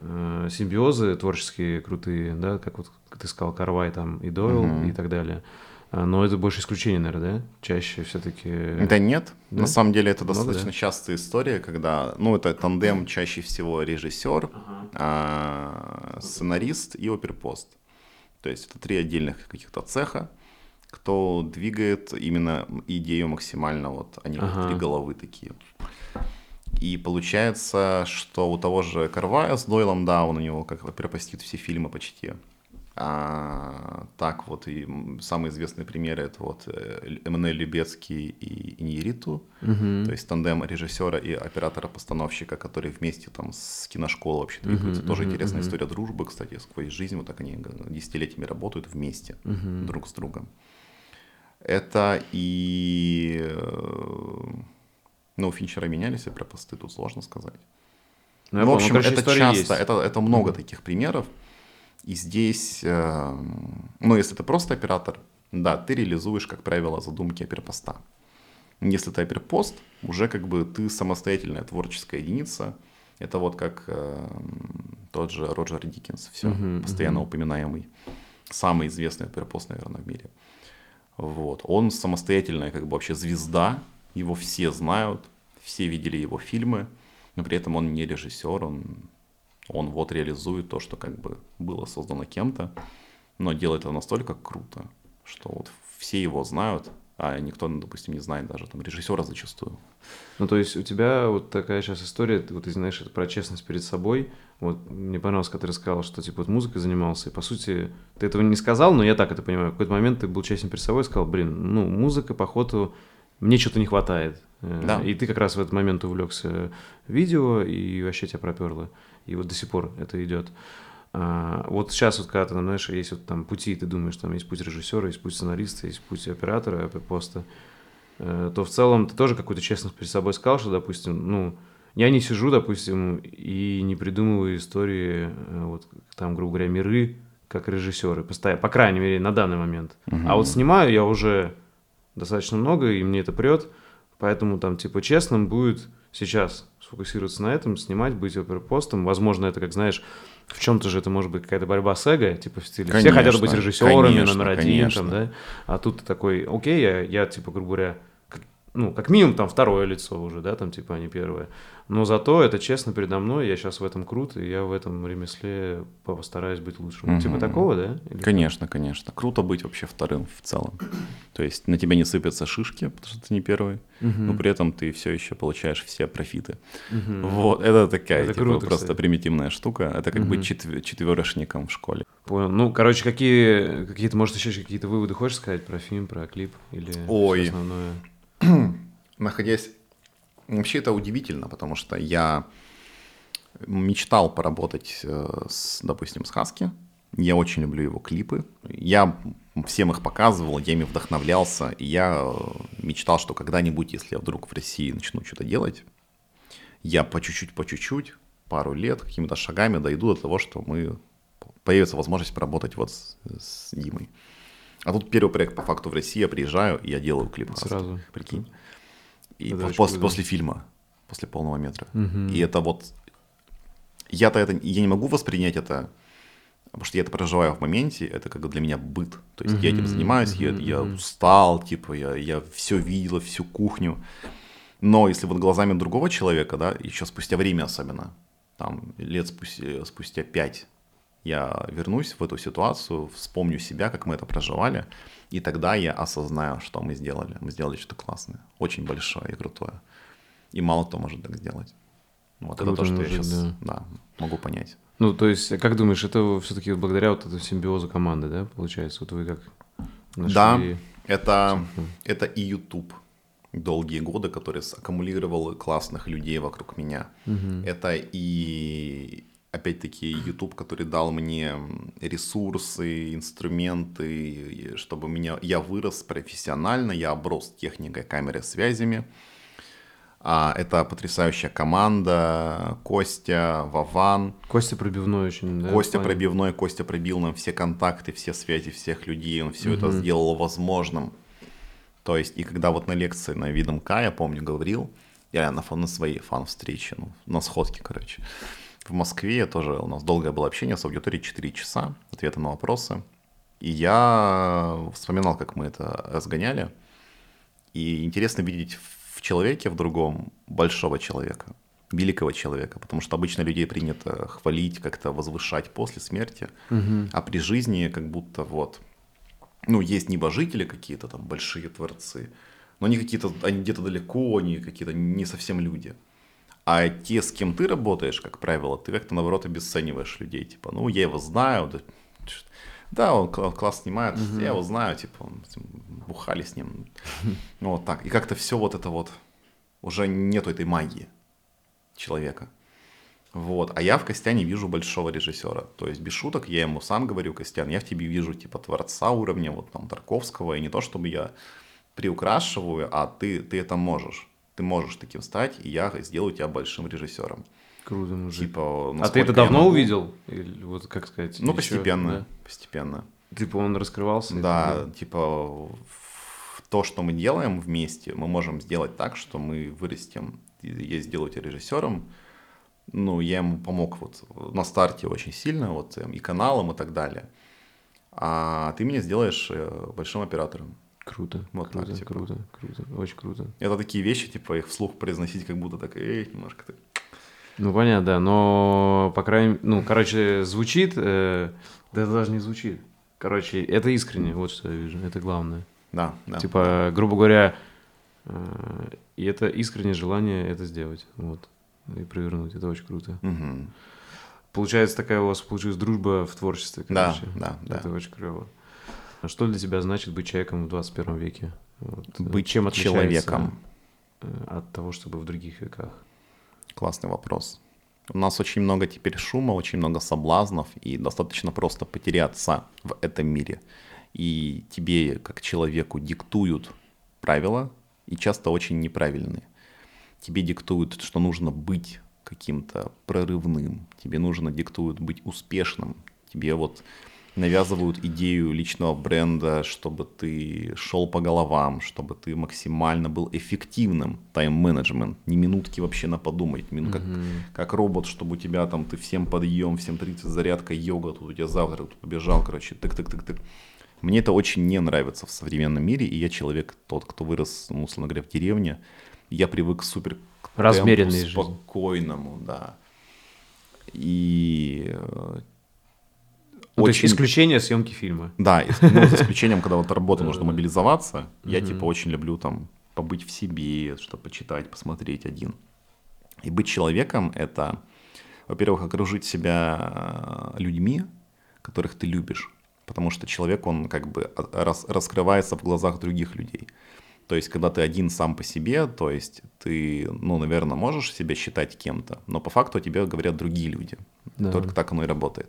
э, симбиозы творческие крутые, да, как вот ты сказал, Карвай там и Дойл uh-huh. и так далее. А, но это больше исключение, наверное, да? Чаще все-таки... Да нет. Да? На самом деле это Много, достаточно да? частая история, когда... Ну, это тандем чаще всего режиссер, ага. а, сценарист и оперпост. То есть это три отдельных каких-то цеха, кто двигает именно идею максимально, вот они ага. три головы такие. И получается, что у того же Карвая с Дойлом, да, он у него как оперпостит все фильмы почти. А, так вот, и самые известные примеры это вот э, Эммануэль Любецкий и Иньериту, угу. то есть тандем режиссера и оператора-постановщика, которые вместе там с киношколы вообще двигаются. Угу, Тоже угу, интересная угу. история дружбы, кстати, сквозь жизнь, вот так они десятилетиями работают вместе угу. друг с другом. Это и... Э, ну, Финчера менялись, про посты тут сложно сказать. Ну, в общем, это часто, это, это много угу. таких примеров. И здесь, э, ну, если ты просто оператор, да, ты реализуешь, как правило, задумки оперпоста. Если ты оперпост, уже как бы ты самостоятельная творческая единица. Это вот как э, тот же Роджер Диккенс, все, uh-huh, постоянно uh-huh. упоминаемый. Самый известный оперпост, наверное, в мире. Вот. Он самостоятельная как бы вообще звезда, его все знают, все видели его фильмы, но при этом он не режиссер, он он вот реализует то, что как бы было создано кем-то, но делает это настолько круто, что вот все его знают, а никто, допустим, не знает даже там режиссера зачастую. Ну, то есть у тебя вот такая сейчас история, вот ты знаешь, это про честность перед собой. Вот мне понравилось, когда ты сказал, что типа вот музыкой занимался, и по сути ты этого не сказал, но я так это понимаю. В какой-то момент ты был честен перед собой и сказал, блин, ну, музыка, походу, мне что-то не хватает. Э, да. И ты как раз в этот момент увлекся видео, и вообще тебя проперло и вот до сих пор это идет. А, вот сейчас вот когда ты, знаешь, есть вот там пути, ты думаешь, там есть путь режиссера, есть путь сценариста, есть путь оператора, поста, э, то в целом ты тоже какую-то честность перед собой сказал, что, допустим, ну, я не сижу, допустим, и не придумываю истории, э, вот там, грубо говоря, миры, как режиссеры, постоянно, по крайней мере, на данный момент. Угу. А вот снимаю я уже достаточно много, и мне это прет, поэтому там, типа, честным будет сейчас сфокусироваться на этом, снимать, быть оперпостом. Возможно, это, как знаешь, в чем-то же это может быть какая-то борьба с эго, типа в стиле конечно, все хотят быть режиссерами, конечно, номер один, конечно. там, да. А тут ты такой, окей, я, я, типа, грубо говоря, ну, как минимум там второе лицо уже, да, там типа, а не первое. Но зато это честно передо мной, я сейчас в этом крут, и я в этом ремесле постараюсь быть лучшим. Мгм. Типа такого, да? Или- Конечно, конечно. Круто быть вообще вторым в целом. То есть на тебя не сыпятся шишки, потому что ты не первый, Мгм. но при этом ты все еще получаешь все профиты. Мгм. Вот, это такая, Это типа, круто, просто кстати. примитивная штука. Это как Мгм. быть четве- четверошником в школе. Понял. Ну, короче, какие, какие-то, может, еще какие-то выводы хочешь сказать про фильм, про клип? Или Ой. основное? Находясь... Вообще это удивительно, потому что я мечтал поработать, э, с, допустим, с Хаски. Я очень люблю его клипы. Я всем их показывал, я ими вдохновлялся. И я э, мечтал, что когда-нибудь, если я вдруг в России начну что-то делать, я по чуть-чуть, по чуть-чуть, пару лет, какими-то шагами дойду до того, что мы появится возможность поработать вот с, с Димой. А тут первый проект по факту в России, я приезжаю, и я делаю клип. Сразу. Прикинь. И по- после, после фильма, после полного метра. Мгм. И это вот... Я-то это... Я не могу воспринять это, потому что я это проживаю в моменте, это как для меня быт. То есть я этим занимаюсь, я, мгм, я мгм. устал, типа, я, я все видел, всю кухню. Но если вот глазами другого человека, да, еще спустя время особенно, там лет спустя, спустя пять, я вернусь в эту ситуацию, вспомню себя, как мы это проживали, и тогда я осознаю, что мы сделали. Мы сделали что-то классное, очень большое и крутое. И мало кто может так сделать. Вот это Круто, то, что я мужик, сейчас да. да, могу понять. Ну, то есть, как думаешь, это все-таки благодаря вот этому симбиозу команды, да, получается? Вот вы как нашли... Да, это, это и YouTube долгие годы, который аккумулировал классных людей вокруг меня. Мгм. Это и опять-таки YouTube, который дал мне ресурсы, инструменты, чтобы меня я вырос профессионально, я оброс техникой, камерой, связями. А, это потрясающая команда, Костя, Вован, Костя пробивной очень, да? Костя пробивной, Костя пробил нам все контакты, все связи всех людей, он все это Мгм. сделал возможным. То есть, и когда вот на лекции на видом К, я помню, говорил, я на, фон- на своей фан-встрече, ну, на сходке, короче, в Москве тоже у нас долгое было общение с аудиторией, 4 часа, ответы на вопросы. И я вспоминал, как мы это разгоняли. И интересно видеть в человеке, в другом, большого человека, великого человека, потому что обычно людей принято хвалить, как-то возвышать после смерти, Мгм. а при жизни как будто вот, ну, есть небожители какие-то там, большие творцы, но они какие-то, они где-то далеко, они какие-то не совсем люди. А те, с кем ты работаешь, как правило, ты как-то, наоборот, обесцениваешь людей. Типа, ну, я его знаю, да, да он кла- класс снимает, я его знаю, типа, бухали с ним. Ну, вот так. И как-то все вот это вот, уже нету этой магии человека. Вот. А я в Костяне вижу большого режиссера. То есть, без шуток, я ему сам говорю, Костян, я в тебе вижу, типа, творца уровня, вот там, Тарковского, и не то, чтобы я приукрашиваю, а ты, ты это можешь. Ты можешь таким стать, и я сделаю тебя большим режиссером. Круто, мужик. Типа, а ты это давно могу. увидел? Или вот как сказать? Ну, ещё, постепенно, да? постепенно. Типа он раскрывался? Да, типа в- то, что мы делаем вместе, мы можем сделать так, что мы вырастем. Я сделаю тебя режиссером. Ну, я ему помог вот на старте очень сильно, вот и каналом, и так далее. А ты меня сделаешь э, большим оператором. Круто, Вот круто, так, типа. круто, круто, очень круто. Это такие вещи, типа, их вслух произносить, как будто так, эй, немножко так. Ну, понятно, да, но, по крайней мере, ну, короче, звучит, э, да это даже не звучит. Короче, это искренне, вот что я вижу, это главное. Да, да. Типа, грубо говоря, э, и это искреннее желание это сделать, вот, и провернуть, это очень круто. Мгм. Получается, такая у вас получилась дружба в творчестве, Да, короче. да, да. Это очень клево. А что для тебя значит быть человеком в 21 веке? Вот, э, Быть чем человеком. э, от того, чтобы в других веках? Классный вопрос. У нас очень много теперь шума, очень много соблазнов, и достаточно просто потеряться в этом мире. И тебе, как человеку, диктуют правила, и часто очень неправильные. Тебе диктуют, что нужно быть каким-то прорывным, тебе нужно диктуют быть успешным, тебе вот навязывают идею личного бренда, чтобы ты шел по головам, чтобы ты максимально был эффективным тайм-менеджмент, ни минутки вообще на подумать, мин- как, как робот, чтобы у тебя там, ты всем подъем, всем 30 зарядка, йога, тут у тебя завтра, тут побежал, короче, тык-тык-тык-тык. Мне это очень не нравится в современном мире, и я человек тот, кто вырос, ну, условно говоря, в деревне. Я привык супер к жизни. спокойному, да. И Ну, То есть очень- исключение съемки фильма. Да, ну, за исключением, когда вот работа нужно мобилизоваться, я типа очень люблю там побыть в себе, что-то почитать, посмотреть один. И быть человеком — это, во-первых, окружить себя э, людьми, которых ты любишь, потому что человек, он как бы а- рас- раскрывается в глазах других людей. То есть, когда ты один сам по себе, то есть ты, ну, наверное, можешь себя считать кем-то, но по факту тебе говорят другие люди. Да. Только так оно и работает.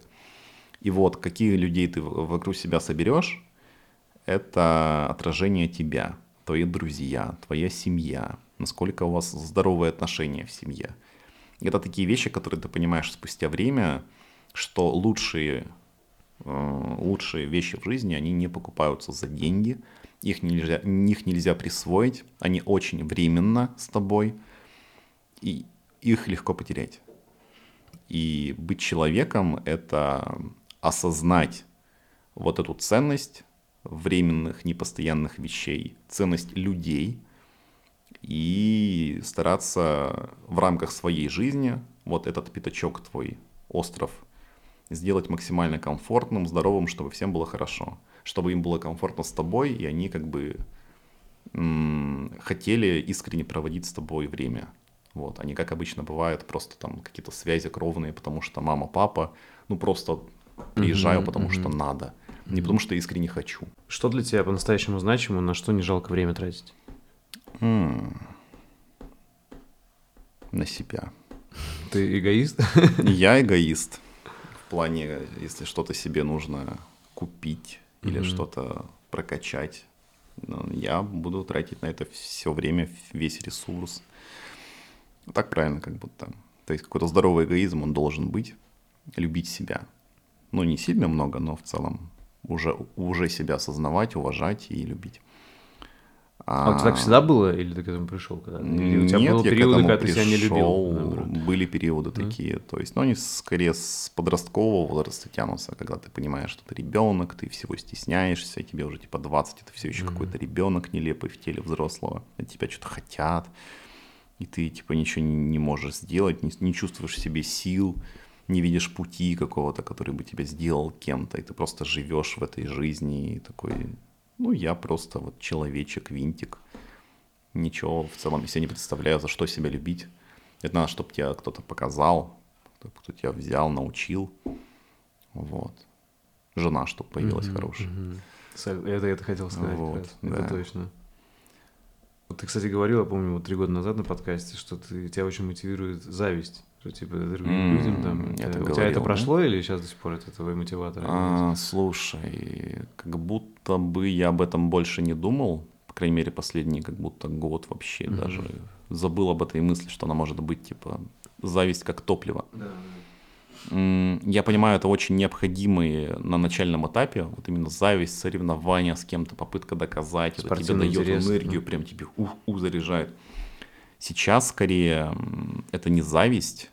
И вот какие людей ты вокруг себя соберешь, это отражение тебя, твои друзья, твоя семья, насколько у вас здоровые отношения в семье. Это такие вещи, которые ты понимаешь спустя время, что лучшие, э, лучшие вещи в жизни, они не покупаются за деньги, их нельзя, их нельзя присвоить, они очень временно с тобой, и их легко потерять. И быть человеком — это осознать вот эту ценность временных, непостоянных вещей, ценность людей и стараться в рамках своей жизни вот этот пятачок твой, остров, сделать максимально комфортным, здоровым, чтобы всем было хорошо. Чтобы им было комфортно с тобой, и они как бы м, хотели искренне проводить с тобой время. Вот, они, как обычно бывает, просто там какие-то связи кровные, потому что мама, папа, ну просто приезжаю, Мгм, потому что мгм. надо. Не потому что искренне хочу. Что для тебя по-настоящему значимо, на что не жалко время тратить? М. На себя. Ты эгоист? Я эгоист. В плане, если что-то себе нужно купить или Мгм. что-то прокачать, ну, я буду тратить на это все время, весь ресурс. Так правильно, как будто. То есть какой-то здоровый эгоизм, он должен быть. Любить себя. Ну, не сильно много, но в целом уже, уже себя осознавать, уважать и любить. А у тебя так всегда было, или ты к этому пришел? Когда? Или у тебя Нет, были я к этому когда ты себя не любил? пришел, наоборот? Были периоды такие. То есть, ну, они скорее с подросткового возраста тянутся, когда ты понимаешь, что ты ребенок, ты всего стесняешься, тебе уже типа 20, и ты все еще какой-то ребенок нелепый в теле взрослого, от тебя что-то хотят, и ты типа ничего не, не можешь сделать, не, не чувствуешь в себе сил, не видишь пути какого-то, который бы тебя сделал кем-то, и ты просто живешь в этой жизни и такой, ну, я просто вот человечек, винтик, ничего в целом я себе не представляю, за что себя любить. Это надо, чтобы тебя кто-то показал, кто, кто тебя взял, научил. Вот. Жена, чтобы появилась Мгм, хорошая. Со- Это это хотел сказать. Вот, да. Это точно. Вот ты, кстати, говорил, я помню, вот три года назад на подкасте, что ты, тебя очень мотивирует зависть. Что типа другим М, людям там. я это- у тебя говорил, это да? прошло или сейчас до сих пор это твой мотиватор? А, слушай, как будто бы я об этом больше не думал. По крайней мере, последний как будто год вообще Мгм. даже забыл об этой мысли, что она может быть типа зависть как топливо. Да, Я понимаю, это очень необходимые на начальном этапе, вот именно зависть, соревнования с кем-то, попытка доказать, это тебе дает интерес, энергию, да. прям тебе ух-ух заряжает. Сейчас скорее это не зависть,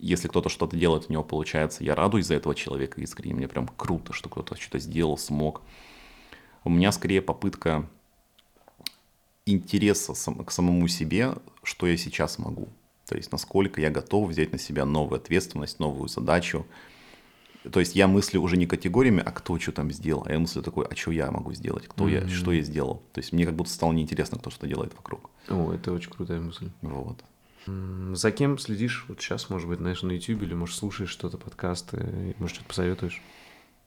если кто-то что-то делает, у него получается, я радуюсь за этого человека искренне, мне прям круто, что кто-то что-то сделал, смог. У меня скорее попытка интереса сам- к самому себе, что я сейчас могу. То есть насколько я готов взять на себя новую ответственность, новую задачу. То есть я мыслю уже не категориями, а кто что там сделал, а я мыслю такой, а что я могу сделать, кто я, Мгм. что я сделал. То есть мне как будто стало неинтересно, кто что делает вокруг. О, это очень крутая мысль. Вот. За кем следишь вот сейчас, может быть, знаешь, на YouTube или, может, слушаешь что-то, подкасты, может, что-то посоветуешь?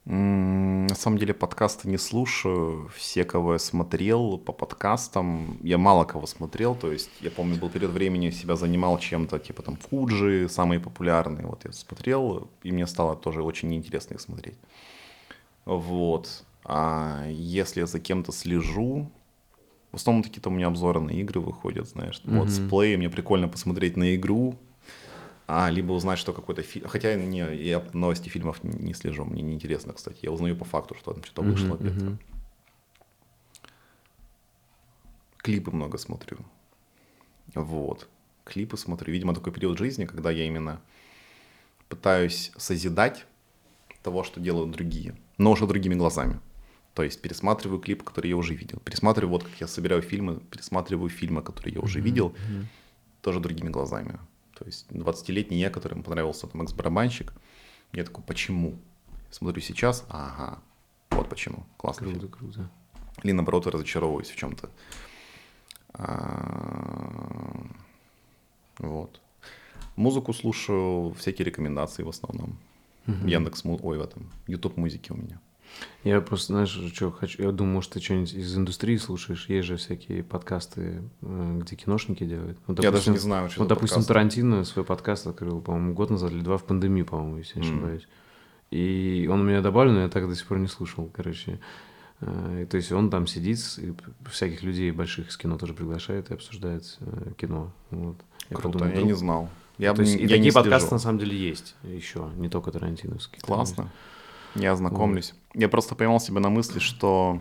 На самом деле подкасты не слушаю. Все, кого я смотрел по подкастам, я мало кого смотрел. То есть я помню, был период времени, себя занимал чем-то, типа там Фуджи, самые популярные. Вот я смотрел, и мне стало тоже очень неинтересно их смотреть. Вот. А если я за кем-то слежу, в основном какие-то у меня обзоры на игры выходят, знаешь. Вот, с плей мне прикольно посмотреть на игру, а, либо узнать, что какой-то фильм. Хотя не, я новости фильмов не не слежу, мне неинтересно, кстати. Я узнаю по факту, что там что-то вышло. Мгм, где-то. мгм. Клипы много смотрю. Вот. Клипы смотрю. Видимо, такой период жизни, когда я именно пытаюсь созидать того, что делают другие, но уже другими глазами. То есть пересматриваю клип, который я уже видел. Пересматриваю, вот как я собираю фильмы, пересматриваю фильмы, которые я уже видел, mm-hmm. тоже другими глазами. То есть 20-летний я, которому понравился там экс-барабанщик, я такой, почему? Смотрю сейчас, ага, вот почему. Классно. Круто, круто. Или наоборот, разочаровываюсь в чем-то. А, вот. Музыку слушаю, всякие рекомендации в основном. Угу. Яндекс, ой, в этом, YouTube музыки у меня. Я просто, знаешь, что хочу, я думаю, может, ты что-нибудь из индустрии слушаешь, есть же всякие подкасты, э, где киношники делают. Вот, допустим, я даже не знаю, что Вот, допустим, подкасты. Тарантино свой подкаст открыл, по-моему, год назад или два в пандемии, по-моему, если не ошибаюсь. И он у меня добавлен, но я так до сих пор не слушал, короче. Э, то есть он там сидит, и всяких людей больших из кино тоже приглашает и обсуждает э, кино. Вот. Я Круто, подумал, я не знал. Я, то есть, и я такие подкасты на самом деле есть еще, не только тарантиновские. Классно. Я ознакомлюсь. Вот. Я просто поймал себя на мысли, что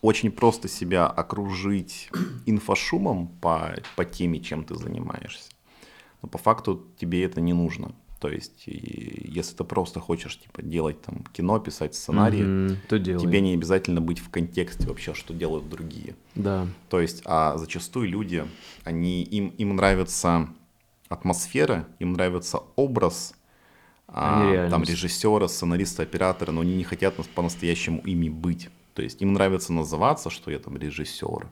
очень просто себя окружить инфошумом по, по теме, чем ты занимаешься. Но по факту тебе это не нужно. То есть, если ты просто хочешь типа делать там кино, писать сценарии, mm-hmm, то тебе не обязательно быть в контексте вообще, что делают другие. Да. То есть, а зачастую люди, они им им нравится атмосфера, им нравится образ, а, там режиссера, сценариста, оператора, но они не хотят по-настоящему ими быть. То есть им нравится называться, что я там режиссер,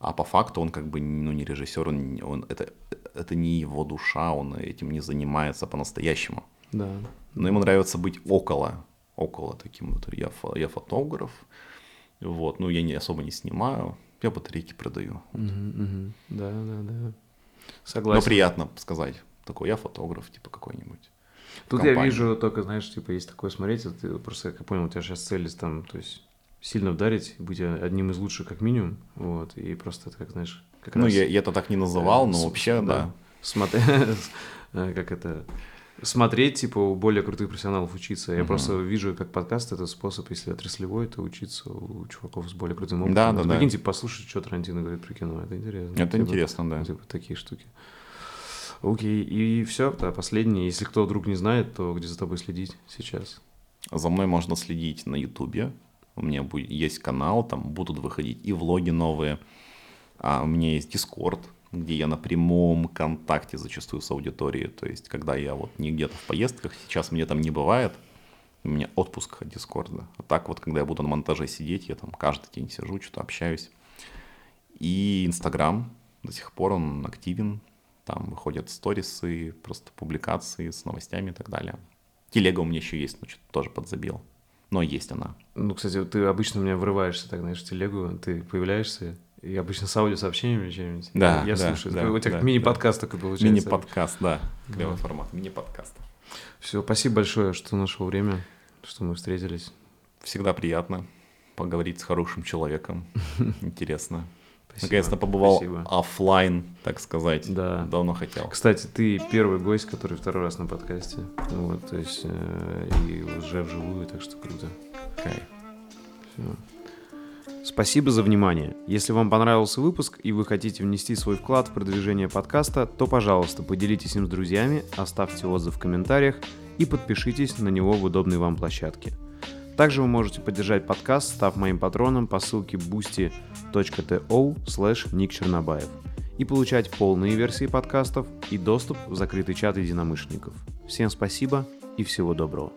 а по факту он как бы ну, не режиссер, он, он, это, это не его душа, он этим не занимается по-настоящему. Да. Но ему нравится быть около, около таким вот. Я, я фотограф, вот, ну я не особо не снимаю, я батарейки продаю. Угу, угу. Да, да, да. Согласен. Но приятно сказать, такой я фотограф, типа какой-нибудь. Тут компании. я вижу только, знаешь, типа есть такое смотреть, ты просто, как я понял, у тебя сейчас цель там, то есть сильно вдарить, быть одним из лучших как минимум, вот, и просто это, как знаешь, как Ну, раз, я, я это так не называл, э, но вообще, да. да. Смотри, э, как это, смотреть, типа, у более крутых профессионалов учиться. Я угу. просто вижу, как подкаст это способ, если отраслевой, то учиться у чуваков с более крутым опытом. Да, да, да. Прикинь, типа, послушать, что Тарантино говорит про кино. Это интересно. Это типа, интересно, да. Типа, такие штуки. Окей, и все, да, последнее. Если кто вдруг не знает, то где за тобой следить сейчас? За мной можно следить на Ютубе. У меня будет, есть канал, там будут выходить и влоги новые. А у меня есть Дискорд, где я на прямом контакте зачастую с аудиторией. То есть, когда я вот не где-то в поездках, сейчас мне там не бывает, у меня отпуск от Дискорда. А так вот, когда я буду на монтаже сидеть, я там каждый день сижу, что-то общаюсь. И Инстаграм, до сих пор он активен. Там выходят сторисы, просто публикации с новостями и так далее. Телега у меня еще есть, но что-то тоже подзабил. Но есть она. Ну, кстати, ты обычно у меня врываешься, так, знаешь, в телегу, ты появляешься, и обычно с аудиосообщениями чем-нибудь. Да, я да, слушаю. Да, у тебя да, мини-подкаст да. такой получается. Мини-подкаст, да. Клевый да. формат, мини-подкаст. Все, спасибо большое, что нашел время, что мы встретились. Всегда приятно поговорить с хорошим человеком. Интересно. Наконец-то побывал спасибо. офлайн, так сказать. Да. Давно хотел. Кстати, ты первый гость, который второй раз на подкасте. Вот, то есть э, и уже вживую, так что круто. Кайф. Все. Спасибо за внимание. Если вам понравился выпуск и вы хотите внести свой вклад в продвижение подкаста, то, пожалуйста, поделитесь им с друзьями, оставьте отзыв в комментариях и подпишитесь на него в удобной вам площадке. Также вы можете поддержать подкаст, став моим патроном по ссылке boosty.to Ник Чернобаев и получать полные версии подкастов и доступ в закрытый чат единомышленников. Всем спасибо и всего доброго.